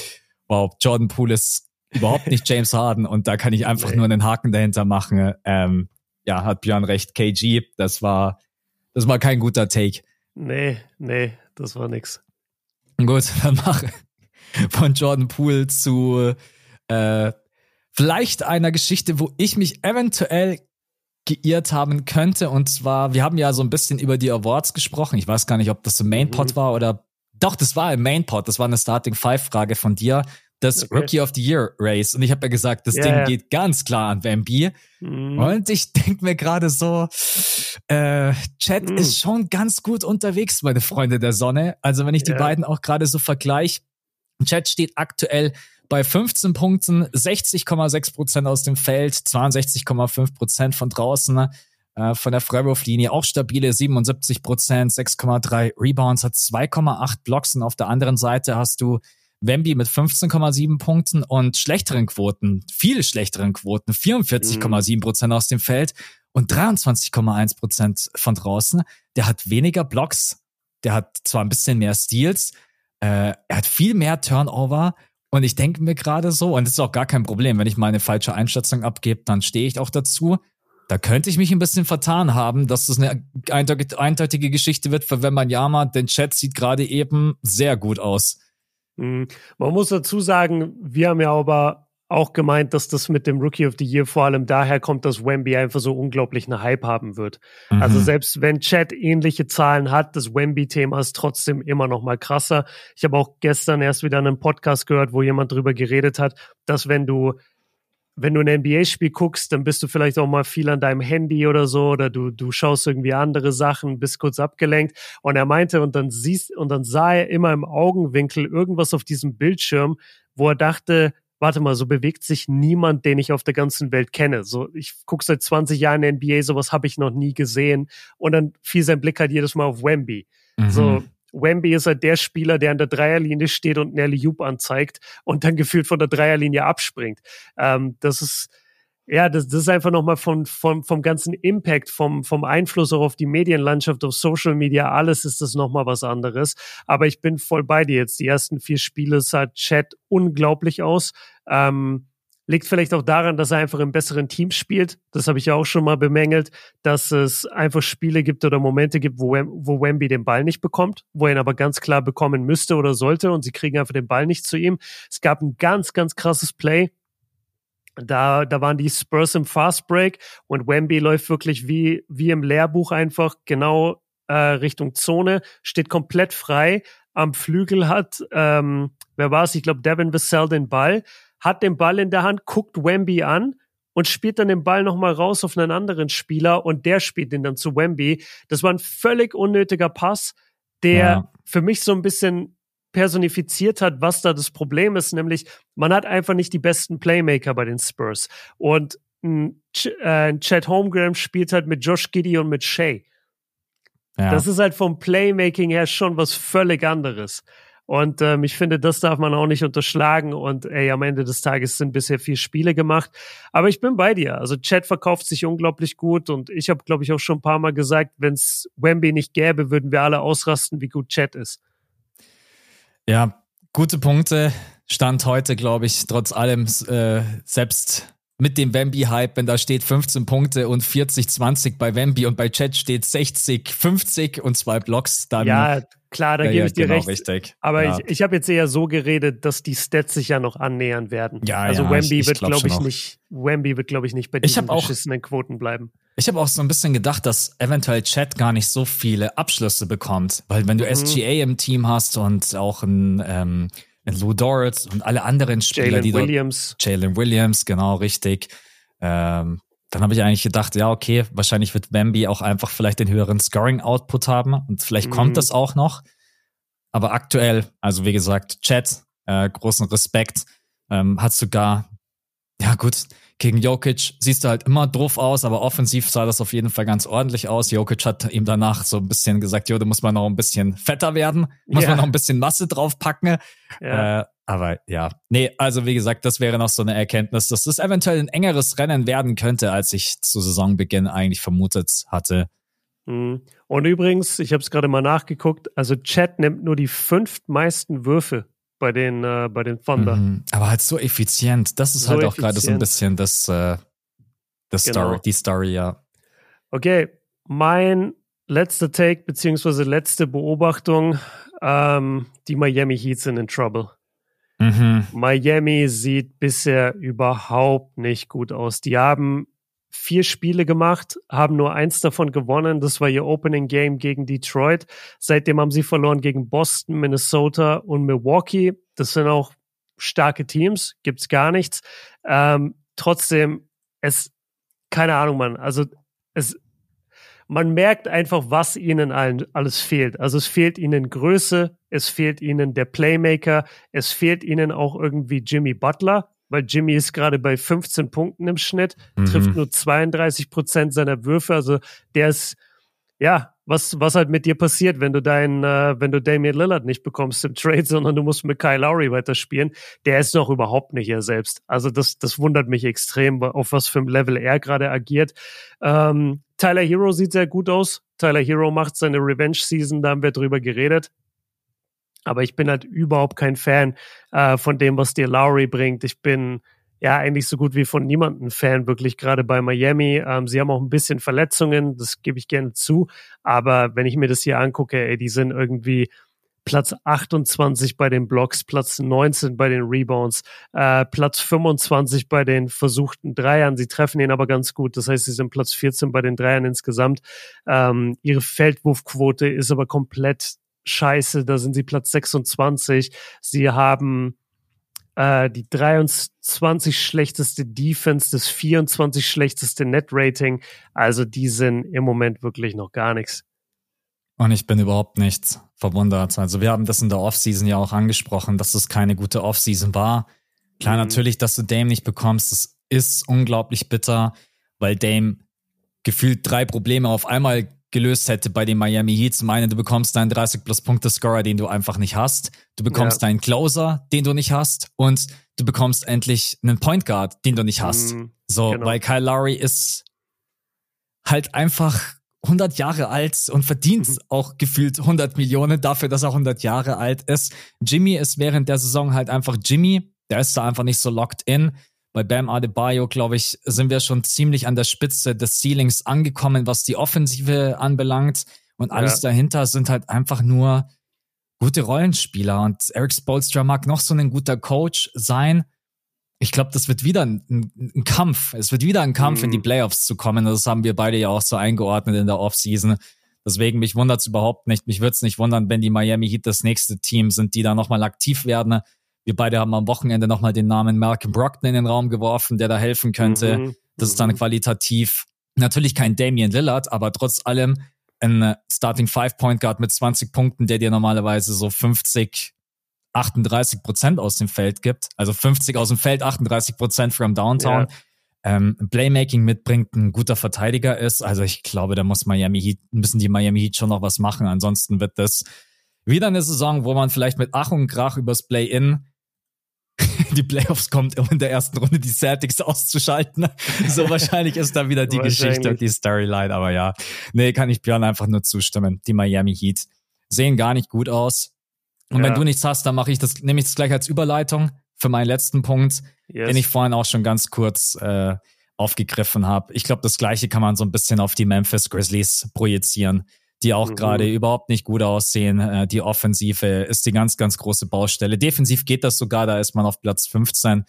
wow, Jordan Poole ist überhaupt nicht [laughs] James Harden und da kann ich einfach nee. nur einen Haken dahinter machen. Ähm, ja, hat Björn recht. KG, das war, das war kein guter Take. Nee, nee, das war nix. Gut, dann mache von Jordan Poole zu äh, vielleicht einer Geschichte, wo ich mich eventuell geirrt haben könnte. Und zwar, wir haben ja so ein bisschen über die Awards gesprochen. Ich weiß gar nicht, ob das im Mainpot mhm. war oder doch, das war im Mainpot. Das war eine Starting Five Frage von dir. Das okay. Rookie of the Year Race. Und ich habe ja gesagt, das yeah, Ding geht ganz klar an Wemby. Mm. Und ich denk mir gerade so, äh, Chat mm. ist schon ganz gut unterwegs, meine Freunde der Sonne. Also wenn ich die yeah. beiden auch gerade so vergleiche, Chat steht aktuell bei 15 Punkten, 60,6 Prozent aus dem Feld, 62,5 Prozent von draußen. Äh, von der Freiwurflinie auch stabile 77 Prozent, 6,3 Rebounds, hat 2,8 Blocks und auf der anderen Seite hast du Wemby mit 15,7 Punkten und schlechteren Quoten, viele schlechteren Quoten, 44,7 Prozent aus dem Feld und 23,1 Prozent von draußen. Der hat weniger Blocks, der hat zwar ein bisschen mehr Steals, Äh, er hat viel mehr Turnover. Und ich denke mir gerade so, und das ist auch gar kein Problem, wenn ich mal eine falsche Einschätzung abgebe, dann stehe ich auch dazu. Da könnte ich mich ein bisschen vertan haben, dass das eine eindeutige Geschichte wird für Wembanyama, denn Chat sieht gerade eben sehr gut aus. Mhm. Man muss dazu sagen, wir haben ja aber auch gemeint, dass das mit dem Rookie of the Year vor allem daher kommt, dass Wemby einfach so unglaublich eine Hype haben wird. Mhm. Also selbst wenn Chat ähnliche Zahlen hat, das Wemby-Thema ist trotzdem immer noch mal krasser. Ich habe auch gestern erst wieder einen Podcast gehört, wo jemand drüber geredet hat, dass wenn du wenn du ein NBA-Spiel guckst, dann bist du vielleicht auch mal viel an deinem Handy oder so oder du, du schaust irgendwie andere Sachen, bist kurz abgelenkt. Und er meinte, und dann siehst, und dann sah er immer im Augenwinkel irgendwas auf diesem Bildschirm, wo er dachte, warte mal, so bewegt sich niemand, den ich auf der ganzen Welt kenne. So, ich gucke seit 20 Jahren NBA, sowas habe ich noch nie gesehen. Und dann fiel sein Blick halt jedes Mal auf Wemby. Mhm. So, Wemby ist halt der Spieler, der an der Dreierlinie steht und Nelly Jupe anzeigt und dann gefühlt von der Dreierlinie abspringt. Ähm, das ist, ja, das, das ist einfach nochmal vom, vom, vom ganzen Impact, vom, vom Einfluss auch auf die Medienlandschaft, auf Social Media, alles ist das nochmal was anderes. Aber ich bin voll bei dir jetzt. Die ersten vier Spiele sah Chat unglaublich aus. Ähm, liegt vielleicht auch daran, dass er einfach im besseren Team spielt. Das habe ich ja auch schon mal bemängelt, dass es einfach Spiele gibt oder Momente gibt, wo, wo Wemby den Ball nicht bekommt, wo er ihn aber ganz klar bekommen müsste oder sollte und sie kriegen einfach den Ball nicht zu ihm. Es gab ein ganz, ganz krasses Play da, da waren die Spurs im Fast Break und Wemby läuft wirklich wie, wie im Lehrbuch einfach genau äh, Richtung Zone, steht komplett frei. Am Flügel hat, ähm, wer war es? Ich glaube, Devin Vassell den Ball, hat den Ball in der Hand, guckt Wemby an und spielt dann den Ball nochmal raus auf einen anderen Spieler und der spielt den dann zu Wemby. Das war ein völlig unnötiger Pass, der ja. für mich so ein bisschen personifiziert hat, was da das Problem ist, nämlich man hat einfach nicht die besten Playmaker bei den Spurs. Und ein, Ch äh, Chad Holmgren spielt halt mit Josh Giddy und mit Shea. Ja. Das ist halt vom Playmaking her schon was völlig anderes. Und ähm, ich finde, das darf man auch nicht unterschlagen. Und ey, am Ende des Tages sind bisher vier Spiele gemacht. Aber ich bin bei dir. Also Chad verkauft sich unglaublich gut. Und ich habe, glaube ich, auch schon ein paar Mal gesagt, wenn es Wemby nicht gäbe, würden wir alle ausrasten, wie gut Chad ist. Ja, gute Punkte. Stand heute, glaube ich, trotz allem, äh, selbst mit dem Wemby-Hype, wenn da steht 15 Punkte und 40, 20 bei Wemby und bei Chat steht 60, 50 und zwei Blocks, dann. Ja, klar, da gebe ich dir genau recht. Richtig. Aber ja. ich, ich habe jetzt eher so geredet, dass die Stats sich ja noch annähern werden. Ja, also ja, Wemby wird, glaube ich, nicht, Wemby wird, glaube ich, nicht bei diesen auch, beschissenen Quoten bleiben. Ich habe auch so ein bisschen gedacht, dass eventuell Chat gar nicht so viele Abschlüsse bekommt, weil wenn du mhm. SGA im Team hast und auch ein ähm, Lou Doritz und alle anderen Spieler, Jalen die Williams. Jalen Williams, genau, richtig. Ähm, dann habe ich eigentlich gedacht, ja, okay, wahrscheinlich wird Bambi auch einfach vielleicht den höheren Scoring-Output haben und vielleicht mhm. kommt das auch noch. Aber aktuell, also wie gesagt, Chat, äh, großen Respekt, ähm, hat sogar, ja gut, gegen Jokic siehst du halt immer doof aus, aber offensiv sah das auf jeden Fall ganz ordentlich aus. Jokic hat ihm danach so ein bisschen gesagt, jo, du musst mal noch ein bisschen fetter werden, muss ja. man noch ein bisschen Masse draufpacken. Ja. Äh, aber ja, nee, also wie gesagt, das wäre noch so eine Erkenntnis, dass das eventuell ein engeres Rennen werden könnte, als ich zu Saisonbeginn eigentlich vermutet hatte. Mhm. Und übrigens, ich habe es gerade mal nachgeguckt, also Chat nimmt nur die fünf meisten Würfe bei den, äh, bei den Thunder. Mhm. Aber halt so effizient. Das ist so halt auch gerade so ein bisschen das, äh, das genau. Story, die Story, ja. Okay, mein letzter Take beziehungsweise letzte Beobachtung, ähm, die Miami Heat sind in Trouble. Mhm. Miami sieht bisher überhaupt nicht gut aus. Die haben vier Spiele gemacht, haben nur eins davon gewonnen. Das war ihr Opening Game gegen Detroit. Seitdem haben sie verloren gegen Boston, Minnesota und Milwaukee. Das sind auch starke Teams, gibt's gar nichts. Ähm, trotzdem, es, keine Ahnung, man, also es, man merkt einfach, was ihnen allen alles fehlt. Also es fehlt ihnen Größe, es fehlt ihnen der Playmaker, es fehlt ihnen auch irgendwie Jimmy Butler, weil Jimmy ist gerade bei 15 Punkten im Schnitt, mhm. trifft nur 32 Prozent seiner Würfe. Also der ist, ja, was, was halt mit dir passiert, wenn du deinen, äh, wenn du Damian Lillard nicht bekommst im Trade, sondern du musst mit Kyle Lowry weiterspielen. Der ist noch überhaupt nicht er selbst. Also das, das wundert mich extrem, auf was für ein Level er gerade agiert. Ähm, Tyler Hero sieht sehr gut aus. Tyler Hero macht seine Revenge Season, da haben wir drüber geredet. Aber ich bin halt überhaupt kein Fan äh, von dem, was dir Lowry bringt. Ich bin ja eigentlich so gut wie von niemandem Fan, wirklich gerade bei Miami. Ähm, sie haben auch ein bisschen Verletzungen, das gebe ich gerne zu. Aber wenn ich mir das hier angucke, ey, die sind irgendwie Platz 28 bei den Blocks, Platz 19 bei den Rebounds, äh, Platz 25 bei den versuchten Dreiern. Sie treffen ihn aber ganz gut. Das heißt, sie sind Platz 14 bei den Dreiern insgesamt. Ähm, ihre Feldwurfquote ist aber komplett scheiße. Da sind sie Platz 26. Sie haben äh, die 23 schlechteste Defense, das 24 schlechteste Net-Rating. Also die sind im Moment wirklich noch gar nichts. Und ich bin überhaupt nicht verwundert. Also wir haben das in der Offseason ja auch angesprochen, dass es keine gute Offseason war. Klar, mhm. natürlich, dass du Dame nicht bekommst, das ist unglaublich bitter, weil Dame gefühlt drei Probleme auf einmal gelöst hätte bei den Miami Heat. Zum einen, du bekommst deinen 30 plus Punkte Scorer, den du einfach nicht hast. Du bekommst ja. deinen Closer, den du nicht hast. Und du bekommst endlich einen Point Guard, den du nicht hast. Mhm, so, genau. weil Kyle Lowry ist halt einfach 100 Jahre alt und verdient mhm. auch gefühlt 100 Millionen dafür, dass er 100 Jahre alt ist. Jimmy ist während der Saison halt einfach Jimmy. Der ist da einfach nicht so locked in. Bei Bam Adebayo, glaube ich, sind wir schon ziemlich an der Spitze des Ceilings angekommen, was die Offensive anbelangt. Und alles ja. dahinter sind halt einfach nur gute Rollenspieler. Und Eric Spolstra mag noch so ein guter Coach sein. Ich glaube, das wird wieder ein, ein, Kampf. Es wird wieder ein Kampf, mhm. in die mhm. Playoffs zu kommen. Das haben wir beide ja auch so eingeordnet in der Offseason. Deswegen, mich wundert es überhaupt nicht. Mich würde es nicht wundern, wenn die Miami Heat das nächste Team sind, die da nochmal aktiv werden. Wir beide haben am Wochenende nochmal den Namen Malcolm Brockton in den Raum geworfen, der da helfen könnte. Mhm. Das ist dann mhm. qualitativ natürlich kein Damian Lillard, aber trotz allem ein Starting Five Point Guard mit 20 Punkten, der dir normalerweise so 50, 38 Prozent aus dem Feld gibt. Also 50 aus dem Feld, 38 Prozent from Downtown. Ja. Ähm, Playmaking mitbringt, ein guter Verteidiger ist. Also ich glaube, da muss Miami Heat, müssen die Miami Heat schon noch was machen. Ansonsten wird das wieder eine Saison, wo man vielleicht mit Ach und Krach übers Play-In [laughs] die Playoffs kommt, um in der ersten Runde die Celtics auszuschalten. [laughs] So wahrscheinlich ist da wieder die [laughs] Geschichte und die Storyline. Aber ja, nee, kann ich Björn einfach nur zustimmen. Die Miami Heat sehen gar nicht gut aus. Und ja. wenn du nichts hast, dann mache ich das, nehme ich das gleich als Überleitung für meinen letzten Punkt, yes. den ich vorhin auch schon ganz kurz äh, aufgegriffen habe. Ich glaube, das gleiche kann man so ein bisschen auf die Memphis Grizzlies projizieren die auch mhm. gerade überhaupt nicht gut aussehen. Äh, die Offensive ist die ganz, ganz große Baustelle. Defensiv geht das sogar, da ist man auf Platz 15.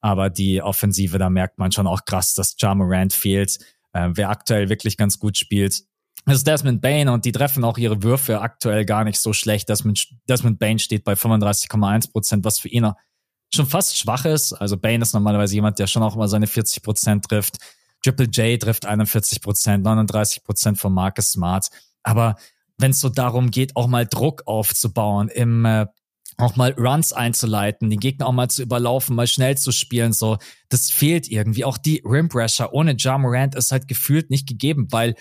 Aber die Offensive, da merkt man schon auch krass, dass Ja Morant fehlt. Äh, wer aktuell wirklich ganz gut spielt, ist Desmond Bain und die treffen auch ihre Würfe aktuell gar nicht so schlecht. Desmond, Desmond Bain steht bei 35,1 Prozent, was für ihn schon fast schwach ist. Also Bain ist normalerweise jemand, der schon auch immer seine 40 Prozent trifft. Triple J trifft 41 Prozent, 39 Prozent von Marcus Smart. Aber wenn es so darum geht, auch mal Druck aufzubauen, im äh, auch mal Runs einzuleiten, den Gegner auch mal zu überlaufen, mal schnell zu spielen, so, das fehlt irgendwie. Auch die Rim Pressure ohne Ja Morant ist halt gefühlt nicht gegeben, weil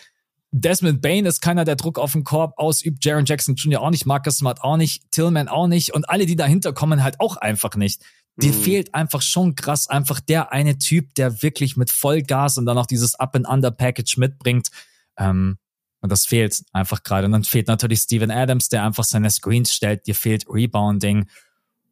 Desmond Bain ist keiner, der Druck auf den Korb ausübt, Jaron Jackson Jr. auch nicht, Marcus Smart auch nicht, Tillman auch nicht und alle, die dahinter kommen, halt auch einfach nicht. Dir mhm. fehlt einfach schon krass einfach der eine Typ, der wirklich mit Vollgas und dann auch dieses Up-and-Under-Package mitbringt. Ähm, und das fehlt einfach gerade. Und dann fehlt natürlich Steven Adams, der einfach seine Screens stellt. Dir fehlt Rebounding.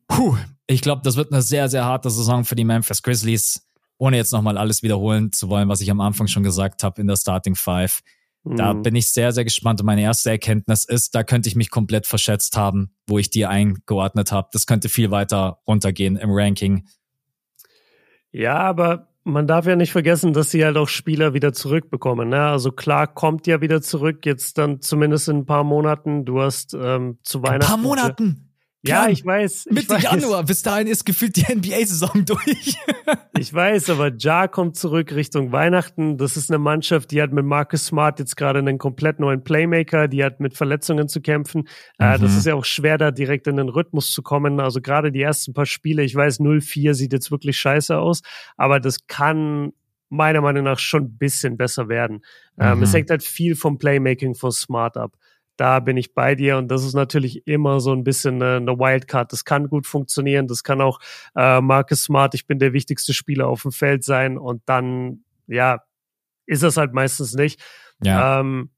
Puh, ich glaube, das wird eine sehr, sehr harte Saison für die Memphis Grizzlies. Ohne jetzt nochmal alles wiederholen zu wollen, was ich am Anfang schon gesagt habe in der Starting Five. Da mhm. bin ich sehr, sehr gespannt. Und meine erste Erkenntnis ist, da könnte ich mich komplett verschätzt haben, wo ich die eingeordnet habe. Das könnte viel weiter runtergehen im Ranking. Ja, aber man darf ja nicht vergessen, dass sie halt auch Spieler wieder zurückbekommen. Ne? Also klar kommt ja wieder zurück, jetzt dann zumindest in ein paar Monaten. Du hast ähm, zu Weihnachten. Ein paar Monaten? Ja, ich weiß. Ich Mitte weiß. Januar, bis dahin ist gefühlt die NBA-Saison [laughs] durch. ich weiß, aber Ja kommt zurück Richtung Weihnachten. Das ist eine Mannschaft, die hat mit Marcus Smart jetzt gerade einen komplett neuen Playmaker, die hat mit Verletzungen zu kämpfen. Äh, mhm. das ist ja auch schwer, da direkt in den Rhythmus zu kommen. Also gerade die ersten paar Spiele, ich weiß, 0-4 sieht jetzt wirklich scheiße aus, aber das kann meiner Meinung nach schon ein bisschen besser werden. Ähm, mhm. Es hängt halt viel vom Playmaking von Smart ab da bin ich bei dir und das ist natürlich immer so ein bisschen eine, Wildcard. Das kann gut funktionieren, das kann auch äh, Marcus Smart, ich bin der wichtigste Spieler auf dem Feld sein und dann, ja, ist das halt meistens nicht. Ja. Ähm,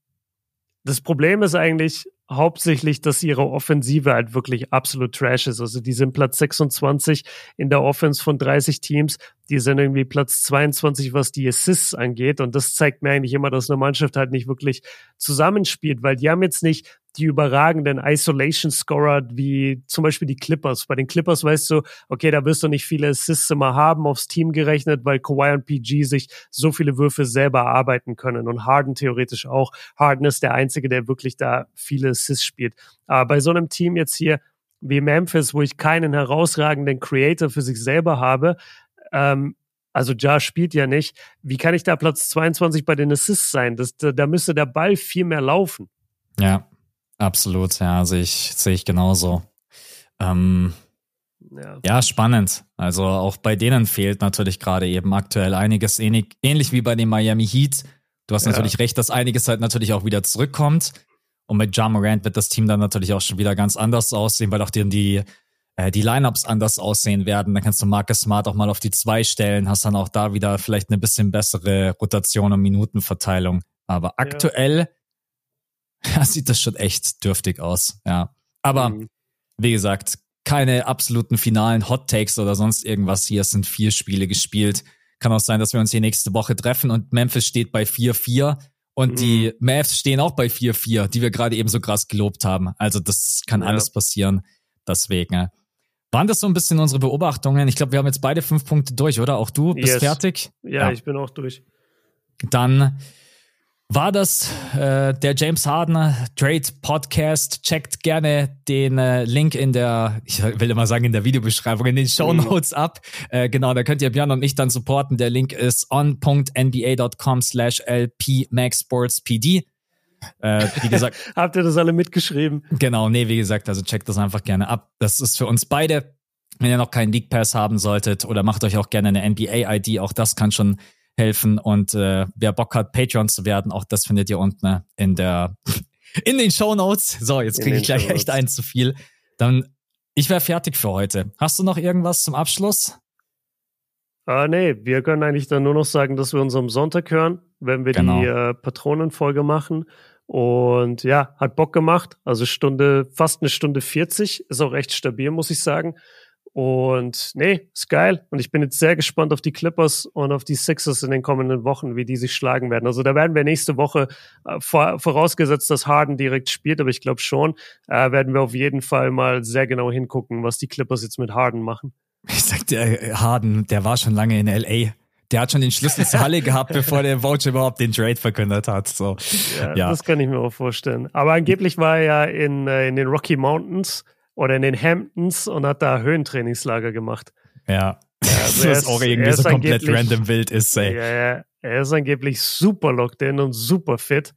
das Problem ist eigentlich, hauptsächlich, dass ihre Offensive halt wirklich absolut trash ist. Also die sind Platz 26 in der Offense von 30 Teams. Die sind irgendwie Platz 22, was die Assists angeht. Und das zeigt mir eigentlich immer, dass eine Mannschaft halt nicht wirklich zusammenspielt, weil die haben jetzt nicht die überragenden Isolation-Scorer wie zum Beispiel die Clippers. Bei den Clippers weißt du, okay, da wirst du nicht viele Assists immer haben aufs Team gerechnet, weil Kawhi und PG sich so viele Würfe selber erarbeiten können und Harden theoretisch auch. Harden ist der Einzige, der wirklich da viele Assists spielt. Aber bei so einem Team jetzt hier wie Memphis, wo ich keinen herausragenden Creator für sich selber habe, ähm, also Ja spielt ja nicht. Wie kann ich da Platz 22 bei den Assists sein? Das, da, da müsste der Ball viel mehr laufen. Ja, Absolut, ja, sehe ich, sehe ich genauso. Ähm, ja. ja. spannend. Also auch bei denen fehlt natürlich gerade eben aktuell einiges, ähnlich, ähnlich wie bei den Miami Heat. Du hast ja. natürlich recht, dass einiges halt natürlich auch wieder zurückkommt. Und mit John Morant wird das Team dann natürlich auch schon wieder ganz anders aussehen, weil auch die, die, äh, die Lineups anders aussehen werden. Dann kannst du Marcus Smart auch mal auf die zwei stellen, hast dann auch da wieder vielleicht eine bisschen bessere Rotation und Minutenverteilung. Aber aktuell ja [laughs] ja, sieht das schon echt dürftig aus, ja. Aber mhm. wie gesagt, keine absoluten finalen Hot Takes oder sonst irgendwas hier. Es sind vier Spiele gespielt. Kann auch sein, dass wir uns hier nächste Woche treffen und Memphis steht bei 4-4 und mhm. die Mavs stehen auch bei 4-4, die wir gerade eben so krass gelobt haben. Also das kann ja. alles passieren. Deswegen. Waren das so ein bisschen unsere Beobachtungen? Ich glaube, wir haben jetzt beide fünf Punkte durch, oder? Auch du bist yes. fertig? Ja, ja, ich bin auch durch. Dann war das äh, der James Harden Trade Podcast. Checkt gerne den äh, Link in der, ich will immer sagen in der Videobeschreibung, in den Show mhm. Notes mhm. ab. Äh, genau, da könnt ihr Björn und mich dann supporten. Der Link ist on.nba.com slash lpmaxsportspd. Äh, wie gesagt. [laughs] Habt ihr das alle mitgeschrieben? Genau, nee, wie gesagt, also checkt das einfach gerne ab. Das ist für uns beide. Wenn ihr noch keinen League Pass haben solltet oder macht euch auch gerne eine NBA-ID, auch das kann schon helfen. Und äh, wer Bock hat, Patreon zu werden, auch das findet ihr unten ne, in der [laughs] in den Show Notes. So, jetzt kriege ich gleich echt ein zu viel. Dann, ich wäre fertig für heute. Hast du noch irgendwas zum Abschluss? Ah, nee, wir können eigentlich dann nur noch sagen, dass wir uns am Sonntag hören, wenn wir genau. die äh, Patronenfolge machen. Und ja, hat Bock gemacht. Also Stunde, fast eine Stunde 40. Ist auch recht stabil, muss ich sagen. Und nee, ist geil. Und ich bin jetzt sehr gespannt auf die Clippers und auf die Sixers in den kommenden Wochen, wie die sich schlagen werden. Also da werden wir nächste Woche, äh, vorausgesetzt, dass Harden direkt spielt, aber ich glaube schon, äh, werden wir auf jeden Fall mal sehr genau hingucken, was die Clippers jetzt mit Harden machen. Ich sag dir, äh, Harden, der war schon lange in LA. Der hat schon den Schlüssel zur Halle gehabt, bevor der Voucher überhaupt den Trade verkündet hat. So, ja, ja, das kann ich mir auch vorstellen. Aber angeblich war er ja in, in den Rocky Mountains oder in den Hamptons und hat da Höhentrainingslager gemacht. Ja. [laughs] Also das auch irgendwie so komplett random wild ist, ey. Ja, ja, er ist angeblich super locked in und super fit.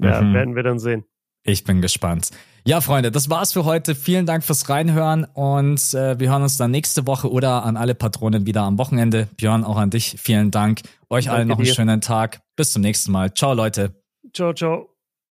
Ja, mhm. werden wir dann sehen. Ich bin gespannt. Ja, Freunde, das war's für heute. Vielen Dank fürs Reinhören und äh, wir hören uns dann nächste Woche oder an alle Patronen wieder am Wochenende. Björn, auch an dich. Vielen Dank. Euch Danke allen noch einen dir. schönen Tag. Bis zum nächsten Mal. Ciao, Leute. Ciao, ciao.